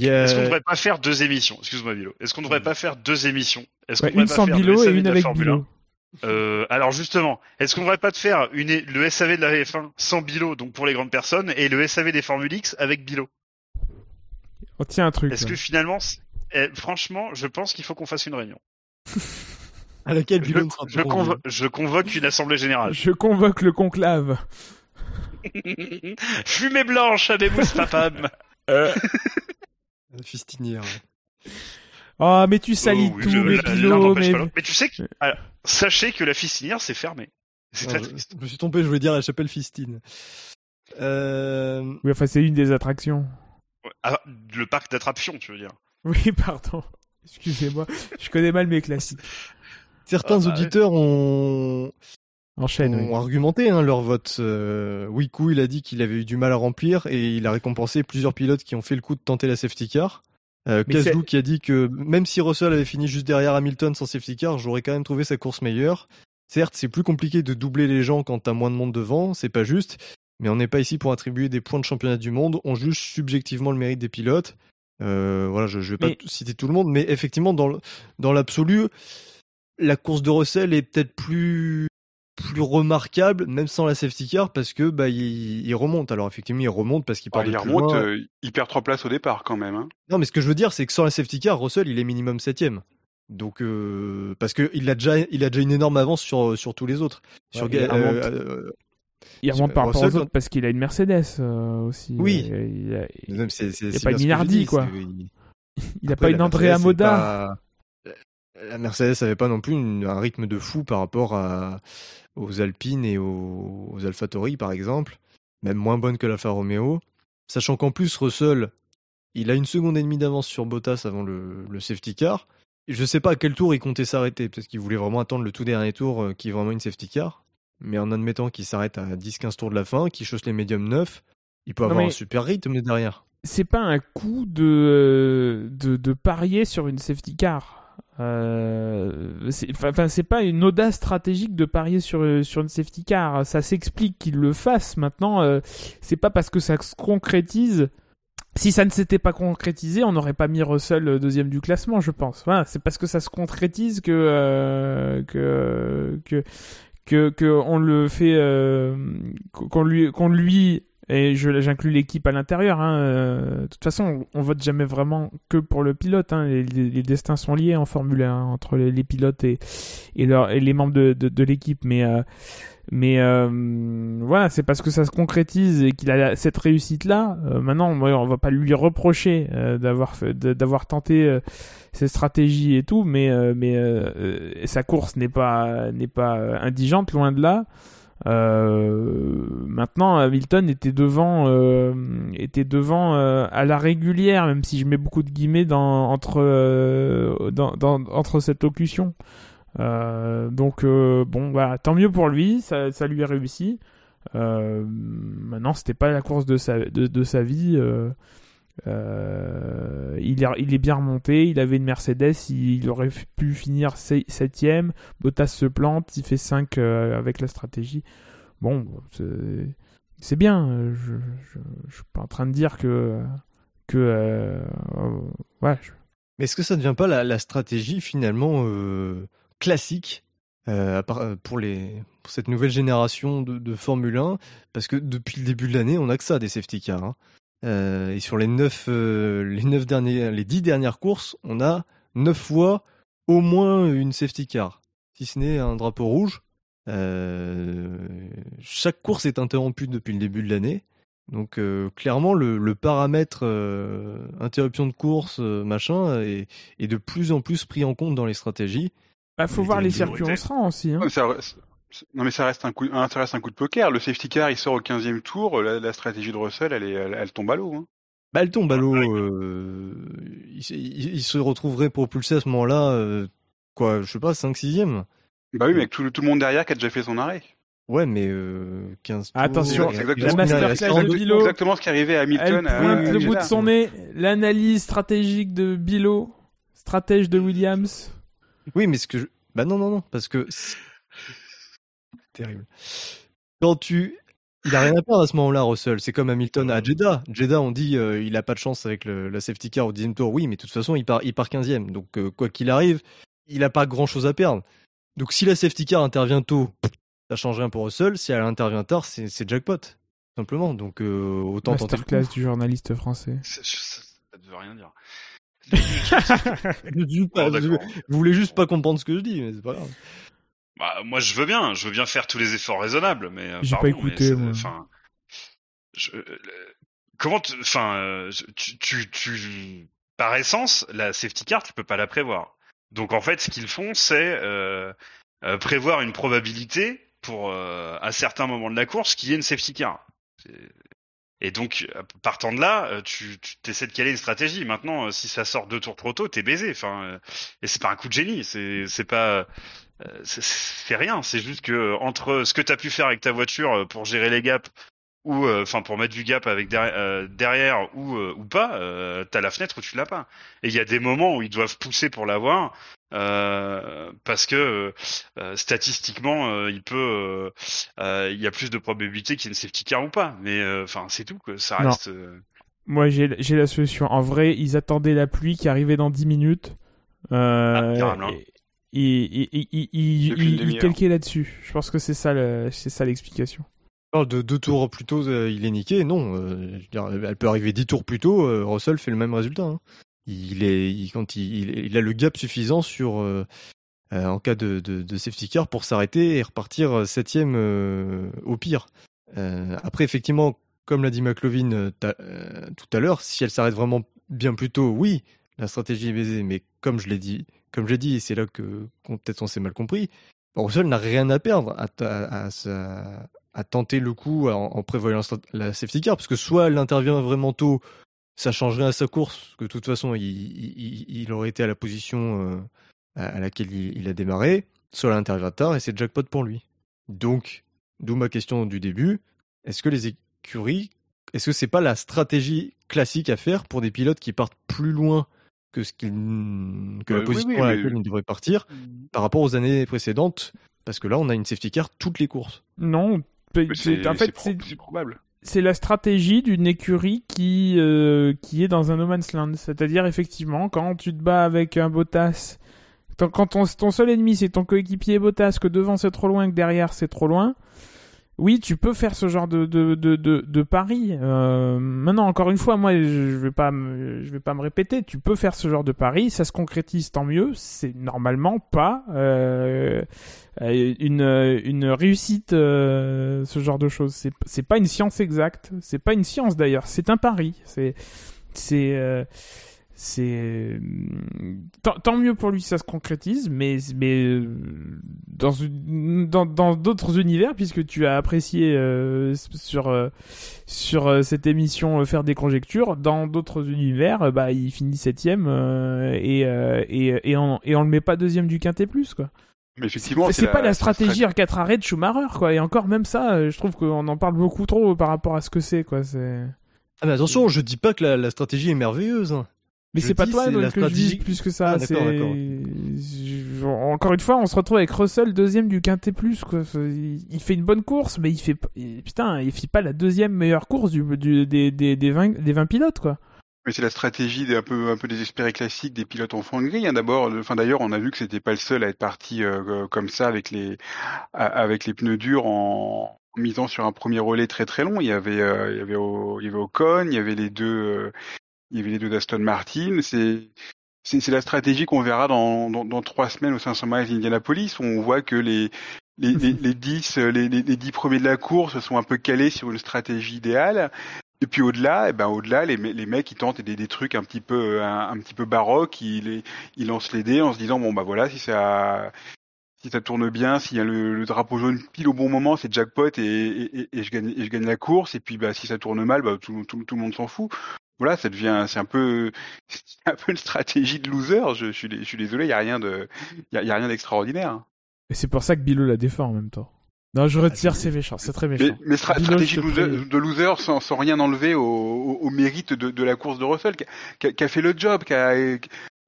Est-ce qu'on devrait pas faire deux émissions? Excuse-moi, Bilo. Est-ce qu'on devrait pas faire deux émissions? Est-ce Ouais, qu'on devrait une pas sans faire Bilo et une avec Bilo. 1 Euh, alors justement, est-ce qu'on devrait pas te faire une, le SAV de la F1 sans Bilo, donc pour les grandes personnes, et le SAV des Formule X avec Bilo? On tient un truc. Est-ce là. que finalement, eh, franchement, je pense qu'il faut qu'on fasse une réunion. [laughs] à laquelle Je, Bilon ne sera pas je convo- je convoque une assemblée générale. Je convoque le conclave. [laughs] Fumée blanche à mousses papam. [laughs] La fistinière. ouais. Oh mais tu salis Oh oui, tout, je- mais tu sais que, alors, sachez que la fistinière c'est fermé. C'est très je, triste. je me suis trompé, je voulais dire la chapelle Fistine. Euh, oui enfin c'est une des attractions. Ah, le parc d'attraction, tu veux dire. Oui [laughs] pardon. Excusez-moi, je connais mal mes classiques. Certains Ah, bah, auditeurs ont, Enchaîne. ont oui. argumenté hein, leur vote. Euh, Wiku, il a dit qu'il avait eu du mal à remplir et il a récompensé plusieurs pilotes qui ont fait le coup de tenter la safety car. Euh, Kazlou qui a dit que même si Russell avait fini juste derrière Hamilton sans safety car, j'aurais quand même trouvé sa course meilleure. Certes, c'est plus compliqué de doubler les gens quand t'as moins de monde devant, c'est pas juste, mais on n'est pas ici pour attribuer des points de championnat du monde, on juge subjectivement le mérite des pilotes. Euh, voilà, je, je vais pas Mais- citer tout le monde, mais effectivement, dans l'absolu, la course de Russell est peut-être plus plus remarquable, même sans la safety car, parce que bah il, il remonte. Alors effectivement, il remonte parce qu'il part Ah, de il plus remonte, loin. euh, il perd trois places au départ quand même. Hein. Non, mais ce que je veux dire, c'est que sans la safety car, Russell, il est minimum septième. Donc, euh, parce que il a déjà, il a déjà une énorme avance sur sur tous les autres. sur Ouais, il Ga- remonte. euh, Il remonte par rapport aux autres parce qu'il a une Mercedes euh, aussi. Oui. Il a, il- a c'est pas une Minardi, quoi. c'est- il- il a Après, pas une Andrea Moda. La Mercedes avait pas non plus une- un rythme de fou par rapport à, aux Alpines et aux, aux AlphaTauri, par exemple. Même moins bonne que l'Alfa Romeo. Sachant qu'en plus, Russell, il a une seconde et demie d'avance sur Bottas avant le, le safety car. Je sais pas à quel tour il comptait s'arrêter. Peut-être qu'il voulait vraiment attendre le tout dernier tour euh, qui est vraiment une safety car. Mais en admettant qu'il s'arrête à 10-15 tours de la fin, qu'il chausse les médiums neufs, il peut Non, avoir mais- un super rythme derrière. c'est pas un coup de, de, de parier sur une safety car. Euh, c'est- pas une audace stratégique de parier sur, sur une safety car. Ça s'explique qu'il le fasse. Maintenant, euh, c'est pas parce que ça se concrétise. Si ça ne s'était pas concrétisé, on n'aurait pas mis Russell euh, deuxième du classement, je pense. C'est parce que ça se concrétise que euh, que que que, que on le fait, euh, qu'on lui qu'on lui et j'inclus l'équipe à l'intérieur. Hein, euh, de toute façon, on, on vote jamais vraiment que pour le pilote. Hein, les, destins sont liés en Formule 1 entre les, pilotes et, et, leur- et les membres de, de, l'équipe. Mais, euh, mais euh, voilà, c'est parce que ça se concrétise et qu'il a cette réussite-là. maintenant, on va pas lui reprocher d'avoir d'avoir tenté ses stratégies et tout, mais, mais sa course n'est pas, n'est pas indigente, loin de là. Euh, maintenant, Hamilton était devant, euh, était devant euh, à la régulière, même si je mets beaucoup de guillemets entre, entre cette locution. Donc bon, voilà, tant mieux pour lui, ça, ça lui a réussi. Maintenant, c'était pas la course de sa, de, de sa vie. Euh, il, est, bien remonté, il avait une Mercedes, il, aurait pu finir 7ème. Bottas se plante, il fait 5 euh, avec la stratégie. Bon, c'est- bien. Je, je, suis pas en train de dire que. que euh, Mais est-ce que ça ne devient pas la, la stratégie finalement classique pour, les, pour cette nouvelle génération de, de Formule 1 Parce que depuis le début de l'année, on n'a que ça des safety cars. hein. Euh, et sur les neuf, euh, les neuf derniers, les dix dernières courses, on a neuf fois au moins une safety car, si ce n'est un drapeau rouge. Euh, chaque course est interrompue depuis le début de l'année. Donc euh, clairement, le, le paramètre euh, interruption de course, euh, machin, est, est de plus en plus pris en compte dans les stratégies. Bah, faut Il voir les circuits priorité. on se rend aussi. Hein. Ça, non mais ça reste un coup, un- ça reste un coup de poker. Le safety car, il sort au 15e tour. La, la stratégie de Russell, elle, est, elle, elle tombe à l'eau. Hein. Bah, elle tombe à l'eau. Euh, il, se- il- il se retrouverait propulsé à ce moment-là, euh, quoi, je sais pas, 5-6ème. Bah oui, mais avec tout, le- tout le monde derrière qui a déjà fait son arrêt. Ouais, mais euh, 15 tours. Attention, exactement- la masterclass de Bilo. Exactement ce qui arrivé à Elle Hamilton. à- pointe à le bout de son nez. L'analyse stratégique de Bilo, stratège de Williams. Oui, mais ce que je... Bah non, non, non, parce que... Terrible. Quand tu... Il a rien à perdre à ce moment-là, Russell. C'est comme Hamilton à Jeddah. Jeddah, on dit euh, il a pas de chance avec le, la safety car au dixième tour. Oui, mais de toute façon, il part, il part 15e. Donc, euh, quoi qu'il arrive, il a pas grand-chose à perdre. Donc, si la safety car intervient tôt, ça change rien pour Russell. Si elle intervient tard, c'est c'est jackpot. tout Simplement. Donc, euh, autant tenter. Masterclass du journaliste français. C'est- je- Ça, ne veut rien dire. Je dis pas- Bon, je- d'accord. vous voulez juste pas comprendre ce que je dis, mais c'est pas grave. Bah, moi, je veux bien, je veux bien faire tous les efforts raisonnables, mais euh, J'ai pas écouté. Enfin, je- euh, comment, enfin, euh, tu, tu, tu, par essence, la safety car, tu peux pas la prévoir. Donc en fait, ce qu'ils font, c'est euh, euh, prévoir une probabilité pour euh, à certains moments de la course qu'il y ait une safety car. Et donc, euh, partant de là, euh, tu, tu essaies de caler une stratégie. Maintenant, euh, si ça sort deux tours trop tôt, t'es baisé. Enfin, euh, et c'est pas un coup de génie. C'est, c'est pas, euh, c'est- c'est rien. C'est juste que euh, entre ce que t'as pu faire avec ta voiture euh, pour gérer les gaps ou, euh, enfin, pour mettre du gap avec derrière, euh, derrière ou euh, ou pas, euh, t'as la fenêtre où tu l'as pas. Et il y a des moments où ils doivent pousser pour l'avoir. Euh, parce que euh, statistiquement, euh, il peut, euh, euh, il y a plus de probabilité qu'il y ait une safety car ou pas. Mais euh, enfin, c'est tout. Quoi. Ça reste. euh, Moi, j'ai j'ai la solution. En vrai, ils attendaient la pluie qui arrivait dans 10 minutes. Euh, Ah, et- et- et- demi-heure. calquaient là-dessus. Je pense que c'est ça, le- c'est ça l'explication. de deux tours plus tôt, euh, il est niqué. Non, euh, elle peut arriver dix tours plus tôt. euh, Russell fait le même résultat. hein. Il est, il, quand il, il, il a le gap suffisant sur euh, euh, en cas de, de, de safety car pour s'arrêter et repartir septième euh, au pire. Euh, après, effectivement, comme l'a dit McLovin tout à l'heure, si elle s'arrête vraiment bien plus tôt, oui, la stratégie est baisée. Mais comme je l'ai dit, comme j'ai dit, c'est là que peut-être on s'est mal compris. Russell n'a rien à perdre à, tenter le coup en, prévoyant la safety car, parce que soit elle intervient vraiment tôt, ça changerait à sa course, que de toute façon, il, aurait été à la position euh, à, à laquelle il, il a démarré, soit elle intervient tard, et c'est jackpot pour lui. Donc, d'où ma question du début, est-ce que les écuries, est-ce que c'est pas la stratégie classique à faire pour des pilotes qui partent plus loin que, ce qu'ils- que Euh, la position oui, à mais- laquelle ils devraient partir par rapport aux années précédentes Parce que là, on a une safety car toutes les courses. Non, c'est- en fait, c'est pro- c'est c'est probable. c'est la stratégie d'une écurie qui, euh, qui est dans un no man's land. C'est-à-dire, effectivement, quand tu te bats avec un Bottas, quand- quand ton, ton seul ennemi c'est ton coéquipier Bottas, que devant c'est trop loin, que derrière c'est trop loin, oui, tu peux faire ce genre de de de de, de pari. Euh, maintenant, encore une fois, moi, je, vais pas me, je vais pas me répéter. Tu peux faire ce genre de pari, ça se concrétise, tant mieux. C'est normalement pas euh, une une réussite, euh, ce genre de choses. C'est c'est pas une science exacte. C'est pas une science d'ailleurs. C'est un pari. C'est c'est euh, c'est tant, tant mieux pour lui si ça se concrétise mais mais euh, dans une- dans dans d'autres univers puisque tu as apprécié euh, sur euh, sur euh, cette émission euh, faire des conjectures dans d'autres univers euh, bah il finit septième euh, et, euh, et et on et on le met pas deuxième du quintet plus quoi Mais effectivement, c'est pas la stratégie à 4 arrêts de Schumacher quoi et encore même ça euh, je trouve qu'on en parle beaucoup trop par rapport à ce que c'est quoi c'est Ah, mais attention, je dis pas que la, la stratégie est merveilleuse. hein. Mais c'est pas dis, toi donc, que je vise plus que ça. Ah, c'est... d'accord, d'accord. Je- Encore une fois, on se retrouve avec Russell deuxième du quintet plus. Quoi. Il fait une bonne course, mais il fait putain, il fait pas la deuxième meilleure course du, du- des, des, des, 20, des 20 pilotes quoi. Mais c'est la stratégie des, un peu un peu désespérée classique des pilotes en fond de grille. hein. D'abord, enfin d'ailleurs, on a vu que c'était pas le seul à être parti euh, comme ça avec les avec les pneus durs en misant sur un premier relais très très long. Il y avait euh, il y avait au, il y avait Ocon, il y avait les deux euh, il y avait les deux d'Aston Martin. C'est c'est la stratégie qu'on verra dans, dans dans trois semaines au 500 miles d'Indianapolis. où On voit que les les, les, les 10 euh, les, les, les 10 premiers de la course sont un peu calés sur une stratégie idéale. Et puis au-delà, eh ben au-delà, les, les mecs ils tentent des, des trucs un petit peu un, un petit peu baroques, ils, ils lancent les dés en se disant bon bah voilà si ça si ça tourne bien, s'il y a le, le drapeau jaune pile au bon moment, c'est jackpot et, et, et- et je gagne et je gagne la course. Et puis bah si ça tourne mal, bah tout, tout, tout le monde s'en fout. Voilà, ça devient c'est un peu c'est un peu une stratégie de loser. Je, je suis je suis désolé, il y a rien de il y a, il y a rien d'extraordinaire. Et c'est pour ça que Bilo la défend en même temps. Non, je retire, c'est méchant, c'est très méchant. Mais, mais stra- Dis-le, stratégie je de loser, prie. de loser sans, sans rien enlever au, au, au mérite de, de la course de Russell, qui a, qui a- qui a fait le job, qui a,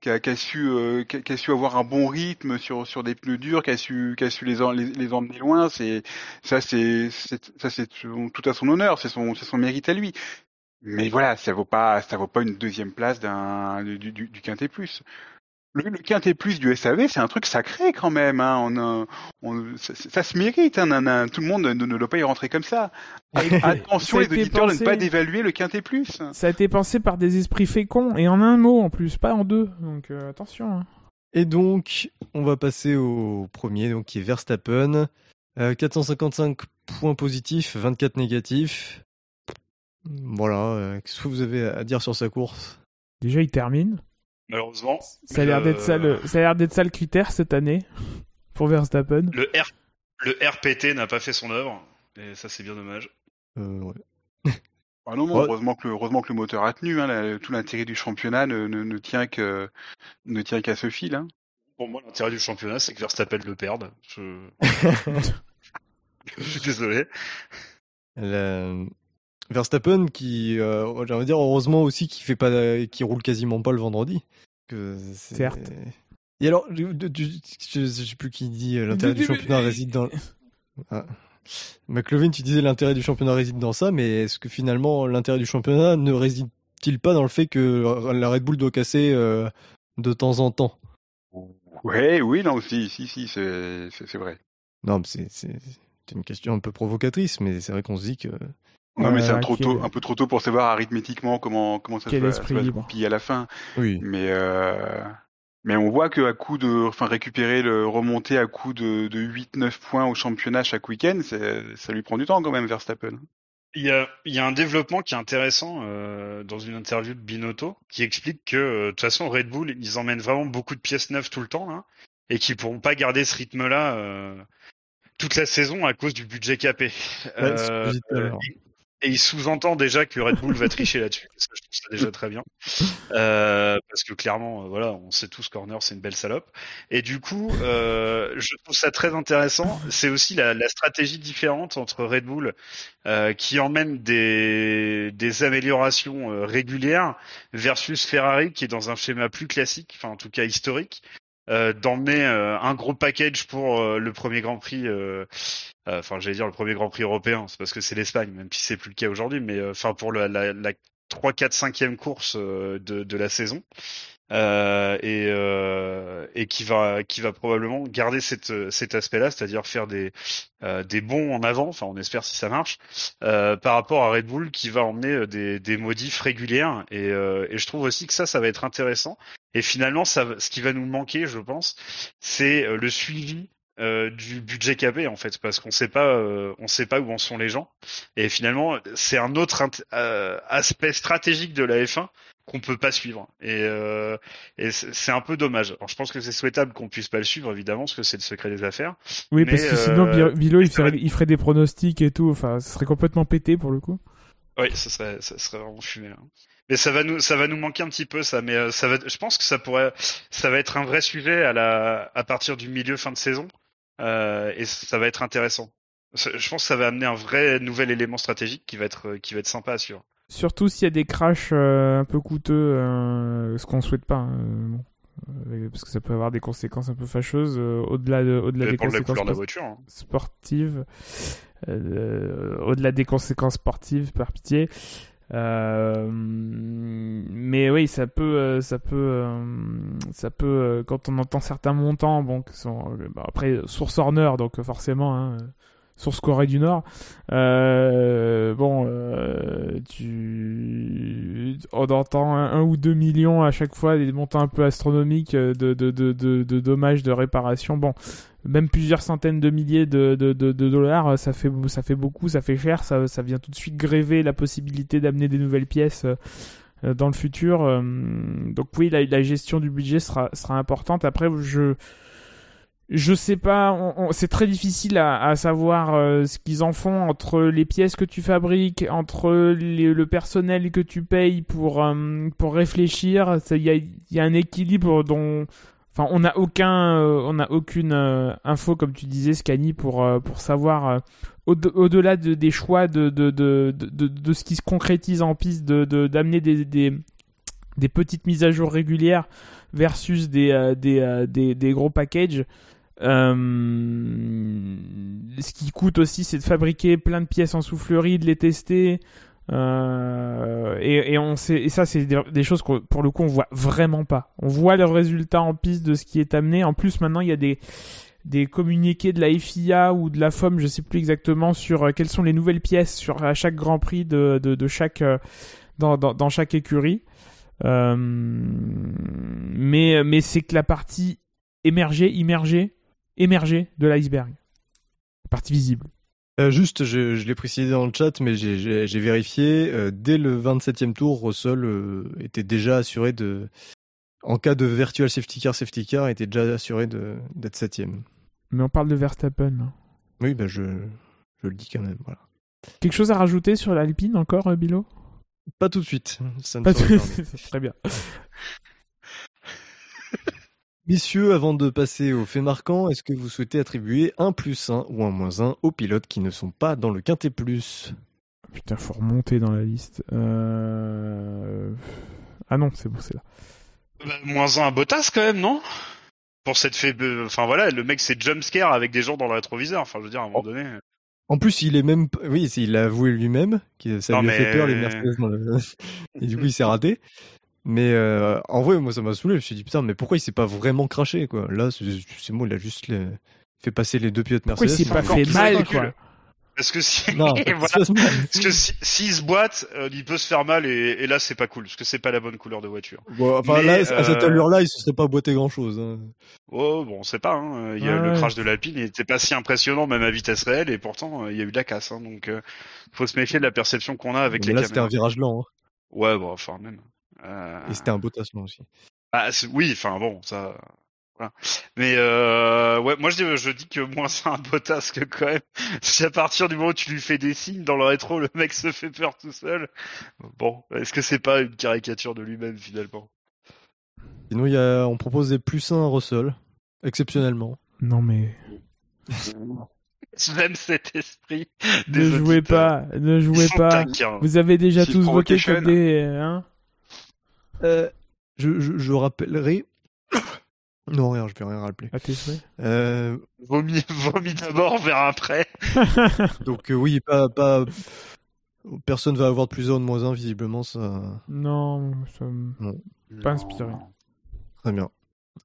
qui a, qui a su, euh, qui, a, qui a su avoir un bon rythme sur, sur des pneus durs, qui a su, qui a su les, en- les, les emmener loin. C'est ça, c'est ça, tout à son honneur, c'est son, c'est son mérite à lui. Mais voilà, ça vaut pas, ça vaut pas une deuxième place d'un du, du, du Quintet Plus. Le, le Quintet Plus du SAV, c'est un truc sacré quand même. Hein. On, a- on- ça, ça se mérite. Hein, nan, nan. Tout le monde ne, ne doit pas y rentrer comme ça. [laughs] Attention Ça les auditeurs de ne pas dévaluer le Quintet Plus. Ça a été pensé par des esprits féconds et en un mot en plus, pas en deux. Donc euh, attention. hein. Et donc, on va passer au premier, donc qui est Verstappen. Euh, 455 points positifs, 24 négatifs. Voilà, euh, qu'est-ce que vous avez à dire sur sa course? Déjà, il termine. Malheureusement, Ça a l'air le- d'être ça, le... ça a l'air d'être ça le critère cette année [laughs] pour Verstappen. le, R... le RPT n'a pas fait son œuvre. Et ça, c'est bien dommage. euh, ouais. Ah non, non, Ouais. heureusement que le, heureusement que le moteur a tenu. Hein, tout l'intérêt du championnat ne, ne, ne tient que ne tient qu'à ce fil. Hein. Pour moi, l'intérêt du championnat, c'est que Verstappen le perde. Je... [laughs] [laughs] Je suis désolé. La- Verstappen qui, euh, j'ai envie de dire, heureusement aussi qu'il fait pas, qui roule quasiment pas le vendredi. Que c'est- Certes. Et alors, je, je sais plus qui dit euh, l'intérêt du championnat réside dans. Ah. McLovin, tu disais l'intérêt du championnat réside dans ça, mais est-ce que finalement l'intérêt du championnat ne réside-t-il pas dans le fait que la Red Bull doit casser euh, de temps en temps? Ouais, oui, non, si, si, si, c'est vrai. Non, mais c'est c'est- c'est une question un peu provocatrice, mais c'est vrai qu'on se dit que Non, mais Ouais, c'est un, ouais, trop quel- tôt, un peu trop tôt pour savoir arithmétiquement comment comment ça, se va, ça se à la fin. oui. Mais euh, mais on voit que à coup de, enfin récupérer le remonter à coup de, de 8-9 points au championnat chaque week-end, c'est- ça lui prend du temps quand même Verstappen. Il y a, il y a un développement qui est intéressant euh, dans une interview de Binotto qui explique que euh, de toute façon Red Bull ils emmènent vraiment beaucoup de pièces neuves tout le temps là et qu'ils pourront pas garder ce rythme-là euh, toute la saison à cause du budget capé. Ouais, que Euh, et, il sous-entend déjà que Red Bull va tricher là-dessus. Ça, je trouve ça déjà très bien Euh, parce que clairement euh, voilà on sait tous Corner c'est une belle salope et du coup euh, je trouve ça très intéressant. C'est aussi la, la stratégie différente entre Red Bull euh, qui emmène des, des améliorations euh, régulières versus Ferrari qui est dans un schéma plus classique, enfin en tout cas historique, d'emmener euh, un gros package pour euh, le premier Grand Prix, euh, euh, enfin j'allais dire le premier Grand Prix européen, c'est parce que c'est l'Espagne, même si c'est plus le cas aujourd'hui, mais euh, enfin pour la, la, la 3, 4, 5e course euh, de la saison. Euh, et, euh, et qui va qui va probablement garder cette, cet aspect-là, c'est-à-dire faire des euh, des bons en avant. Enfin, on espère si ça marche euh, par rapport à Red Bull qui va emmener euh, des, des modifs régulières. Et, euh, et je trouve aussi que ça, ça va être intéressant. Et finalement, ça, ce qui va nous manquer, je pense, c'est le suivi euh, du budget KB en fait parce qu'on sait pas euh, on sait pas où en sont les gens et finalement c'est un autre euh, aspect stratégique de la F1 qu'on peut pas suivre. Et, euh, et c'est un peu dommage. Alors je pense que c'est souhaitable qu'on puisse pas le suivre évidemment parce que c'est le secret des affaires. Oui, Mais, parce que sinon, euh, Bi- Bilo, il ferait, il ferait des pronostics et tout. Enfin, ce serait complètement pété pour le coup. oui ça serait ça serait vraiment fumé hein. mais ça va nous ça va nous manquer un petit peu ça. Mais euh, ça va je pense que ça pourrait ça va être un vrai sujet à la à partir du milieu fin de saison. Euh, et ça va être intéressant. Je pense que ça va amener un vrai nouvel élément stratégique qui va être qui va être sympa à suivre Surtout s'il y a des crashs euh, un peu coûteux, euh, ce qu'on souhaite pas. hein, bon. Euh, parce que ça peut avoir des conséquences un peu fâcheuses au-delà de, au-delà Ça des conséquences couleur de la pos- voiture hein. sportives, au-delà des conséquences sportives, par pitié. Euh, mais oui, ça peut, ça peut, ça peut. quand on entend certains montants, bon, qui sont bah, après source Horner, donc forcément, hein, source Corée du Nord. Euh, bon, euh, tu, on entend un, ou deux millions à chaque fois, des montants un peu astronomiques euh, de, de, de, de, dommages, de réparation. Bon, même plusieurs centaines de milliers de, de, de, dollars, ça fait, ça fait beaucoup, ça fait cher, ça, ça vient tout de suite gréver la possibilité d'amener des nouvelles pièces euh, dans le futur. euh, donc oui, la, la gestion du budget sera, sera importante. Après, je je sais pas, c'est très difficile à, savoir euh, ce qu'ils en font entre les pièces que tu fabriques, entre les- le personnel que tu payes pour euh, pour réfléchir. Il y a, a un équilibre dont, enfin, on n'a aucun, euh, on n'a aucune info comme tu disais, Scani, pour pour savoir au- au-delà de, des choix de de, de, de, ce qui se concrétise en piste, d'amener des, des petites mises à jour régulières versus des, des, des gros packages. Euh, ce qui coûte aussi, c'est de fabriquer plein de pièces en soufflerie, de les tester. Euh, et, ça, c'est des, choses qu'on, pour le coup, on voit vraiment pas. On voit le résultat en piste de ce qui est amené. En plus, maintenant, il y a des, communiqués de la FIA ou de la FOM, je sais plus exactement, sur euh, quelles sont les nouvelles pièces sur à chaque Grand Prix de, chaque, euh, dans, chaque écurie. Mais mais c'est que la partie émergée, immergée, émergée de l'iceberg. La partie visible. Euh, juste, je, je l'ai précisé dans le chat, mais j'ai- vérifié. euh, dès le 27e tour, Russell euh, était déjà assuré de. En cas de virtual safety car, safety car, était déjà assuré d'être 7 Mais on parle de Verstappen. là. Oui, ben je, je le dis quand même. Voilà. Quelque chose à rajouter sur l'Alpine encore, Bilo? Pas tout de suite. Ça ne Pas tout-. [laughs] Très bien. Messieurs, avant de passer aux faits marquants, est-ce que vous souhaitez attribuer un plus 1 ou un moins 1 aux pilotes qui ne sont pas dans le quintet plus? Putain, faut remonter dans la liste. Euh... Ah non, c'est bon, c'est là. Bah, moins un à Bottas quand même non? Pour cette fait enfin voilà le mec c'est jumpscare avec des gens dans le rétroviseur enfin je veux dire à un moment Oh. donné En plus, il est même, oui, il l'a avoué lui-même, que ça Non, lui a fait peur les Mercedes. dans le- [laughs] Et du coup, il s'est raté. Mais euh, en vrai, moi, ça m'a saoulé. Je me suis dit putain, mais pourquoi il s'est pas vraiment craché quoi? Là, c'est bon, il a juste les- fait passer les deux pilotes Pourquoi Mercedes. il s'est pas fait mal, quoi? parce que si Non, [laughs] voilà. se passe mal. parce que si- s'il se boite euh, il peut se faire mal et, et là c'est pas cool parce que c'est pas la bonne couleur de voiture Bon, enfin Mais, là, à cette euh, allure-là, il se serait pas boité grand-chose. hein. oh bon on sait pas hein. il y a Ah le ouais. crash de l'Alpine il était pas si impressionnant même à vitesse réelle et pourtant il y a eu de la casse hein. donc euh, faut se méfier de la perception qu'on a avec Mais les là, c'était un virage lent. hein. ouais bon enfin même Et c'était un beau tassement aussi. Bah, oui, enfin bon, ça. Voilà. Mais euh, ouais, moi je dis, je dis que moins c'est un Bottas que quand même. [laughs] Si à partir du moment où tu lui fais des signes dans le rétro, le mec se fait peur tout seul. Bon, est-ce que c'est pas une caricature de lui-même finalement? Sinon, il y a, on propose des plus 1 à Russell, exceptionnellement. Non mais [laughs] Même cet esprit. ne jouez auditeurs. pas, ne jouez pas. taquins. Vous avez déjà tous voté comme des hein? Euh, je, je, je rappellerai. [coughs] non, rien, je vais rien rappeler. à tes souhaits. Euh, Vomi, [laughs] vomi d'abord, verra après. [laughs] donc euh, oui, pas, pas. Personne va avoir de plus 1 ou de moins 1, visiblement. Ça... Non, ça Non. Pas inspiré. Très bien.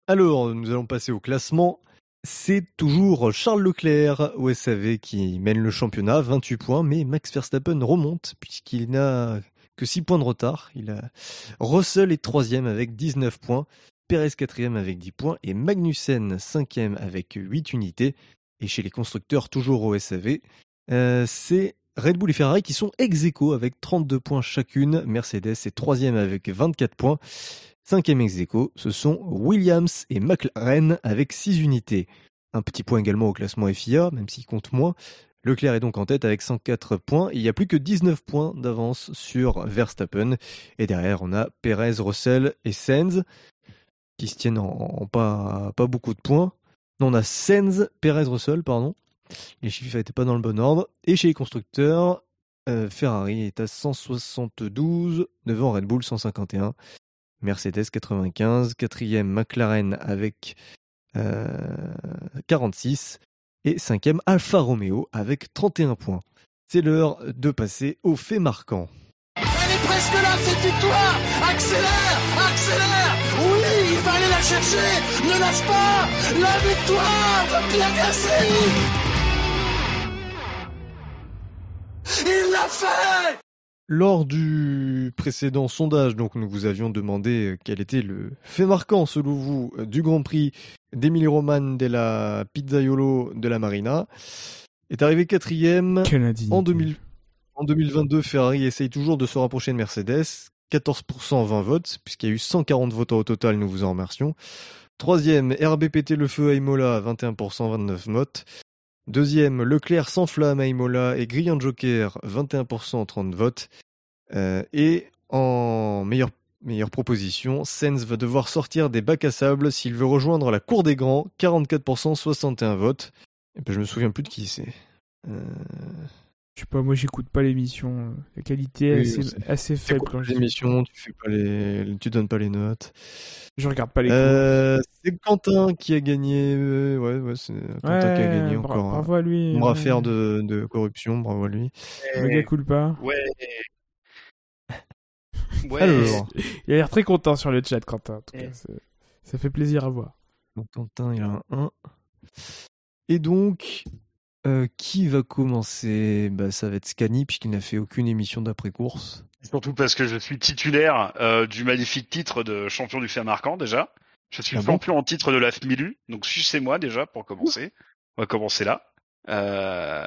Alors, nous allons passer au classement. C'est toujours Charles Leclerc au SAV qui mène le championnat, 28 points, mais Max Verstappen remonte puisqu'il n'a que 6 points de retard. Il a... Russell est troisième avec 19 points, Perez quatrième avec 10 points et Magnussen cinquième avec 8 unités. Et chez les constructeurs, toujours au SAV, euh, c'est Red Bull et Ferrari qui sont ex aequo avec 32 points chacune. Mercedes est troisième avec 24 points. Cinquième ex aequo, ce sont Williams et McLaren avec 6 unités. Un petit point également au classement FIA, même s'il compte moins. Leclerc est donc en tête avec 104 points. Il n'y a plus que 19 points d'avance sur Verstappen. Et derrière, on a Perez, Russell et Sainz qui se tiennent en, pas, beaucoup de points. Non, on a Sainz, Perez, Russell, pardon. Les chiffres n'étaient pas dans le bon ordre. Et chez les constructeurs, euh, Ferrari est à 172, devant Red Bull 151. Mercedes 95, quatrième McLaren avec euh, 46 et cinquième Alfa Romeo avec 31 points. C'est l'heure de passer aux faits marquants. Elle est presque là, cette victoire. Accélère Accélère. Oui, il va aller la chercher. Ne lâche pas. La victoire de Pierre Gasly Il l'a fait Lors du précédent sondage, donc nous vous avions demandé quel était le fait marquant selon vous du Grand Prix d'Emilie Roman de la Pizzaiolo de la Marina. Est arrivé quatrième en 2000. En 2022, Ferrari essaye toujours de se rapprocher de Mercedes. 14% 20 votes, puisqu'il y a eu 140 votes au total, nous vous en remercions. Troisième, RBPT Le Feu à Imola, 21% 29 votes. Deuxième, Leclerc sans flamme à Imola et Grillant Joker, 21% 30 votes. Euh, et en meilleure, proposition, Sens va devoir sortir des bacs à sable s'il veut rejoindre la cour des grands, 44% 61 votes. Et ben, je me souviens plus de qui c'est. Euh... Je sais pas, moi j'écoute pas l'émission. La qualité est Oui, assez, faible quand l'émission, tu fais pas les, tu donnes pas les notes. Je regarde pas les. Euh, c'est Quentin qui a gagné. euh, ouais, ouais, c'est Quentin qui a gagné bra- encore. Bravo à lui. Une ouais. affaire de, de corruption, bravo à lui. Le gars coule pas. Ouais. [laughs] Ouais. Alors, Il a l'air très content sur le chat, Quentin. en tout cas, ça fait plaisir à voir. donc Quentin, il a un 1. Et donc, euh, qui va commencer? Bah, Ça va être Scani, puisqu'il n'a fait aucune émission d'après-course. Surtout parce que je suis titulaire euh, du magnifique titre de champion du fait marquant déjà. Je suis Ah bon? champion en titre de la FMILU, donc sucez-moi déjà pour commencer. On va commencer là. Euh...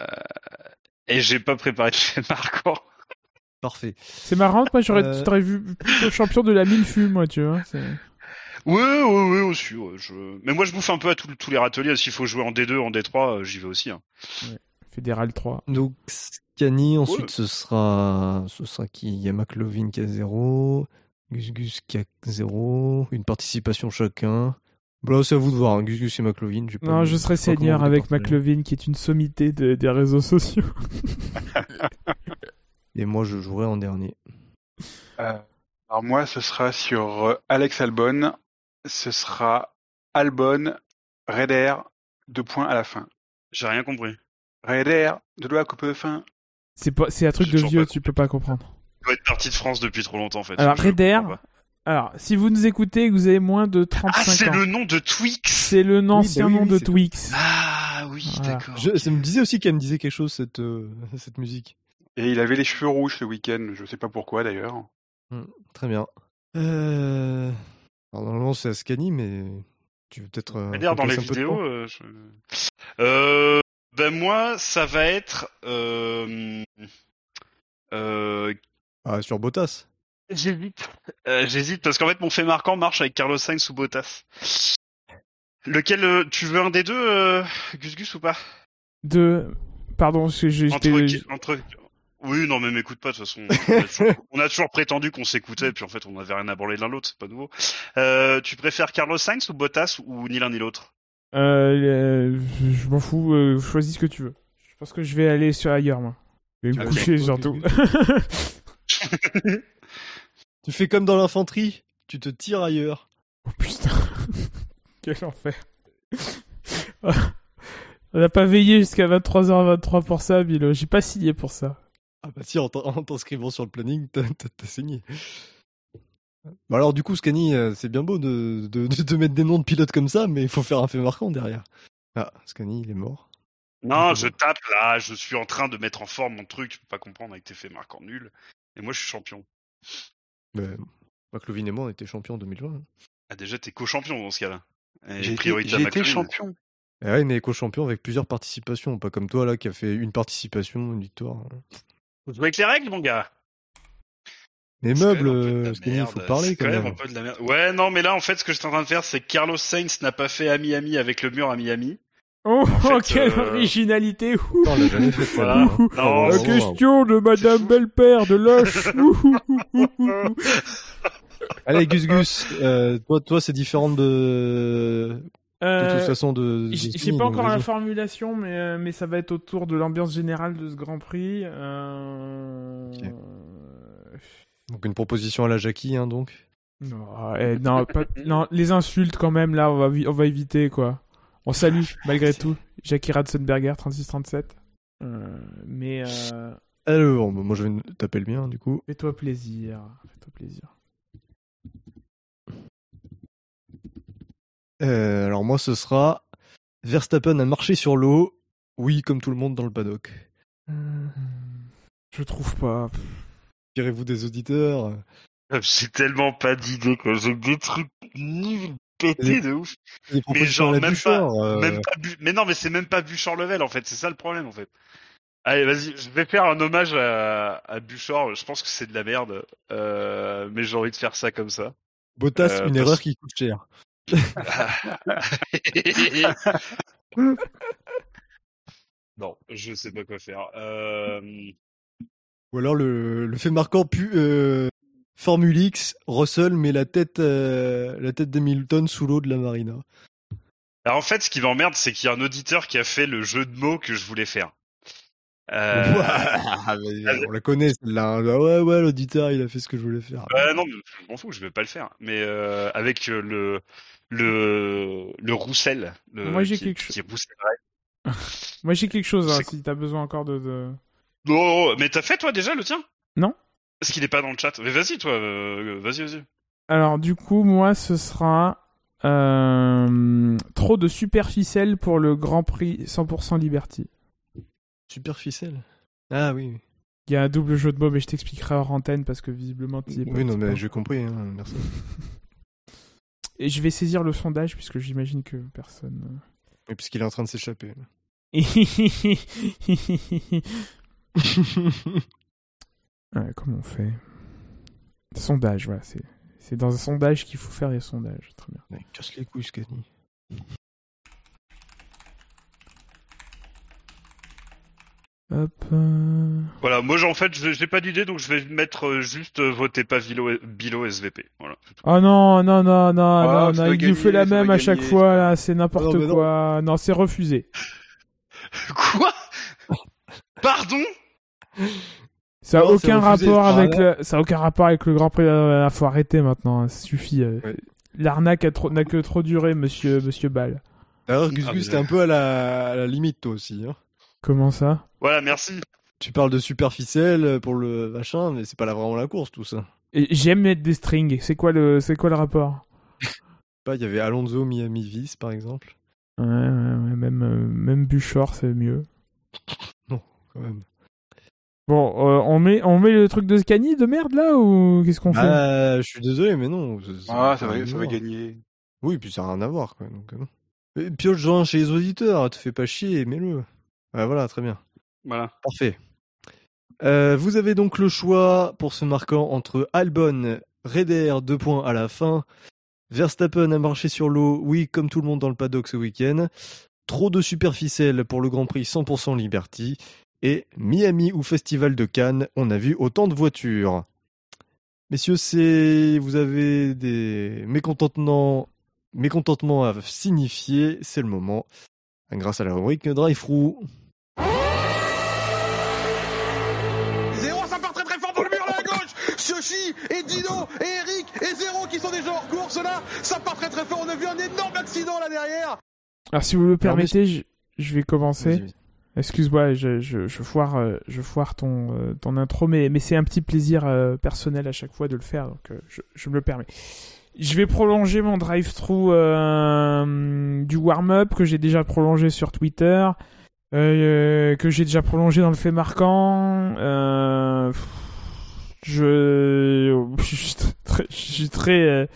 Et j'ai pas préparé de fait marquant. Parfait. C'est marrant, moi j'aurais Euh. t'aurais vu plutôt champion de la mille moi, tu vois. c'est- Oui, oui, oui, aussi. ouais, je... Mais moi je bouffe un peu à tous tous les râteliers. S'il faut jouer en D2, en D3, euh, j'y vais aussi. hein. Fédéral 3. Donc, Scani, ensuite Ouais. ce sera. Ce sera qui? Il y a McLovin qui a 0, Gus Gus qui a 0, une participation chacun. Bon, là, c'est à vous de voir, hein, Gus Gus et McLovin. pas- Non, je serai seigneur avec. McLovin, qui est une sommité de- des réseaux sociaux. [laughs] Et moi, je jouerai en dernier. Euh, alors moi, ce sera sur euh, Alex Albon. Ce sera Albon, Raider, deux points à la fin. J'ai rien compris. Raider, de la coupe de fin. C'est pas, c'est un truc de vieux, tu peux pas comprendre. Je dois être parti de France depuis trop longtemps en fait. Alors, Raider. Alors, si vous nous écoutez et que vous avez moins de Ah, 35 c'est ans, le nom de Twix. c'est le ancien oui, nom oui, de c'est- Twix. Ah oui, Voilà. d'accord. Je, ça me disait aussi qu'elle me disait quelque chose, cette, euh, cette musique. Et il avait les cheveux rouges ce week-end. Je sais pas pourquoi d'ailleurs. Très bien. Euh... Alors, normalement, c'est Ascani, mais tu veux peut-être. euh, dans les vidéos. euh, je- Euh, ben moi, ça va être. Euh... Euh... Ah, sur Bottas. J'hésite. [laughs] Euh, J'hésite parce qu'en fait mon fait marquant marche avec Carlos Sainz ou Bottas. Lequel euh, tu veux un des deux, euh, Gus Gus ou pas? De, pardon, parce que je- j'étais- entre, entre... Oui, non mais m'écoute pas de toute façon. On a toujours, [laughs] on a toujours prétendu qu'on s'écoutait, puis en fait on avait rien à branler l'un l'autre, c'est pas nouveau. Euh, tu préfères Carlos Sainz ou Bottas ou ni l'un ni l'autre? Euh, euh, je m'en fous, euh, choisis ce que tu veux. Je pense que je vais aller sur ailleurs, moi. Je vais me coucher, surtout. [laughs] [laughs] Tu fais comme dans l'infanterie, tu te tires ailleurs. oh putain. Quel enfer. On n'a pas veillé jusqu'à 23h23 pour ça, Bilo. J'ai pas signé pour ça. Ah bah si, en t'inscrivant sur le planning, t'as signé. Bah alors du coup, Scani, euh, c'est bien beau de, de, de, de mettre des noms de pilotes comme ça, mais il faut faire un fait marquant derrière. Ah, Scani, il est mort. Non, je tape là, je suis en train de mettre en forme mon truc, tu peux pas comprendre avec tes faits marquants nuls. Et moi, je suis champion. Mais, McLovin et moi, on était champions en 2020. hein. Ah, déjà, t'es co-champion dans ce cas-là. Et J'ai été, priorité à j'ai été McLaren. champion. Et ouais, mais co-champion avec plusieurs participations, pas comme toi là qui a fait une participation, une victoire. Faut jouer avec les règles, mon gars. Les meubles, euh, il merde, faut parler quand même. même. un peu de la merde. Ouais, non, mais là, en fait, ce que j'étais en train de faire, c'est que Carlos Sainz n'a pas fait ami-ami avec le mur à Miami. Oh, En [laughs] fait, quelle euh, originalité l'a jamais fait. Voilà. celle-là. Non, La c'est- question de Madame Belpère de Loche. [laughs] Allez, Gus Gus, euh, toi, toi, c'est différent de, de Euh, toute façon de. de J'ai pas encore la formulation, mais, euh, mais ça va être autour de l'ambiance générale de ce Grand Prix. Euh... Donc une proposition à la Jackie, hein, donc. Non, eh, non, pas- non, les insultes quand même, là, on va, on va éviter, quoi. On salue, [laughs] malgré tout, Jackie Ratzenberger, 36-37. Euh, mais euh, Alors, moi je vais taper le mien, du coup. fais-toi plaisir. Fais-toi plaisir. Euh, alors moi, ce sera Verstappen a marché sur l'eau. Oui, comme tout le monde dans le paddock. Je trouve pas. Tirez-vous des auditeurs. J'ai tellement pas d'idées, quoi. J'ai des trucs nuls, pétés de ouf. Propositions genre, même Bouchard, euh, Même pas bu... Mais non, mais c'est même pas Bouchard level, en fait. C'est ça le problème, en fait. Allez, vas-y, je vais faire un hommage à, à Bouchard. Je pense que c'est de la merde, euh... mais j'ai envie de faire ça comme ça. Bottas, euh, une parce- erreur qui coûte cher. [laughs] non, je sais pas quoi faire. Euh... Ou alors le, le fait marquant pu euh, Formule X, Russell met la tête euh, la tête d'Hamilton sous l'eau de la marina. Alors en fait, ce qui m'emmerde, c'est qu'il y a un auditeur qui a fait le jeu de mots que je voulais faire. Euh... [laughs] Ah, on la connaît celle-là. hein. Ah ouais ouais l'auditeur il a fait ce que je voulais faire. Ouais, non, je m'en fous, je vais pas le faire. Mais euh, avec euh, le le le Roussel, le, Moi, j'ai quelque roussellerait. [laughs] Moi, j'ai quelque chose, hein, C'est- si t'as besoin encore de. de... Oh, mais t'as fait toi déjà le tien? Non. Est-ce qu'il est pas dans le chat Mais vas-y toi, euh, vas-y vas-y. Alors, du coup, moi, ce sera. euh, trop de superficiel pour le Grand Prix 100% Liberty. Super ficelle. Ah oui. Il y a un double jeu de mots, mais je t'expliquerai hors antenne parce que visiblement tu es pas. Oui non mais j'ai compris. Hein, merci. [laughs] Et je vais saisir le sondage puisque j'imagine que personne. Oui, puisqu'il est en train de s'échapper. [laughs] Ouais, comment on fait? Sondage, voilà, c'est c'est dans un sondage qu'il faut faire les sondages. Très bien. Ouais, casse les couilles Scani. Hop. euh, Voilà, moi en fait je- j'ai pas d'idée donc je vais mettre euh, juste euh, votez pas Bilo, Bilo SVP. Voilà. Oh non, non, non, non, Ah, non, va il nous fait la même à chaque fois, là, c'est n'importe Ah non, mais non. quoi. Non, c'est refusé. [laughs] Quoi? Pardon? Ça a Non, aucun rapport Ah, avec le, ça a aucun rapport avec le Grand Prix. Il faut arrêter maintenant, hein, ça suffit. Ouais. L'arnaque a trop- n'a que trop duré, monsieur, monsieur Ball. D'ailleurs Gus Ah, Gus mais- t'es un peu à la, à la limite toi aussi. Hein. Comment ça? Voilà, merci. Tu parles de superficiel pour le machin, mais c'est pas là vraiment la course tout ça. J'aime mettre des strings. C'est quoi le, c'est quoi le rapport? [laughs] Pas, il y avait Alonso Miami Vice par exemple. Ouais, ouais, ouais, même, euh, même Buchor, c'est mieux. [laughs] Quand même. Bon, euh, on met, on met le truc de Scani de merde là ou qu'est-ce qu'on fait? Ah, je suis désolé, mais non. Ah, ça va, rien ça à va voir. gagner. Oui, puis ça n'a rien à voir, quoi. Donc, euh, non. Pioche-en chez les auditeurs, te fais pas chier, mets-le. Ouais, voilà, très bien. Voilà. Parfait. Euh, vous avez donc le choix pour ce marquant entre Albon, Raider, deux points à la fin. Verstappen a marché sur l'eau, oui, comme tout le monde dans le paddock ce week-end. Trop de superficiel pour le Grand Prix 100% Liberty. Et Miami ou Festival de Cannes, on a vu autant de voitures. Messieurs, vous avez des mécontentements, mécontentements à signifier, c'est le moment. Grâce à la rubrique Drive Et Dino et Eric et Zéro qui sont déjà hors course là. Ça part très très fort. On a vu un énorme accident là derrière. Alors si vous le permettez, je, je vais commencer. Excuse-moi, je, je, je, foire, euh, je foire ton, euh, ton intro, mais, mais c'est un petit plaisir euh, personnel à chaque fois de le faire, donc je, je me le permets. Je vais prolonger mon drive-through euh, du warm-up que j'ai déjà prolongé sur Twitter, euh, que j'ai déjà prolongé dans le fait marquant. Euh, je, suis très, euh,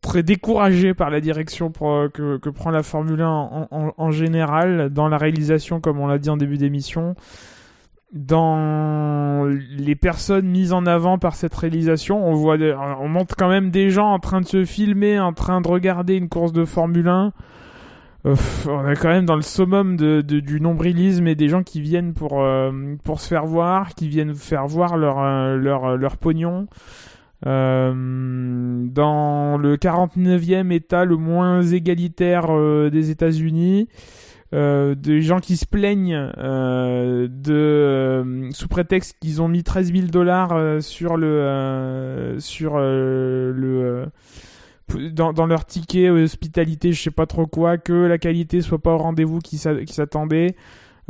très découragé par la direction euh, que, prend la Formule 1 en, en, général, dans la réalisation, comme on l'a dit en début d'émission, dans les personnes mises en avant par cette réalisation. On voit, des- on montre quand même des gens en train de se filmer, en train de regarder une course de Formule 1. Euh, on est quand même dans le summum de, du nombrilisme et des gens qui viennent pour, euh, pour se faire voir, qui viennent faire voir leur, euh, leur, leur pognon. Dans le 49e État le moins égalitaire des États-Unis, des gens qui se plaignent de sous prétexte qu'ils ont mis 13 000 dollars sur le sur le dans, leur ticket hospitalité, je sais pas trop quoi, que la qualité soit pas au rendez-vous qui s'a- qui s'attendait.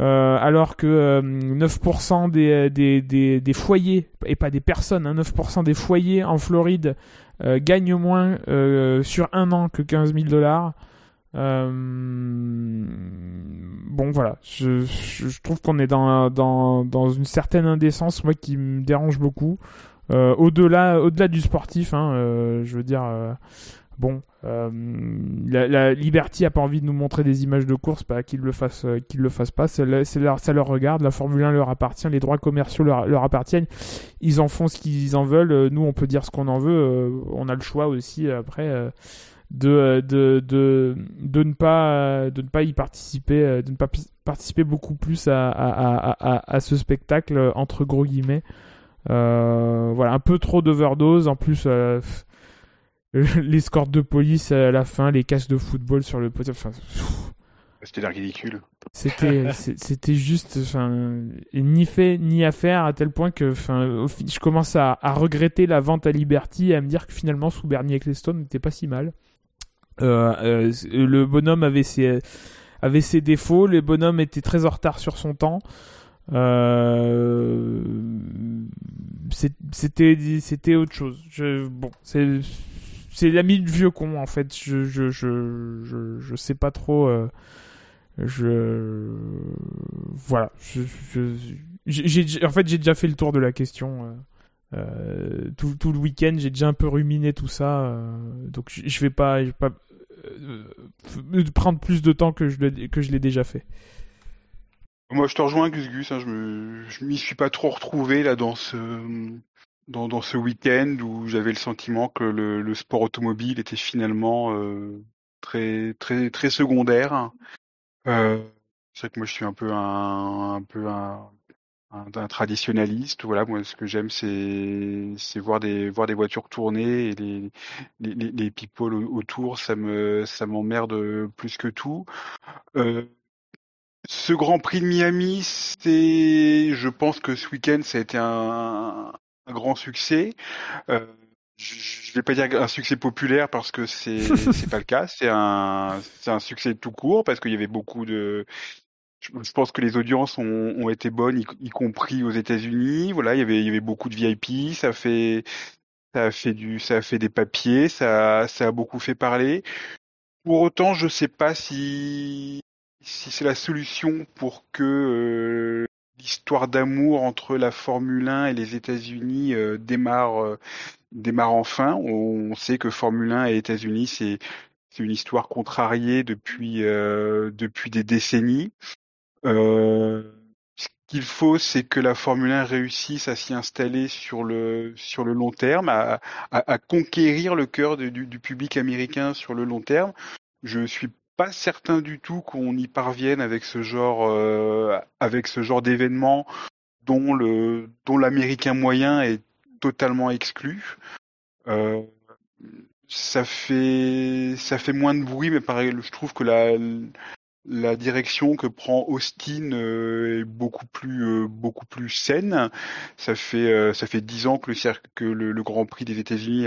Euh, alors que euh, 9% des, des, foyers, et pas des personnes, hein, 9% des foyers en Floride euh, gagnent moins euh, sur un an que 15 000 dollars. Euh, bon voilà, je, trouve qu'on est dans une certaine indécence, moi qui me dérange beaucoup. Euh, au-delà, au-delà du sportif, hein, euh, je veux dire, euh, bon, la, la Liberty a pas envie de nous montrer des images de course, bah, qu'ils le fassent, qu'ils le fassent pas. C'est le- c'est leur, ça leur regarde. La Formule 1 leur appartient, les droits commerciaux leur, leur appartiennent. Ils en font ce qu'ils en veulent. Nous, on peut dire ce qu'on en veut. On a le choix aussi après. de, de, de, de, ne pas, de ne pas y participer, de ne pas participer beaucoup plus à, à, à, ce spectacle, entre gros guillemets. Euh, voilà, un peu trop d'overdose. En plus, euh, [laughs] l'escorte de police à la fin, les casques de football sur le. Enfin, pff, C'était ridicule. c'était [laughs] c'était juste enfin ni fait ni à faire à tel point que enfin je commence à, à regretter la vente à Liberty et à me dire que finalement sous Bernie Ecclestone n'était pas si mal euh, euh, le bonhomme avait ses avait ses défauts le bonhomme était très en retard sur son temps euh, c'était autre chose. Bon c'est c'est l'ami du vieux con en fait. Je sais pas trop euh, voilà. En fait j'ai déjà fait le tour de la question euh, tout, le week-end. J'ai déjà un peu ruminé tout ça donc je, vais pas vais pas prendre plus de temps que je l'ai déjà fait Moi, je te rejoins, Gus Gus. Hein, je me, je m'y suis pas trop retrouvé là dans ce, dans, dans ce week-end où j'avais le sentiment que le, le sport automobile était finalement euh, très, très, très secondaire. Euh, c'est vrai que moi, je suis un peu un, un peu un, un, un traditionnaliste. Voilà, moi, ce que j'aime, c'est, c'est voir des, voir des voitures tourner et les, les, les, people au- autour. Ça me, ça m'emmerde plus que tout. Euh, ce Grand Prix de Miami, c'est, je pense que ce week-end, ça a été un, un grand succès. Euh, je vais pas dire un succès populaire parce que c'est [laughs] c'est pas le cas. C'est un c'est un succès tout court parce qu'il y avait beaucoup de. Je je pense que les audiences ont, ont été bonnes, y, y compris aux États-Unis. Voilà, il y avait il y avait beaucoup de VIP. Ça fait ça a fait du ça a fait des papiers. Ça ça a beaucoup fait parler. Pour autant, je sais pas si si c'est la solution pour que euh, l'histoire d'amour entre la Formule 1 et les États-Unis euh, démarre euh, démarre enfin. On sait que Formule 1 et États-Unis c'est une histoire contrariée depuis depuis des décennies. Ce qu'il faut, c'est que la Formule 1 réussisse à s'y installer sur le sur le long terme, à, conquérir le cœur du, du public américain sur le long terme. Je suis pas certain du tout qu'on y parvienne avec ce genre euh, avec ce genre d'événement dont le dont l'américain moyen est totalement exclu. Euh, ça fait ça fait moins de bruit, mais pareil, je trouve que la la direction que prend Austin euh, est beaucoup plus euh, beaucoup plus saine. Ça fait ça fait dix ans que le le, Grand Prix des États-Unis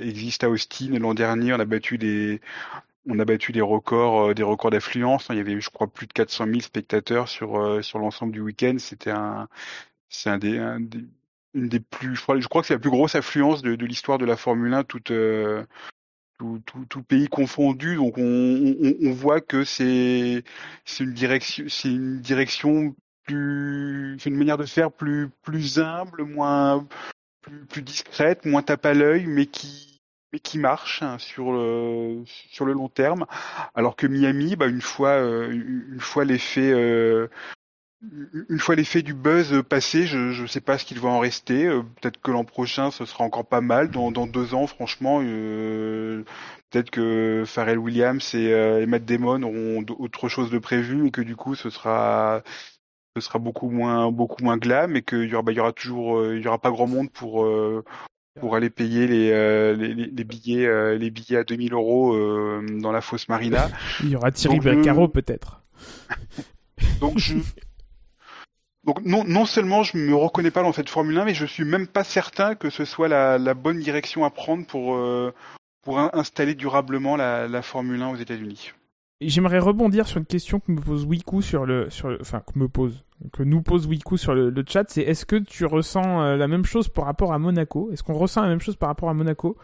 existe à Austin. L'an dernier, on a battu des on a battu des records, des records d'affluence. Il y avait, je crois, plus de 400 000 spectateurs sur sur l'ensemble du week-end. C'était un, c'est un des, un des, une des plus, je crois, je crois que c'est la plus grosse affluence de, de l'histoire de la Formule 1, toute tout, tout, tout, pays confondu. Donc on, on, on voit que c'est c'est une direction c'est une direction plus c'est une manière de faire plus plus humble, moins plus, plus discrète, moins tape à l'œil, mais qui mais qui marche hein, sur le sur le long terme. Alors que Miami, bah une fois euh, une fois l'effet euh, une fois l'effet du buzz passé, je ne sais pas ce qu'il va en rester. Euh, peut-être que l'an prochain, ce sera encore pas mal. Dans, dans deux ans, franchement, peut-être que Pharrell Williams et, et, Matt Damon auront autre chose de prévu et que du coup, ce sera ce sera beaucoup moins beaucoup moins glam et qu'il y aura bah, il y aura toujours il y aura pas grand monde pour pour aller payer les, les, les, billets les billets à 2000 euros dans la fosse Marina. [laughs] Il y aura Thierry Beccaro peut-être. [laughs] Donc je donc non, non seulement je me reconnais pas dans cette Formule 1, mais je suis même pas certain que ce soit la, la bonne direction à prendre pour, euh, pour installer durablement la, la Formule 1 aux États-Unis. J'aimerais rebondir sur une question que me pose Wiku sur le, sur le, enfin que me pose, que nous pose Wiku sur le, chat, c'est est-ce que tu ressens euh, la même chose par rapport à Monaco? Est-ce qu'on ressent la même chose par rapport à Monaco?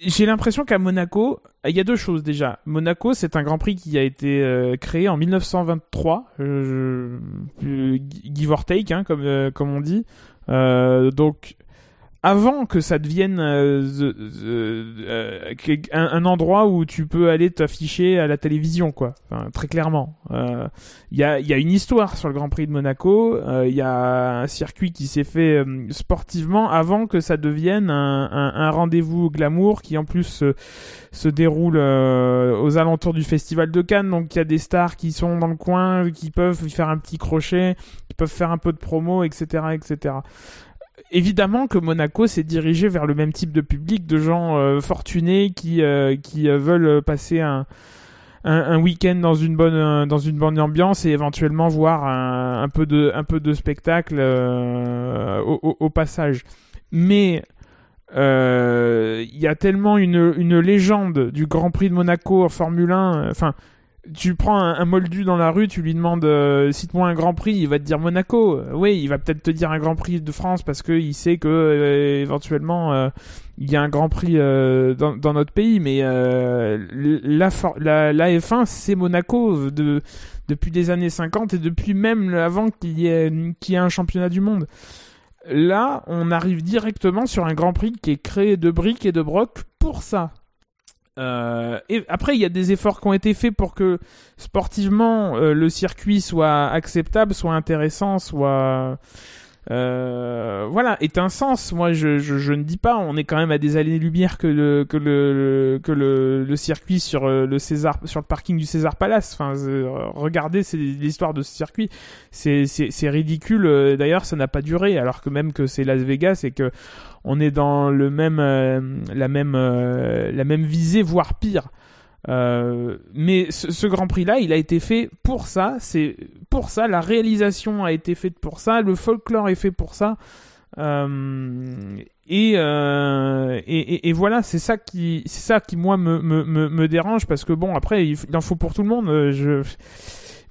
J'ai l'impression qu'à Monaco, il y a deux choses déjà. Monaco, c'est un Grand Prix qui a été euh, créé en 1923, euh, give or take, hein, comme comme on dit. Donc avant que ça devienne euh, euh, un, endroit où tu peux aller t'afficher à la télévision, quoi. Enfin, très clairement. Il euh, y, a, une histoire sur le Grand Prix de Monaco. Il euh, y a un circuit qui s'est fait sportivement avant que ça devienne un rendez-vous glamour qui en plus se déroule aux alentours du Festival de Cannes. Donc il y a des stars qui sont dans le coin, qui peuvent faire un petit crochet, qui peuvent faire un peu de promo, etc., etc évidemment que Monaco s'est dirigé vers le même type de public, de gens euh, fortunés qui, euh, qui euh, veulent passer un, un, week-end dans une bonne dans une bonne ambiance et éventuellement voir un, un peu de un peu de spectacle au, passage. Mais il y a tellement une, une légende du Grand Prix de Monaco en Formule 1. Enfin, tu prends un, moldu dans la rue, tu lui demandes euh, cite-moi un Grand Prix, il va te dire Monaco. Euh, oui, il va peut-être te dire un Grand Prix de France parce qu'il sait que euh, éventuellement il y a un Grand Prix dans, notre pays, mais la, la, la, F1 c'est Monaco de, depuis les années 50 et depuis même avant qu'il y ait un championnat du monde. Là, on arrive directement sur un Grand Prix qui est créé de briques et de brocs pour ça. Euh, et après, il y a des efforts qui ont été faits pour que sportivement euh, le circuit soit acceptable, soit intéressant, soit euh, voilà, est un sens. Moi, je, je, je, ne dis pas. On est quand même à des années-lumière que le que le que le, le circuit sur euh, le César sur le parking du César Palace. Enfin, euh, regardez, c'est l'histoire de ce circuit. C'est c'est c'est ridicule. D'ailleurs, ça n'a pas duré. Alors que même que c'est Las Vegas et que on est dans le même la même la même visée, voire pire. Euh, mais ce, Grand Prix là, il a été fait pour ça. C'est pour ça. La réalisation a été faite pour ça. Le folklore est fait pour ça. Euh, et, euh, et, voilà, c'est ça qui, c'est ça qui moi me, me, me, dérange parce que bon après il, en faut pour tout le monde. Euh, je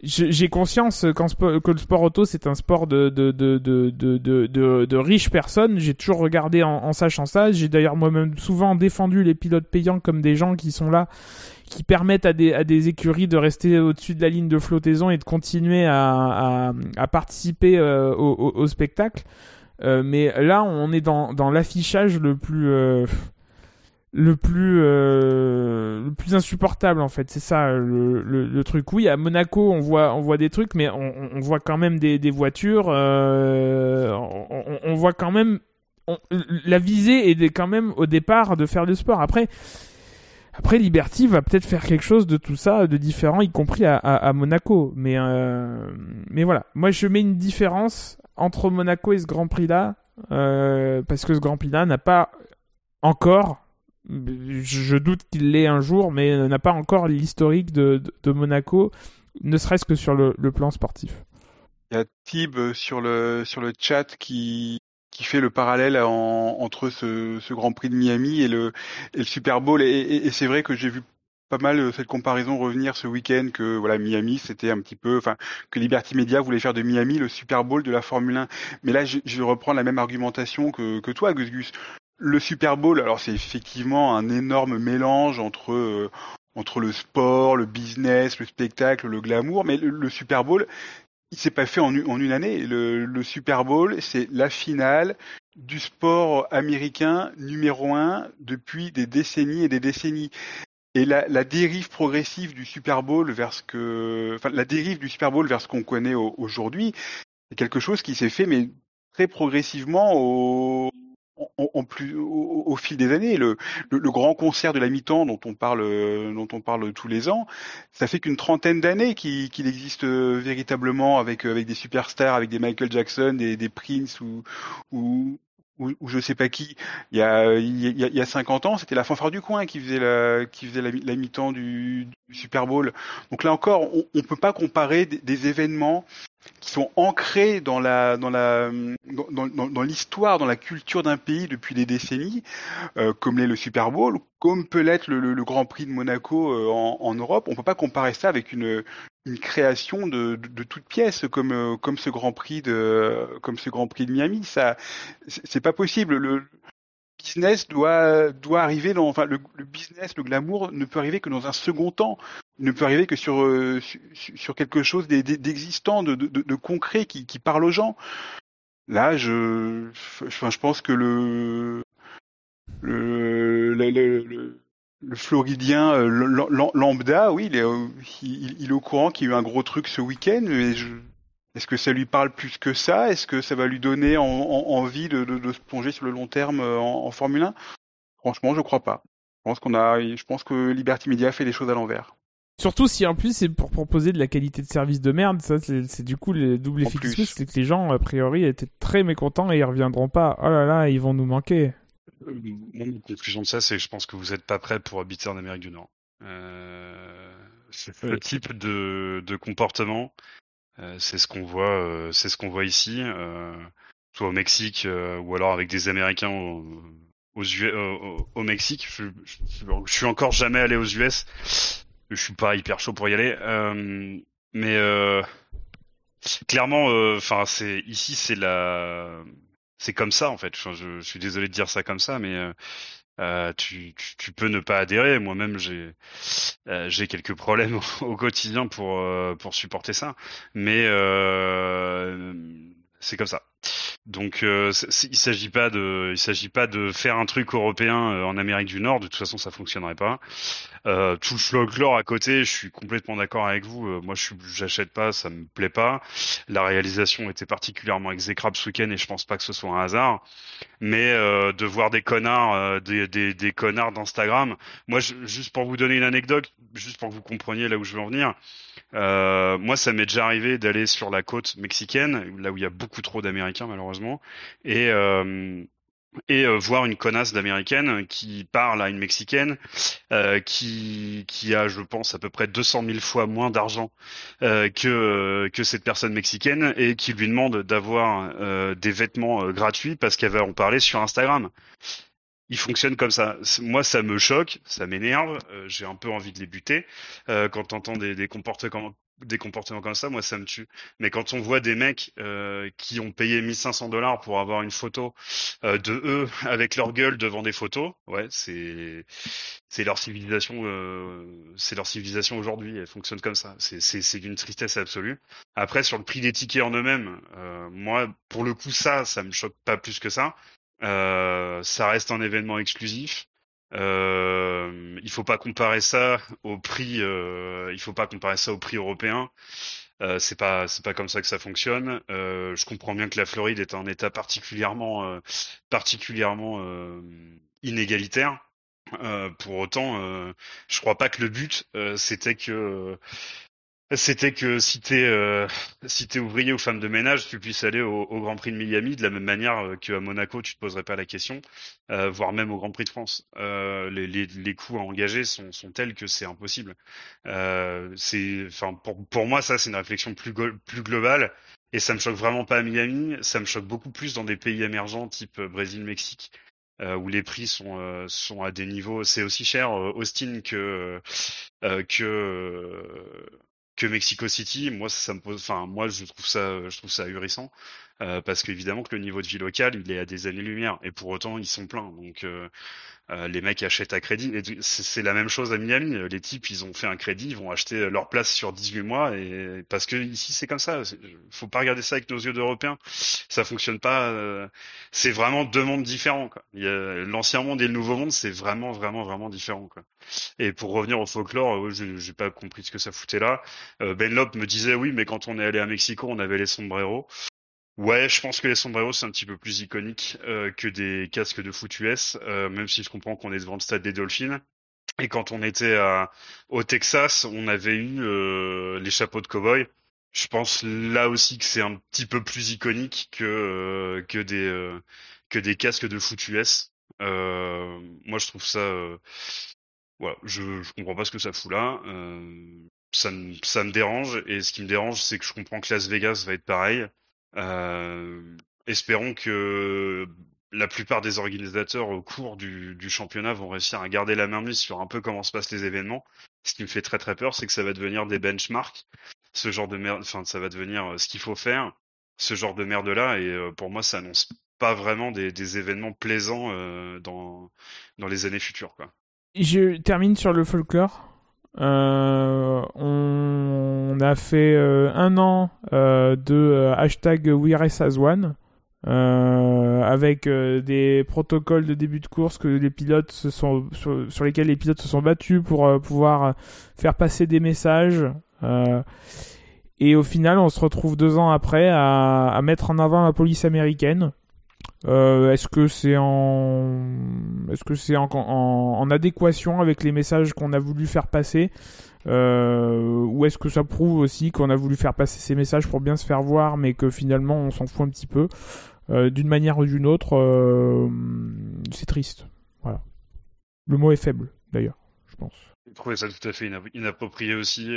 j'ai conscience que le sport auto c'est un sport de de, de, riches personnes. J'ai toujours regardé en, sachant ça. J'ai d'ailleurs moi-même souvent défendu les pilotes payants comme des gens qui sont là qui permettent à des, écuries de rester au-dessus de la ligne de flottaison et de continuer à, participer euh, au, spectacle. Euh, mais là, on est dans, l'affichage le plus euh, le plus euh, le plus insupportable en fait. C'est ça le, le, le, truc. Oui, à Monaco, on voit on voit des trucs, mais on, on voit quand même des, des voitures. Euh, on, on, voit quand même la visée est quand même au départ de faire du sport. Après après, Liberty va peut-être faire quelque chose de tout ça de différent, y compris à, à, Monaco. Mais, euh, mais voilà, moi je mets une différence entre Monaco et ce Grand Prix-là, euh, parce que ce Grand Prix-là n'a pas encore, je doute qu'il l'ait un jour, mais n'a pas encore l'historique de, Monaco, ne serait-ce que sur le, plan sportif. Il y a Tib sur le, sur le chat qui, qui fait le parallèle en, entre ce, ce, Grand Prix de Miami et le, et le Super Bowl. Et c'est vrai que j'ai vu pas mal euh, cette comparaison revenir ce week-end que voilà Miami c'était un petit peu, enfin que Liberty Media voulait faire de Miami le Super Bowl de la Formule 1. Mais là, je, je reprends la même argumentation que, que toi, Gus Gus. Le Super Bowl, alors c'est effectivement un énorme mélange entre euh, entre le sport, le business, le spectacle, le glamour, mais le, Super Bowl, il s'est pas fait en, une année. Le, le Super Bowl, c'est la finale du sport américain numéro un depuis des décennies et des décennies. Et la, la, dérive progressive du Super Bowl vers ce que, enfin, la dérive du Super Bowl vers ce qu'on connaît aujourd'hui, c'est quelque chose qui s'est fait, mais très progressivement au, en, plus, au, fil des années. Le, grand concert de la mi-temps dont on parle, dont on parle tous les ans, ça fait qu'une trentaine d'années qu'il qu existe véritablement avec avec des superstars, avec des Michael Jackson, des, Prince ou, je sais pas qui, il y a il y a, il y a 50 ans, c'était la fanfare du coin qui faisait la mi-temps du, Super Bowl. Donc là encore, on, on peut pas comparer des, événements qui sont ancrés dans la dans la dans, l'histoire, dans la culture d'un pays depuis des décennies, euh, comme l'est le Super Bowl, comme peut l'être le, Grand Prix de Monaco euh, en, Europe. On peut pas comparer ça avec une une création de, de, de toute pièce comme euh, comme ce Grand Prix de comme ce Grand Prix de Miami. Ça, c'est pas possible. Le business doit doit arriver dans enfin le, business, le glamour ne peut arriver que dans un second temps. Il ne peut arriver que sur euh, sur, quelque chose d'existant, de, de, concret qui, qui parle aux gens. Là, je enfin, je pense que le le, le, Floridien euh, lambda, oui, il est, il, il est au courant qu'il y a eu un gros truc ce week-end, je... est-ce que ça lui parle plus que ça? Est-ce que ça va lui donner en, en, envie de, de, de, se plonger sur le long terme euh, en, en Formule 1 Franchement, je crois pas. Je pense qu'on a, je pense que Liberty Media fait les choses à l'envers. Surtout si en plus c'est pour proposer de la qualité de service de merde, ça c'est du coup le double effet c'est que les gens a priori étaient très mécontents et ils reviendront pas. Oh là là, ils vont nous manquer. Mon conclusion de ça, c'est que je pense que vous n'êtes pas prêt pour habiter en Amérique du Nord. Euh, c'est le type de, de comportement, euh, c'est ce qu'on voit, euh, c'est ce qu'on voit ici, euh, soit au Mexique euh, ou alors avec des Américains au, aux au, au, Mexique. Je, je, suis encore jamais allé aux US. Je suis pas hyper chaud pour y aller, mais clairement, enfin, c'est ici, c'est la c'est comme ça en fait. Je, je, suis désolé de dire ça comme ça, mais euh, tu, tu, peux ne pas adhérer. Moi-même, j'ai euh, quelques problèmes [laughs] au, quotidien pour euh, pour supporter ça, mais c'est comme ça. Donc euh, il s'agit pas de s'agit pas de faire un truc européen euh, en Amérique du Nord. De toute façon, ça fonctionnerait pas. Euh, tout le folklore à côté, je suis complètement d'accord avec vous. Euh, moi, je j'achète pas, ça me plaît pas. La réalisation était particulièrement exécrable ce week-end et je pense pas que ce soit un hasard. Mais euh, de voir des connards, des connards d'Instagram. Moi, je, juste pour vous donner une anecdote, juste pour que vous compreniez là où je veux en venir. Euh, moi, ça m'est déjà arrivé d'aller sur la côte mexicaine, là où il y a beaucoup trop d'Américains malheureusement, et euh, et euh, voir une connasse d'américaine qui parle à une mexicaine euh, qui qui a je pense à peu près 200 000 fois moins d'argent euh, que que cette personne mexicaine et qui lui demande d'avoir euh, des vêtements euh, gratuits parce qu'elle va en parler sur Instagram il fonctionne comme ça. Moi, ça me choque, ça m'énerve. Euh, J'ai un peu envie de les buter. Euh, quand t'entends des, des comportements comme ça, moi ça me tue. Mais quand on voit des mecs euh, qui ont payé 1500 dollars pour avoir une photo de eux [laughs] avec leur gueule devant des photos, ouais, c'est leur civilisation, c'est leur civilisation aujourd'hui. Elle fonctionne comme ça. C'est d'une tristesse absolue. Après sur le prix des tickets en eux-mêmes, moi pour le coup ça, ça me choque pas plus que ça. Euh, ça reste un événement exclusif. Euh, il faut pas comparer ça au prix. Euh, il faut pas comparer ça au prix européen. Euh, c'est pas c'est pas comme ça que ça fonctionne. Euh, je comprends bien que la Floride est un État particulièrement euh, particulièrement euh, inégalitaire. pour autant, je crois pas que le but c'était que c'était que si t'es euh, si t'es ouvrier ou femme de ménage, tu puisses aller au, Grand Prix de Miami de la même manière euh, qu'à Monaco, tu te poserais pas la question, euh, voire même au Grand Prix de France. Euh, les, coûts à engager sont, tels que c'est impossible. Pour, moi, ça c'est une réflexion plus plus globale et ça me choque vraiment pas à Miami. Ça me choque beaucoup plus dans des pays émergents type Brésil, Mexique. où les prix sont à des niveaux, c'est aussi cher Austin que que Mexico City. Moi, ça me pose, enfin, moi, je trouve ça, je trouve ça ahurissant euh, parce qu'évidemment que le niveau de vie local, il est à des années-lumière, et pour autant, ils sont pleins. Donc, euh, euh, les mecs achètent à crédit. C'est la même chose à Miami. Les types, ils ont fait un crédit, ils vont acheter leur place sur 18 mois, et parce que ici, c'est comme ça. Faut pas regarder ça avec nos yeux d'Européens. Ça fonctionne pas. euh, C'est vraiment deux mondes différents. L'ancien monde et le nouveau monde, c'est vraiment, vraiment, vraiment différent. Quoi. Et pour revenir au folklore, j'ai pas compris ce que ça foutait là. Euh, Ben Lop me disait oui, mais quand on est allé à Mexico, on avait les sombreros. Ouais, je pense que les sombreros c'est un petit peu plus iconique euh, que des casques de foot US, euh, même si je comprends qu'on est devant le stade des Dolphins. Et quand on était à, au Texas, on avait eu euh, les chapeaux de cow-boy. Je pense là aussi que c'est un petit peu plus iconique que euh, que des euh, que des casques de foot US. Euh, moi, je trouve ça. voilà, je, je comprends pas ce que ça fout là. Ça ça me dérange et ce qui me dérange, c'est que je comprends que Las Vegas va être pareil. Espérons que la plupart des organisateurs au cours du, du championnat vont réussir à garder la main mise sur un peu comment se passent les événements. Ce qui me fait très très peur, c'est que ça va devenir des benchmarks, ce genre de merde. Enfin, ça va devenir euh, ce qu'il faut faire, ce genre de merde là. Et euh, pour moi, ça annonce pas vraiment des, des événements plaisants euh, dans dans les années futures, quoi. Je termine sur le folklore. Euh, on a fait euh, un an euh, de hashtag WeRaceAsOne avec des protocoles de début de course que les pilotes sur, lesquels les pilotes se sont battus pour pouvoir faire passer des messages. et au final, on se retrouve deux ans après à mettre en avant la police américaine. Euh, est-ce que c'est en est-ce que c'est en, adéquation avec les messages qu'on a voulu faire passer euh, ou est-ce que ça prouve aussi qu'on a voulu faire passer ces messages pour bien se faire voir mais que finalement on s'en fout un petit peu Euh, d'une manière ou d'une autre c'est triste voilà le mot est faible d'ailleurs je pense J'ai trouvé ça tout à fait ina- inapproprié aussi.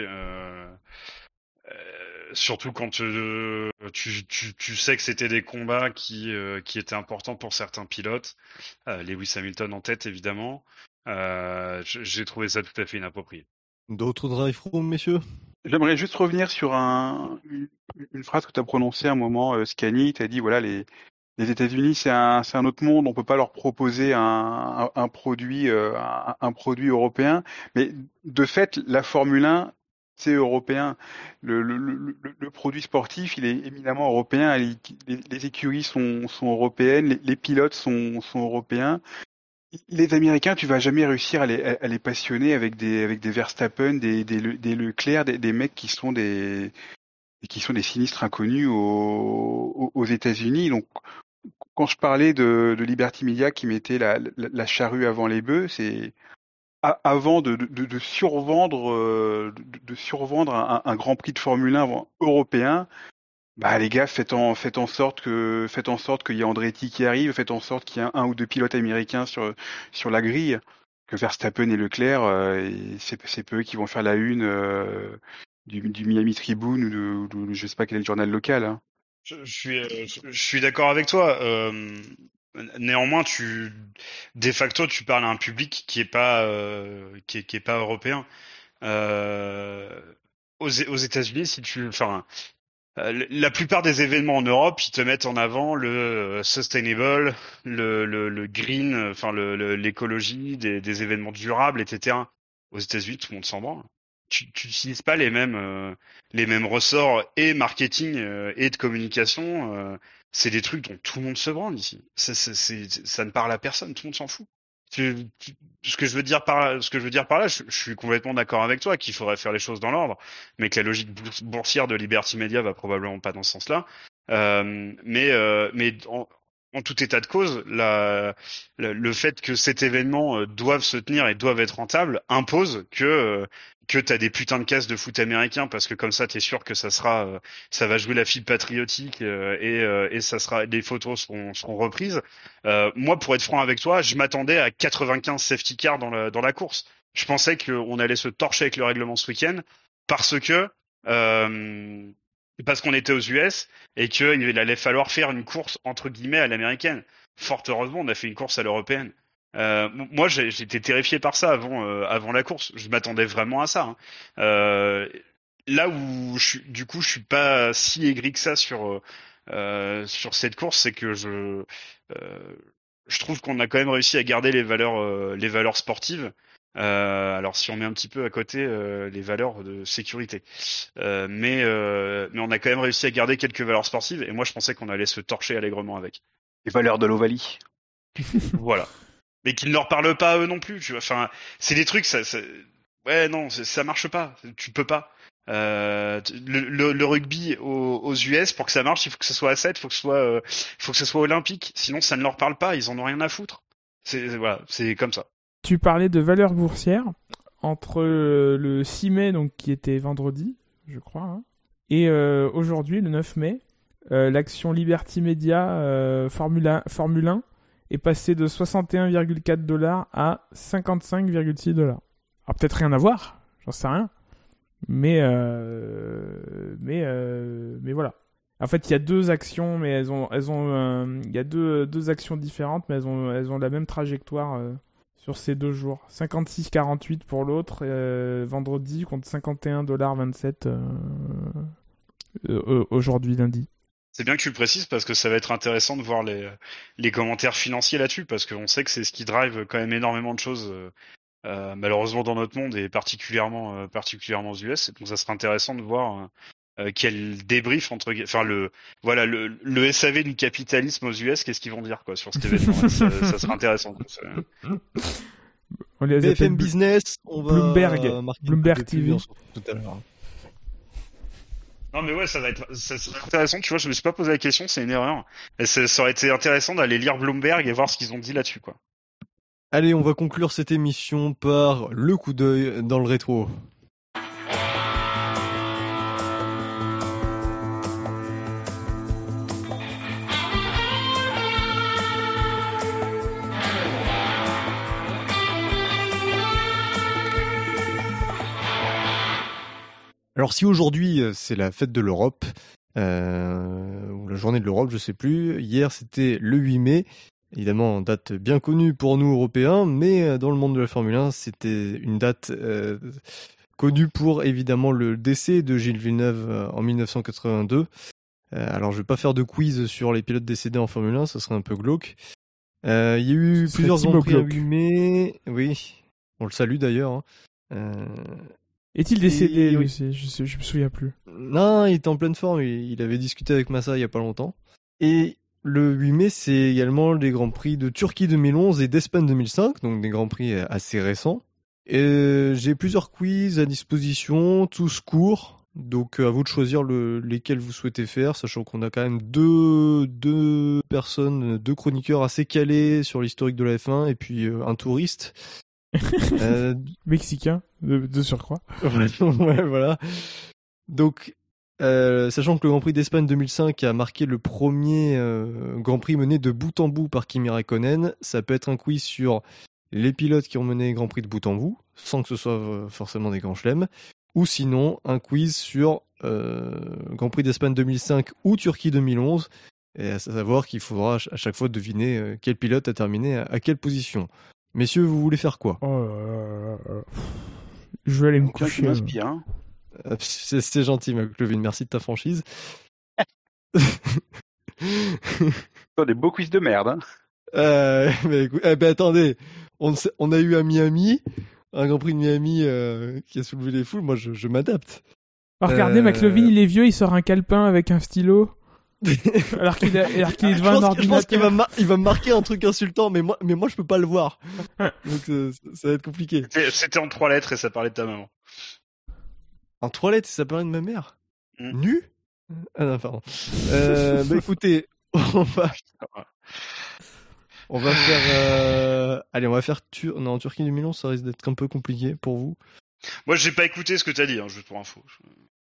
Surtout quand euh, tu, tu, tu sais que c'était des combats qui, euh, qui étaient importants pour certains pilotes. Euh, Lewis Hamilton en tête, évidemment. Euh, J'ai trouvé ça tout à fait inapproprié. D'autres drive room, messieurs? J'aimerais juste revenir sur un, une, une phrase que tu as prononcée à un moment, euh, Scani. Tu as dit, voilà, les, les États-Unis, c'est un, c'est un autre monde. On peut pas leur proposer un, un, un produit, euh, un, un produit européen. Mais de fait, la Formule 1, c'est européen. Le, le, le, le- produit sportif, il est éminemment européen. Les, les, écuries sont, sont européennes. Les, les pilotes sont, sont européens. Les Américains, tu vas jamais réussir à les, à les passionner avec des, avec des Verstappen, des, des, des Leclerc, des, des mecs qui sont des, qui sont des sinistres inconnus aux, aux États-Unis. Donc, quand je parlais de, de Liberty Media qui mettait la, la, la charrue avant les bœufs, c'est avant de, de, de survendre, euh, de, survendre un, un Grand Prix de Formule 1 européen. Bah les gars, faites en faites en sorte que faites en sorte qu'il y ait Andretti qui arrive, faites en sorte qu'il y ait un, ou deux pilotes américains sur sur la grille, que Verstappen et Leclerc, euh, c'est c'est peu qui vont faire la une euh, du, du Miami Tribune ou de, je sais pas quel est le journal local. Hein. Je, je suis, euh, je, je suis d'accord avec toi. Néanmoins, tu, de facto, tu parles à un public qui est pas, euh, qui est, pas européen. Euh, aux, États-Unis, si tu, enfin, euh, la plupart des événements en Europe, ils te mettent en avant le euh, sustainable, le, le, green, enfin l'écologie, des, des événements durables, etc. Aux États-Unis, tout le monde s'en branle. Tu n'utilises pas les mêmes euh, les mêmes ressorts et marketing euh, et de communication. euh, c'est des trucs dont tout le monde se branle ici. Ça, ça, c'est- ça ne parle à personne, tout le monde s'en fout. Tu- tu- ce que je veux dire par ce que je veux dire par là, je, suis complètement d'accord avec toi qu'il faudrait faire les choses dans l'ordre, mais que la logique bours- boursière de Liberty Media va probablement pas dans ce sens-là. Euh, mais euh, mais en, en tout état de cause, la, la- le fait que cet événement euh, doive se tenir et doive être rentable impose que euh, que t'as des putains de cases de foot américains parce que comme ça t'es sûr que ça sera euh, ça va jouer la fibre patriotique euh, et euh, et ça sera les photos seront seront reprises. Euh, moi pour être franc avec toi, je m'attendais à 95 safety cars dans la dans la course. Je pensais qu'on allait se torcher avec le règlement ce week-end parce que parce qu'on était aux US et qu'il allait falloir faire une course entre guillemets à l'américaine. fort heureusement, on a fait une course à l'européenne. Euh, moi, j'étais terrifié par ça avant, euh, avant la course. Je m'attendais vraiment à ça. hein. Euh, là où je du coup, je suis pas si aigri que ça sur sur cette course, c'est que je je trouve qu'on a quand même réussi à garder les valeurs les valeurs sportives. Euh, alors si on met un petit peu à côté euh, les valeurs de sécurité, Euh, mais euh, mais on a quand même réussi à garder quelques valeurs sportives. Et moi, je pensais qu'on allait se torcher allègrement avec. Les valeurs de l'Ovalie. [laughs] [laughs] Voilà. Mais qu'ils ne leur parlent pas à eux non plus. Tu vois. Enfin, c'est des trucs, ça, ça... ouais, non, ça marche pas. Tu peux pas. Euh, le, le- le rugby aux, aux US, pour que ça marche, il faut que ce soit à 7, il faut que ce soit, euh, faut que ce soit olympique. Sinon, ça ne leur parle pas. Ils en ont rien à foutre. C'est voilà, c'est comme ça. Tu parlais de valeur boursière entre le 6 mai, donc qui était vendredi, je crois, hein, et euh, aujourd'hui, le 9 mai, euh, l'action Liberty Media euh, Formule 1, Formule 1 est passée de 61,4 dollars à 55,6 dollars. Alors peut-être rien à voir, j'en sais rien, mais mais mais voilà. En fait, il y a deux actions, mais elles ont elles ont il y a deux deux actions différentes, mais elles ont elles ont la même trajectoire. Euh, sur ces deux jours. 56,48 pour l'autre, euh, vendredi contre 51,27$ euh, euh, aujourd'hui lundi. C'est bien que tu le précises parce que ça va être intéressant de voir les, commentaires financiers là-dessus parce qu'on sait que c'est ce qui drive quand même énormément de choses euh, euh, malheureusement dans notre monde et particulièrement euh, particulièrement aux US. Donc ça sera intéressant de voir euh, quel débrief entre enfin le voilà le, le SAV du capitalisme aux US qu'est-ce qu'ils vont dire quoi sur cet événement? [laughs] ça, ça sera intéressant. quoi. Ça- On les BFM Business, on va Bloomberg. Bloomberg TV. pub, on se retrouve tout à l'heure. Non mais ouais ça va être ça sera intéressant. Tu vois je me suis pas posé la question c'est une erreur. Et ça, ça aurait été intéressant d'aller lire Bloomberg et voir ce qu'ils ont dit là-dessus quoi. Allez, on va conclure cette émission par le coup d'œil dans le rétro. Alors si aujourd'hui euh, c'est la fête de l'Europe, euh, ou la journée de l'Europe, je sais plus, hier c'était le 8 mai, évidemment date bien connue pour nous Européens, mais euh, dans le monde de la Formule 1 c'était une date euh, connue pour évidemment le décès de Gilles Villeneuve euh, en 1982. Euh, alors je vais pas faire de quiz sur les pilotes décédés en Formule 1, ça serait un peu glauque. Euh, Il y a eu plusieurs Grands Prix à Glock. 8 mai, oui, on le salue d'ailleurs. hein. Euh, Est-il décédé Et- lui je, je me souviens plus. non, il était en pleine forme. Il, il avait discuté avec Massa il y a pas longtemps. Et le 8 mai, c'est également les Grands Prix de Turquie 2011 et d'Espagne 2005, donc des Grands Prix euh, assez récents. Et euh, j'ai plusieurs quiz à disposition, tous courts. Donc euh, à vous de choisir le, lesquels vous souhaitez faire, sachant qu'on a quand même deux, deux personnes, deux chroniqueurs assez calés sur l'historique de la F1 et puis un touriste. Euh, [laughs] Mexicain, de, de surcroît. [laughs] ouais, voilà. Donc, euh, sachant que le Grand Prix d'Espagne 2005 a marqué le premier euh, Grand Prix mené de bout en bout par Kimi Raikkonen, ça peut être un quiz sur les pilotes qui ont mené Grand Prix de bout en bout, sans que ce soit forcément des grands chelems, ou sinon un quiz sur euh, Grand Prix d'Espagne 2005 ou Turquie 2011, et à savoir qu'il faudra à chaque fois deviner quel pilote a terminé à, à quelle position. Messieurs, vous voulez faire quoi? Oh là là là là. Je vais aller me coucher. moi. m'inspire, hein? Euh, C'est c'est gentil, McLevin. Merci de ta franchise. Oh, des beaux quiz de merde. Hein. euh, [laughs] mais écoute- eh ben, attendez, on, a eu à Miami un Grand Prix de Miami euh, qui a soulevé les foules. Moi, je, je m'adapte. Oh, regardez, Euh, McLovin, il est vieux, il sort un calepin avec un stylo. Alors qu'il a- alors qu'il est je devant un pense, je pense qu'il va, mar- il va me marquer un truc insultant, mais moi, mais moi, je peux pas le voir. [laughs] Donc, euh, ça, ça va être compliqué. C'était- C'était en trois lettres et ça parlait de ta maman. En toilette, ça parlait de ma mère? Mm. Nu Ah non, pardon. Euh, bah écoutez, [laughs] on va, on va faire. euh, Allez, on va faire Tur... Non, Turquie 2011, ça risque d'être un peu compliqué pour vous. Moi j'ai pas écouté ce que t'as dit hein, juste pour info.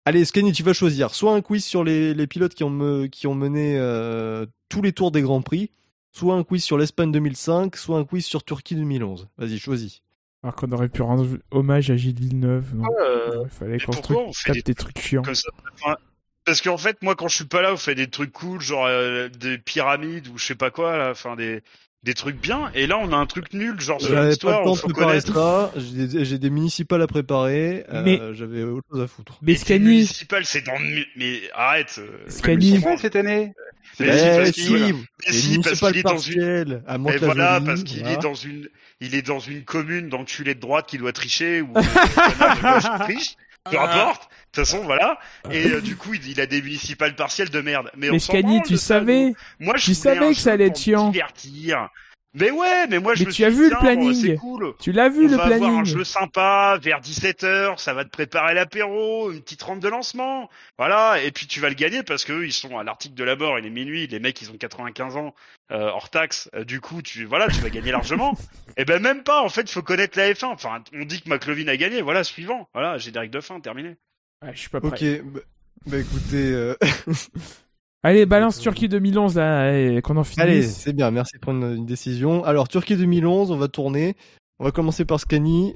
Allez, Scanny, tu vas choisir soit un quiz sur les, les pilotes qui ont, me- qui ont mené euh, tous les tours des Grands Prix, soit un quiz sur l'Espagne 2005, soit un quiz sur Turquie 2011. Vas-y, choisis. Alors qu'on aurait pu rendre hommage à Gilles Villeneuve. Non. Euh, Il fallait qu'on se on fait tape des des trucs chiants. Comme ça, enfin, Parce qu'en fait, moi, quand je suis pas là, vous faites des trucs cool, genre euh, des pyramides ou je sais pas quoi, là, enfin des des trucs bien. Et là, on a un truc nul, genre sur l'histoire, on préparer ça. J'ai des, j'ai des municipales à préparer. euh, Mais- J'avais autre chose à foutre. Mais Scani, municipal, c'est dans le- mais arrête. euh, Scani. cette année. Mais Eh, si, si, voilà. Mais si, parce qu'il est dans une à Et voilà, parce qu'il voilà. est dans une, il est dans une commune d'enculés de droite qui doit tricher ou de gauche qui triche, peu importe. De toute façon, voilà. Et euh, du coup, il, il a des municipales partielles de merde. Mais, on mais Scani, tu savais. Moi, je tu savais que ça allait être chiant. divertir. Mais ouais, mais moi, je Mais me tu suis as dit, vu le planning. bon, C'est cool. Tu l'as vu on le va avoir un planning jeu sympa vers 17h, ça va te préparer l'apéro, une petite rampe de lancement. Voilà, et puis tu vas le gagner parce que eux, ils sont à l'article de la mort, il est minuit, les mecs ils ont 95 ans euh, hors taxe. Euh, du coup, tu voilà, tu vas gagner [laughs] largement. Et ben même pas, en fait, il faut connaître la F1. Enfin, on dit que McLovin a gagné, voilà, suivant. Voilà, générique de fin, terminé. Ah, Je suis pas prêt. Ok, bah, bah écoutez, euh, [laughs] Allez, balance Turquie 2011 là, qu'on en finisse. allez, c'est bien, merci de prendre une décision. Alors, Turquie 2011, on va tourner. On va commencer par Scani.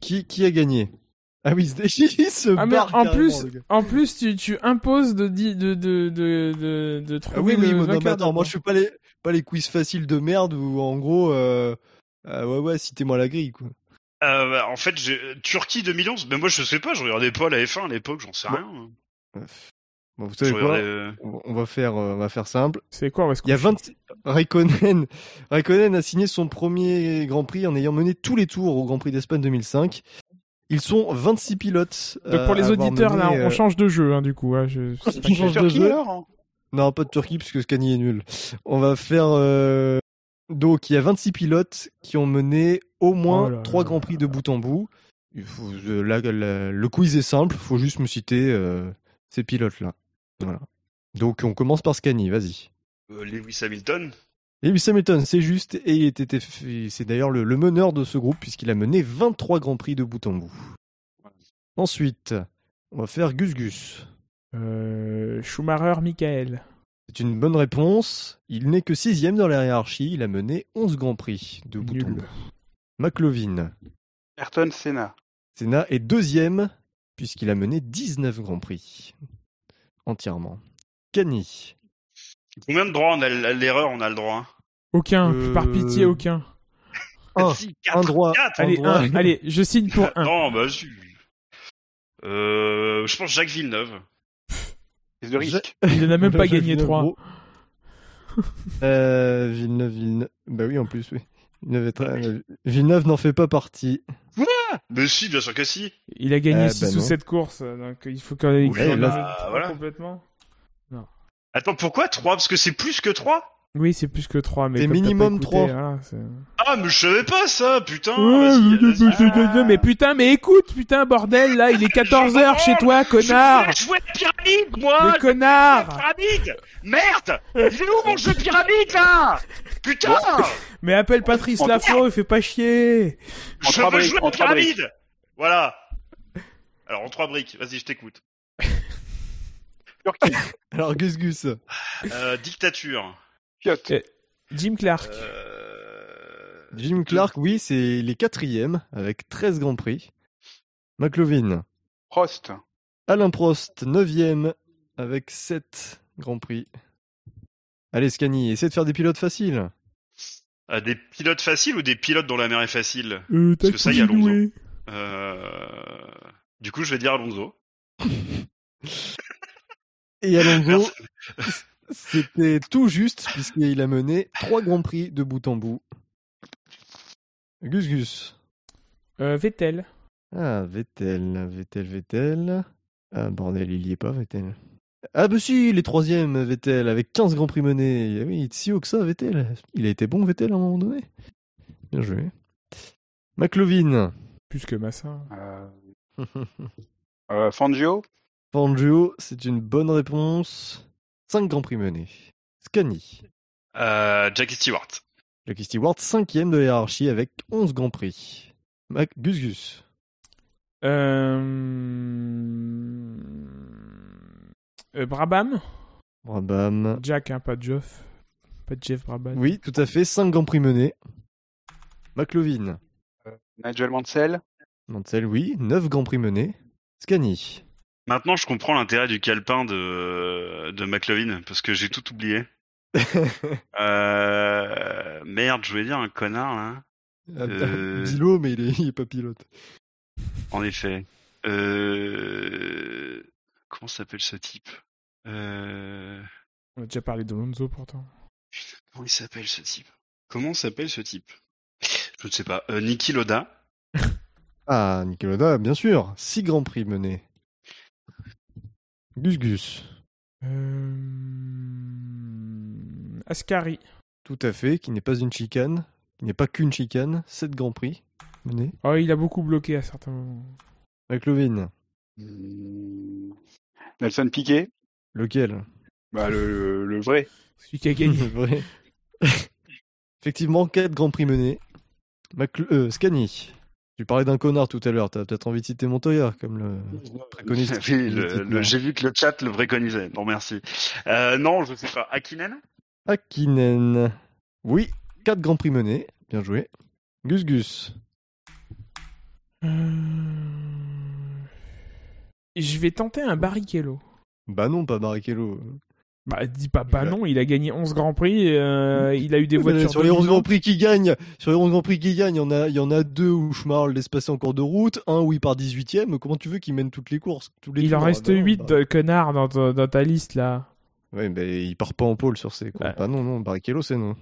Qui, qui a gagné? Ah oui, il se Ah mais barre en carrément, plus, en plus tu, tu imposes de de de de de, de Ah trouver oui, oui, le mais non, mais attends, moi je fais pas les, pas les quiz faciles de merde où en gros, euh, euh, ouais, ouais, citez-moi la grille, quoi. Euh, bah, en fait, Turquie 2011, mais moi je sais pas, je regardais pas la F1 à l'époque, j'en sais Bon. rien. Bon, vous savez quoi euh, On va faire, euh, on va faire simple. C'est quoi on va se Il y a coucher 20... Raikkonen... [laughs] Raikkonen a signé son premier Grand Prix en ayant mené tous les tours au Grand Prix d'Espagne 2005. Ils sont 26 pilotes. Donc pour les avoir auditeurs là, mené, on euh, change de jeu hein, du coup. hein, je... on change de jeu. alors hein? Non, pas de Turquie puisque Scani est nul. On va faire. euh, Donc il y a 26 pilotes qui ont mené au moins Oh là 3 là Grands Prix de bout en bout. Il faut... euh, là, la- Le quiz est simple, faut juste me citer euh, ces pilotes-là. Voilà. Donc on commence par Scani, vas-y. euh, Lewis Hamilton. Lewis Hamilton, c'est juste, et il était, c'est d'ailleurs le, le meneur de ce groupe puisqu'il a mené 23 Grands Prix de bout en bout. Ensuite, on va faire Gus Gus. Euh, Schumacher, Michael. C'est une bonne réponse. Il n'est que sixième dans la hiérarchie. Il a mené 11 Grands Prix de bout en bout. McLovin. Ayrton Senna. Senna est deuxième puisqu'il a mené 19 Grands Prix. Entièrement. Cani. Combien de droits on a l'erreur On a le droit. hein? Aucun, Euh, par pitié aucun. Un, [laughs] Si, un quatre, droit. quatre. un Allez, droit. un, allez, je signe pour un. Non, bah si. Euh, je pense Jacques Villeneuve. Prise de risque. Il en a même pas Jacques gagné Villeneuve, trois. gros. [laughs] Euh, Villeneuve, Villeneuve. Bah oui, en plus, oui. Villeneuve, n'en fait pas partie. Mais si, bien sûr que si. Il a gagné Euh, 6 bah ou non. 7 courses, donc il faut qu'il en là, bah, complètement. Attends, pourquoi 3 Parce que c'est plus que 3 Oui, c'est plus que 3, mais C'est minimum écouté, trois. voilà, c'est- Ah, mais je savais pas ça, putain Ouais, mais- vas-y. mais- mais putain, mais écoute, putain, bordel, là, il est 14h chez toi, connard Je jouais de pyramide, moi Mais Je connard pyramide Merde Il est où mon jeu de pyramide, là? Putain Mais appelle Patrice Lafaux, il fait pas chier Je veux jouer en pyramide Voilà. Alors, en 3 briques, vas-y, je t'écoute. [laughs] Alors, Gus Gus. Euh, dictature. Piot. Jim Clark. Euh... Jim Clark, oui, c'est les quatrièmes avec 13 Grands Prix. McLovin. Prost. Alain Prost, 9ème avec 7 Grands Prix. Allez, Scani, essaie de faire des pilotes faciles. Euh, des pilotes faciles ou des pilotes dont la mer est facile? Euh, Parce que ça, il y a. Alonso. euh... Du coup, je vais dire Alonso. Et Alonso. [laughs] c'était tout juste puisqu'il a mené 3 Grands Prix de bout en bout. Gus Gus. Euh, Vettel. Ah, Vettel, Vettel, Vettel. Ah, bordel, il y est pas, Vettel. Ah, bah si, il est troisième, Vettel, avec 15 Grands Prix menés. Ah oui, il est si haut que ça, Vettel. Il a été bon, Vettel, à un moment donné. Bien joué. McLovin. Plus que Massa. Euh... [laughs] euh, Fangio? Fangio, c'est une bonne réponse. 5 Grands Prix menés. Scani. Euh, Jackie Stewart. Jackie Stewart, cinquième de la hiérarchie avec 11 Grands Prix. Mac Gus Gus. Euh... euh, Brabham. Brabham. Jack, hein, pas Jeff. Pas Jeff Brabham. Oui, tout à fait, 5 Grands Prix menés. McLovin. Nigel Mansell. Mansell, oui, 9 Grands Prix menés. Scani. Maintenant, je comprends l'intérêt du calepin de, de McLovin, parce que j'ai tout oublié. [laughs] Euh, merde, je voulais dire un connard, là. Euh. Bilo, mais il est, il est pas pilote. En effet. Euh... Comment s'appelle ce type? Euh... On a déjà parlé de Lonzo pourtant. Comment il s'appelle ce type? Comment s'appelle ce type? Je ne sais pas. Euh, Niki Loda. [laughs] Ah, Niki Loda, bien sûr. Six grands prix menés. Gus Gus. Euh... Ascari. Tout à fait, qui n'est pas une chicane, qui n'est pas qu'une chicane. Sept grands prix menés. Oh, il a beaucoup bloqué à certains moments. McLovin. Hmm. Nelson Piquet Lequel? Bah le, le, le vrai. Celui qui a gagné. [laughs] Vrai. [laughs] Effectivement, quatre grands prix menés. Macl euh, Scani. Tu parlais d'un connard tout à l'heure, t'as peut-être envie de citer Montoya, comme le préconise. [laughs] Oui, le- le- J'ai vu que le chat le préconisait. Non, merci. Euh, non, je sais pas. Akinen? Akinen. Oui, quatre grands prix menés. Bien joué. Gus Gus. Euh, Je vais tenter un Barrichello. Bah non, pas Barrichello. Bah, dis pas bah non, il a gagné 11 grands prix, euh, il a eu des Mais voitures sur les 11 grands prix qui gagnent, sur les 11 grands prix qui gagnent, il y en a, il y en a deux où Schmarl laisse passer en cours de route, un où il part 18ème. Comment tu veux qu'il mène toutes les courses tous les Il en reste Ah bah 8 bah- de connards dans, ta- dans ta liste là. Ouais, mais il part pas en pôle sur ces courses. Ouais. Bah non, non, Barrichello, c'est non.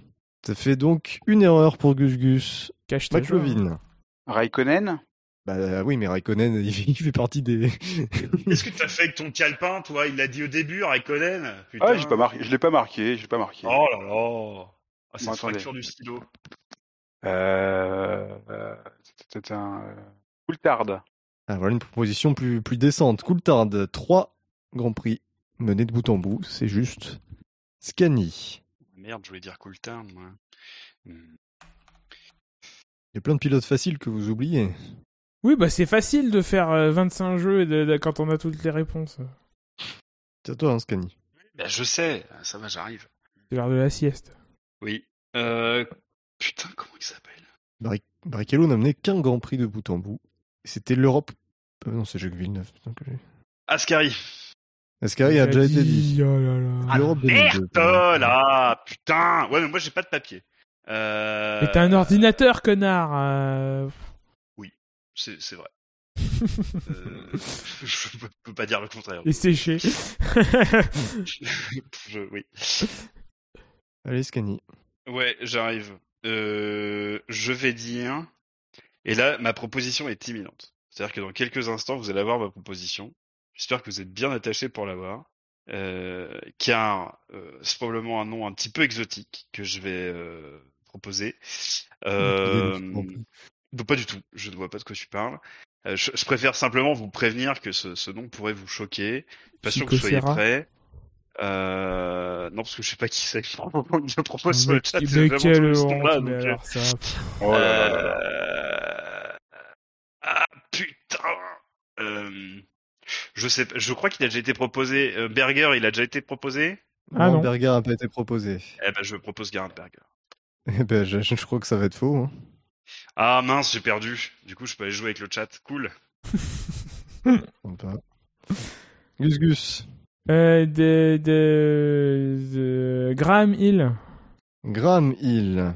Ça fait donc une erreur pour Gus Gus. Cache. McLovin. Raikkonen? Bah oui, mais Raikkonen, il [laughs] fait, il fait partie des. Qu'est-ce que t'as fait avec ton calepin, toi? Il l'a dit au début, Raikkonen? Putain. Ah, j'ai pas marqué, je l'ai pas marqué, je l'ai pas marqué. Oh là là. Ah, c'est Bon, une fracture du stylo. Euh, euh, c'était un euh, Coulthard. Ah, voilà une proposition plus, plus décente. Coulthard, 3 grands prix menés de bout en bout, c'est juste. Scani. Merde, je voulais dire Coulthard, moi. Hmm. Il y a plein de pilotes faciles que vous oubliez. Oui, bah c'est facile de faire euh, 25 jeux et de- de- quand on a toutes les réponses. C'est à toi, hein, Scani. Bah, je sais, ça va, j'arrive. C'est l'heure de la sieste. Oui. Euh... Putain, comment il s'appelle? Barri- Barrichello n'a mené qu'un grand prix de bout en bout. C'était l'Europe. Euh, non, c'est Jacques Villeneuve. putain, que j'ai- Ascari. Ascari a déjà été dit. Oh là là. Ah, L'Europe 2002. Merde là Putain Ouais, mais moi j'ai pas de papier. Euh... Mais t'as un ordinateur, connard. euh. C'est vrai. [laughs] Euh, [laughs] je peux- peux pas dire le contraire. Et séché. [laughs] Je- oui. Allez, Scani. Ouais, j'arrive. Euh, je vais dire. Et là, ma proposition est imminente. C'est-à-dire que dans quelques instants, vous allez avoir ma proposition. J'espère que vous êtes bien attachés pour l'avoir. Euh, car euh, c'est probablement un nom un petit peu exotique que je vais proposer. Euh, Non non, pas du tout. Je ne vois pas de quoi tu parles. Euh, je, je préfère simplement vous prévenir que ce, ce nom pourrait vous choquer. Pas sûr que vous soyez prêts. Euh, non, parce que je sais pas qui c'est. Je [laughs] propose sur le chat. qui- c'est vraiment tout ce nom-là, mais donc, euh, alors ça. Oh là là là là. euh, Ah putain. Euh, je sais, pas- je crois qu'il a déjà été proposé. euh, Berger, il a déjà été proposé? Ah non. Berger n'a pas été proposé. Eh ben, je propose Gerhard Berger. Eh ben, je, je crois que ça va être faux. hein. Ah mince, j'ai perdu. Du coup, je peux aller jouer avec le chat. Cool. Gus Gus. Euh, de, de, de Graham Hill. Graham Hill.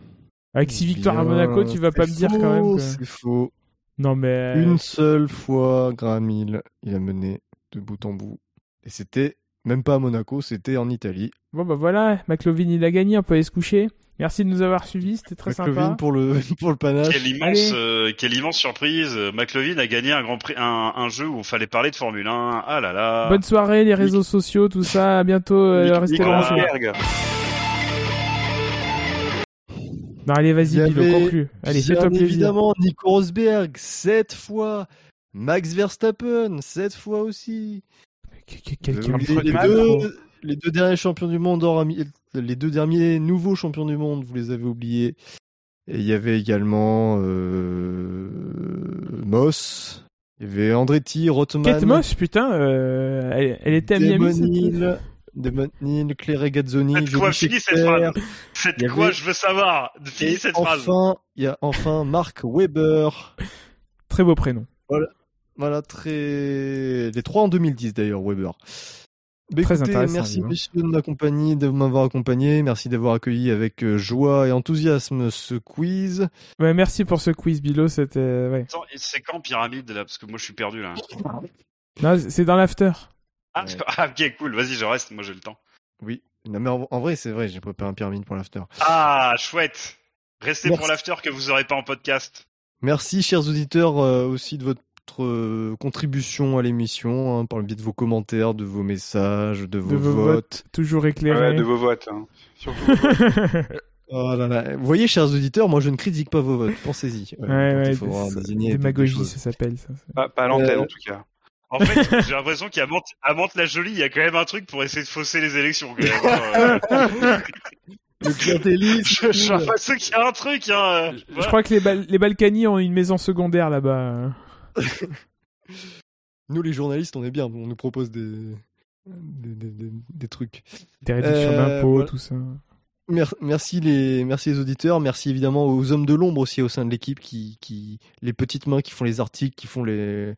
Avec six victoires à. Monaco, tu vas pas me dire quand même que... C'est faux. Non mais... Une seule fois, Graham Hill, il a mené de bout en bout. Et c'était même pas à Monaco, c'était en Italie. Bon bah voilà, McLovin il a gagné, on peut aller se coucher. Merci de nous avoir suivis, c'était très McLovin sympa. pour le, [laughs] pour le panache. Quelle immense, Allez. euh, quelle immense surprise. McLovin a gagné un grand prix, un, un jeu où il fallait parler de Formule 1. Ah là là. Bonne soirée, les réseaux sociaux, tout ça, à bientôt, euh, Nick- restez. Rosberg. Non allez, Il vas-y, Bilo, conclue. Allez, bien fais-toi plaisir. évidemment Nico Rosberg, sept fois. Max Verstappen, sept fois aussi. Qu- qu- Quelqu'un Euh, me les, deux, micro. Les deux derniers champions du monde, hors Ami- les deux derniers nouveaux champions du monde, vous les avez oubliés. Et il y avait également euh, Moss, il y avait Andretti, Rothman, Kate Moss, putain, euh, elle, elle était à Miami. Hill, Damon Hill, Claire Gazzoni, Faites quoi Finis cette phrase. Y quoi Je veux savoir. Finis Et cette phrase. enfin, il y a enfin Mark Webber. Très beau prénom. Voilà, très. Les trois en 2010 d'ailleurs, Weber. Bah, Très écoutez, intéressant, merci messieurs de m'accompagner, de m'avoir accompagné. Merci d'avoir accueilli avec euh, joie et enthousiasme ce quiz. Ouais, merci pour ce quiz, Bilo. C'était. Ouais. Et c'est quand Pyramide là? Parce que moi je suis perdu là. Non, c'est dans l'after. Ah, Ouais. [laughs] ah, ok, cool, vas-y, je reste, moi j'ai le temps. Oui. Non, mais en, en vrai, c'est vrai, j'ai préparé un pyramide pour l'after. Ah, chouette Restez Merci. pour l'after que vous aurez pas en podcast. Merci, chers auditeurs, euh, aussi de votre euh, contribution à l'émission, hein, par le biais de vos commentaires, de vos messages, de vos, vos votes. Toujours éclairé. Ouais, de vos votes. Hein. Surtout vos votes. [laughs] Oh là là. Vous voyez, chers auditeurs, moi je ne critique pas vos votes. Pensez-y. Ouais, ouais, il faudra désigner Démagogie, ça s'appelle ça. pas, pas à l'antenne Euh, en tout cas. En fait, [laughs] j'ai l'impression qu'à Mante, à Mante la Jolie, il y a quand même un truc pour essayer de fausser les élections. Quand même. Euh, [laughs] Le clientélisme. je, qu'il y a un truc. Hein. Je crois que les, Bal- les Balkany ont une maison secondaire là-bas. [laughs] Nous, les journalistes, on est bien. On nous propose des, des, des- des- des trucs. Des réductions Euh, d'impôts, voilà. tout ça. Mer- Merci les, merci les auditeurs. Merci évidemment aux hommes de l'ombre aussi au sein de l'équipe qui, qui, les petites mains qui font les articles, qui font les,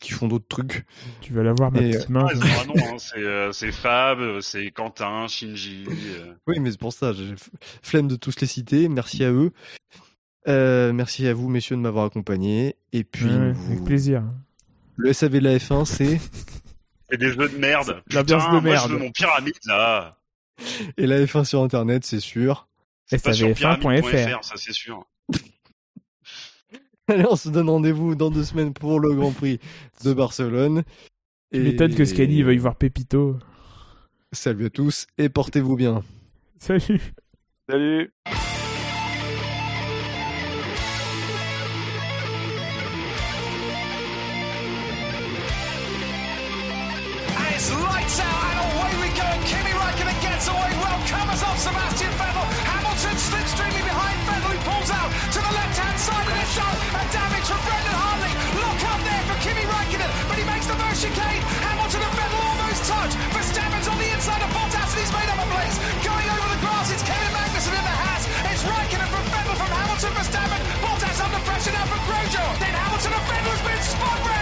qui font d'autres trucs. Tu vas l'avoir, ma Et, petite main. C'est- hein, c'est euh, c'est Fab, c'est Quentin, Shinji. euh. Oui, mais c'est pour ça, j'ai flemme de tous les citer. Merci à eux. Euh, merci à vous, messieurs, de m'avoir accompagné. Et puis, Ouais, vous- Avec plaisir. le SAV de la F1, c'est. [laughs] C'est des jeux de merde. L'ambiance Putain, de moi, merde. je veux mon pyramide là. Et la F1 sur Internet, c'est sûr. C'est pas sur SAVF1.fr. pyramide.fr, ça c'est sûr. [laughs] Allez, on se donne rendez-vous dans deux semaines pour le Grand Prix de [laughs] Barcelone. Tu m'étonnes que Scani veuille voir Pépito. Salut à tous et portez-vous bien. Salut. Salut Rojo! Then Hamilton and offender's been spotted?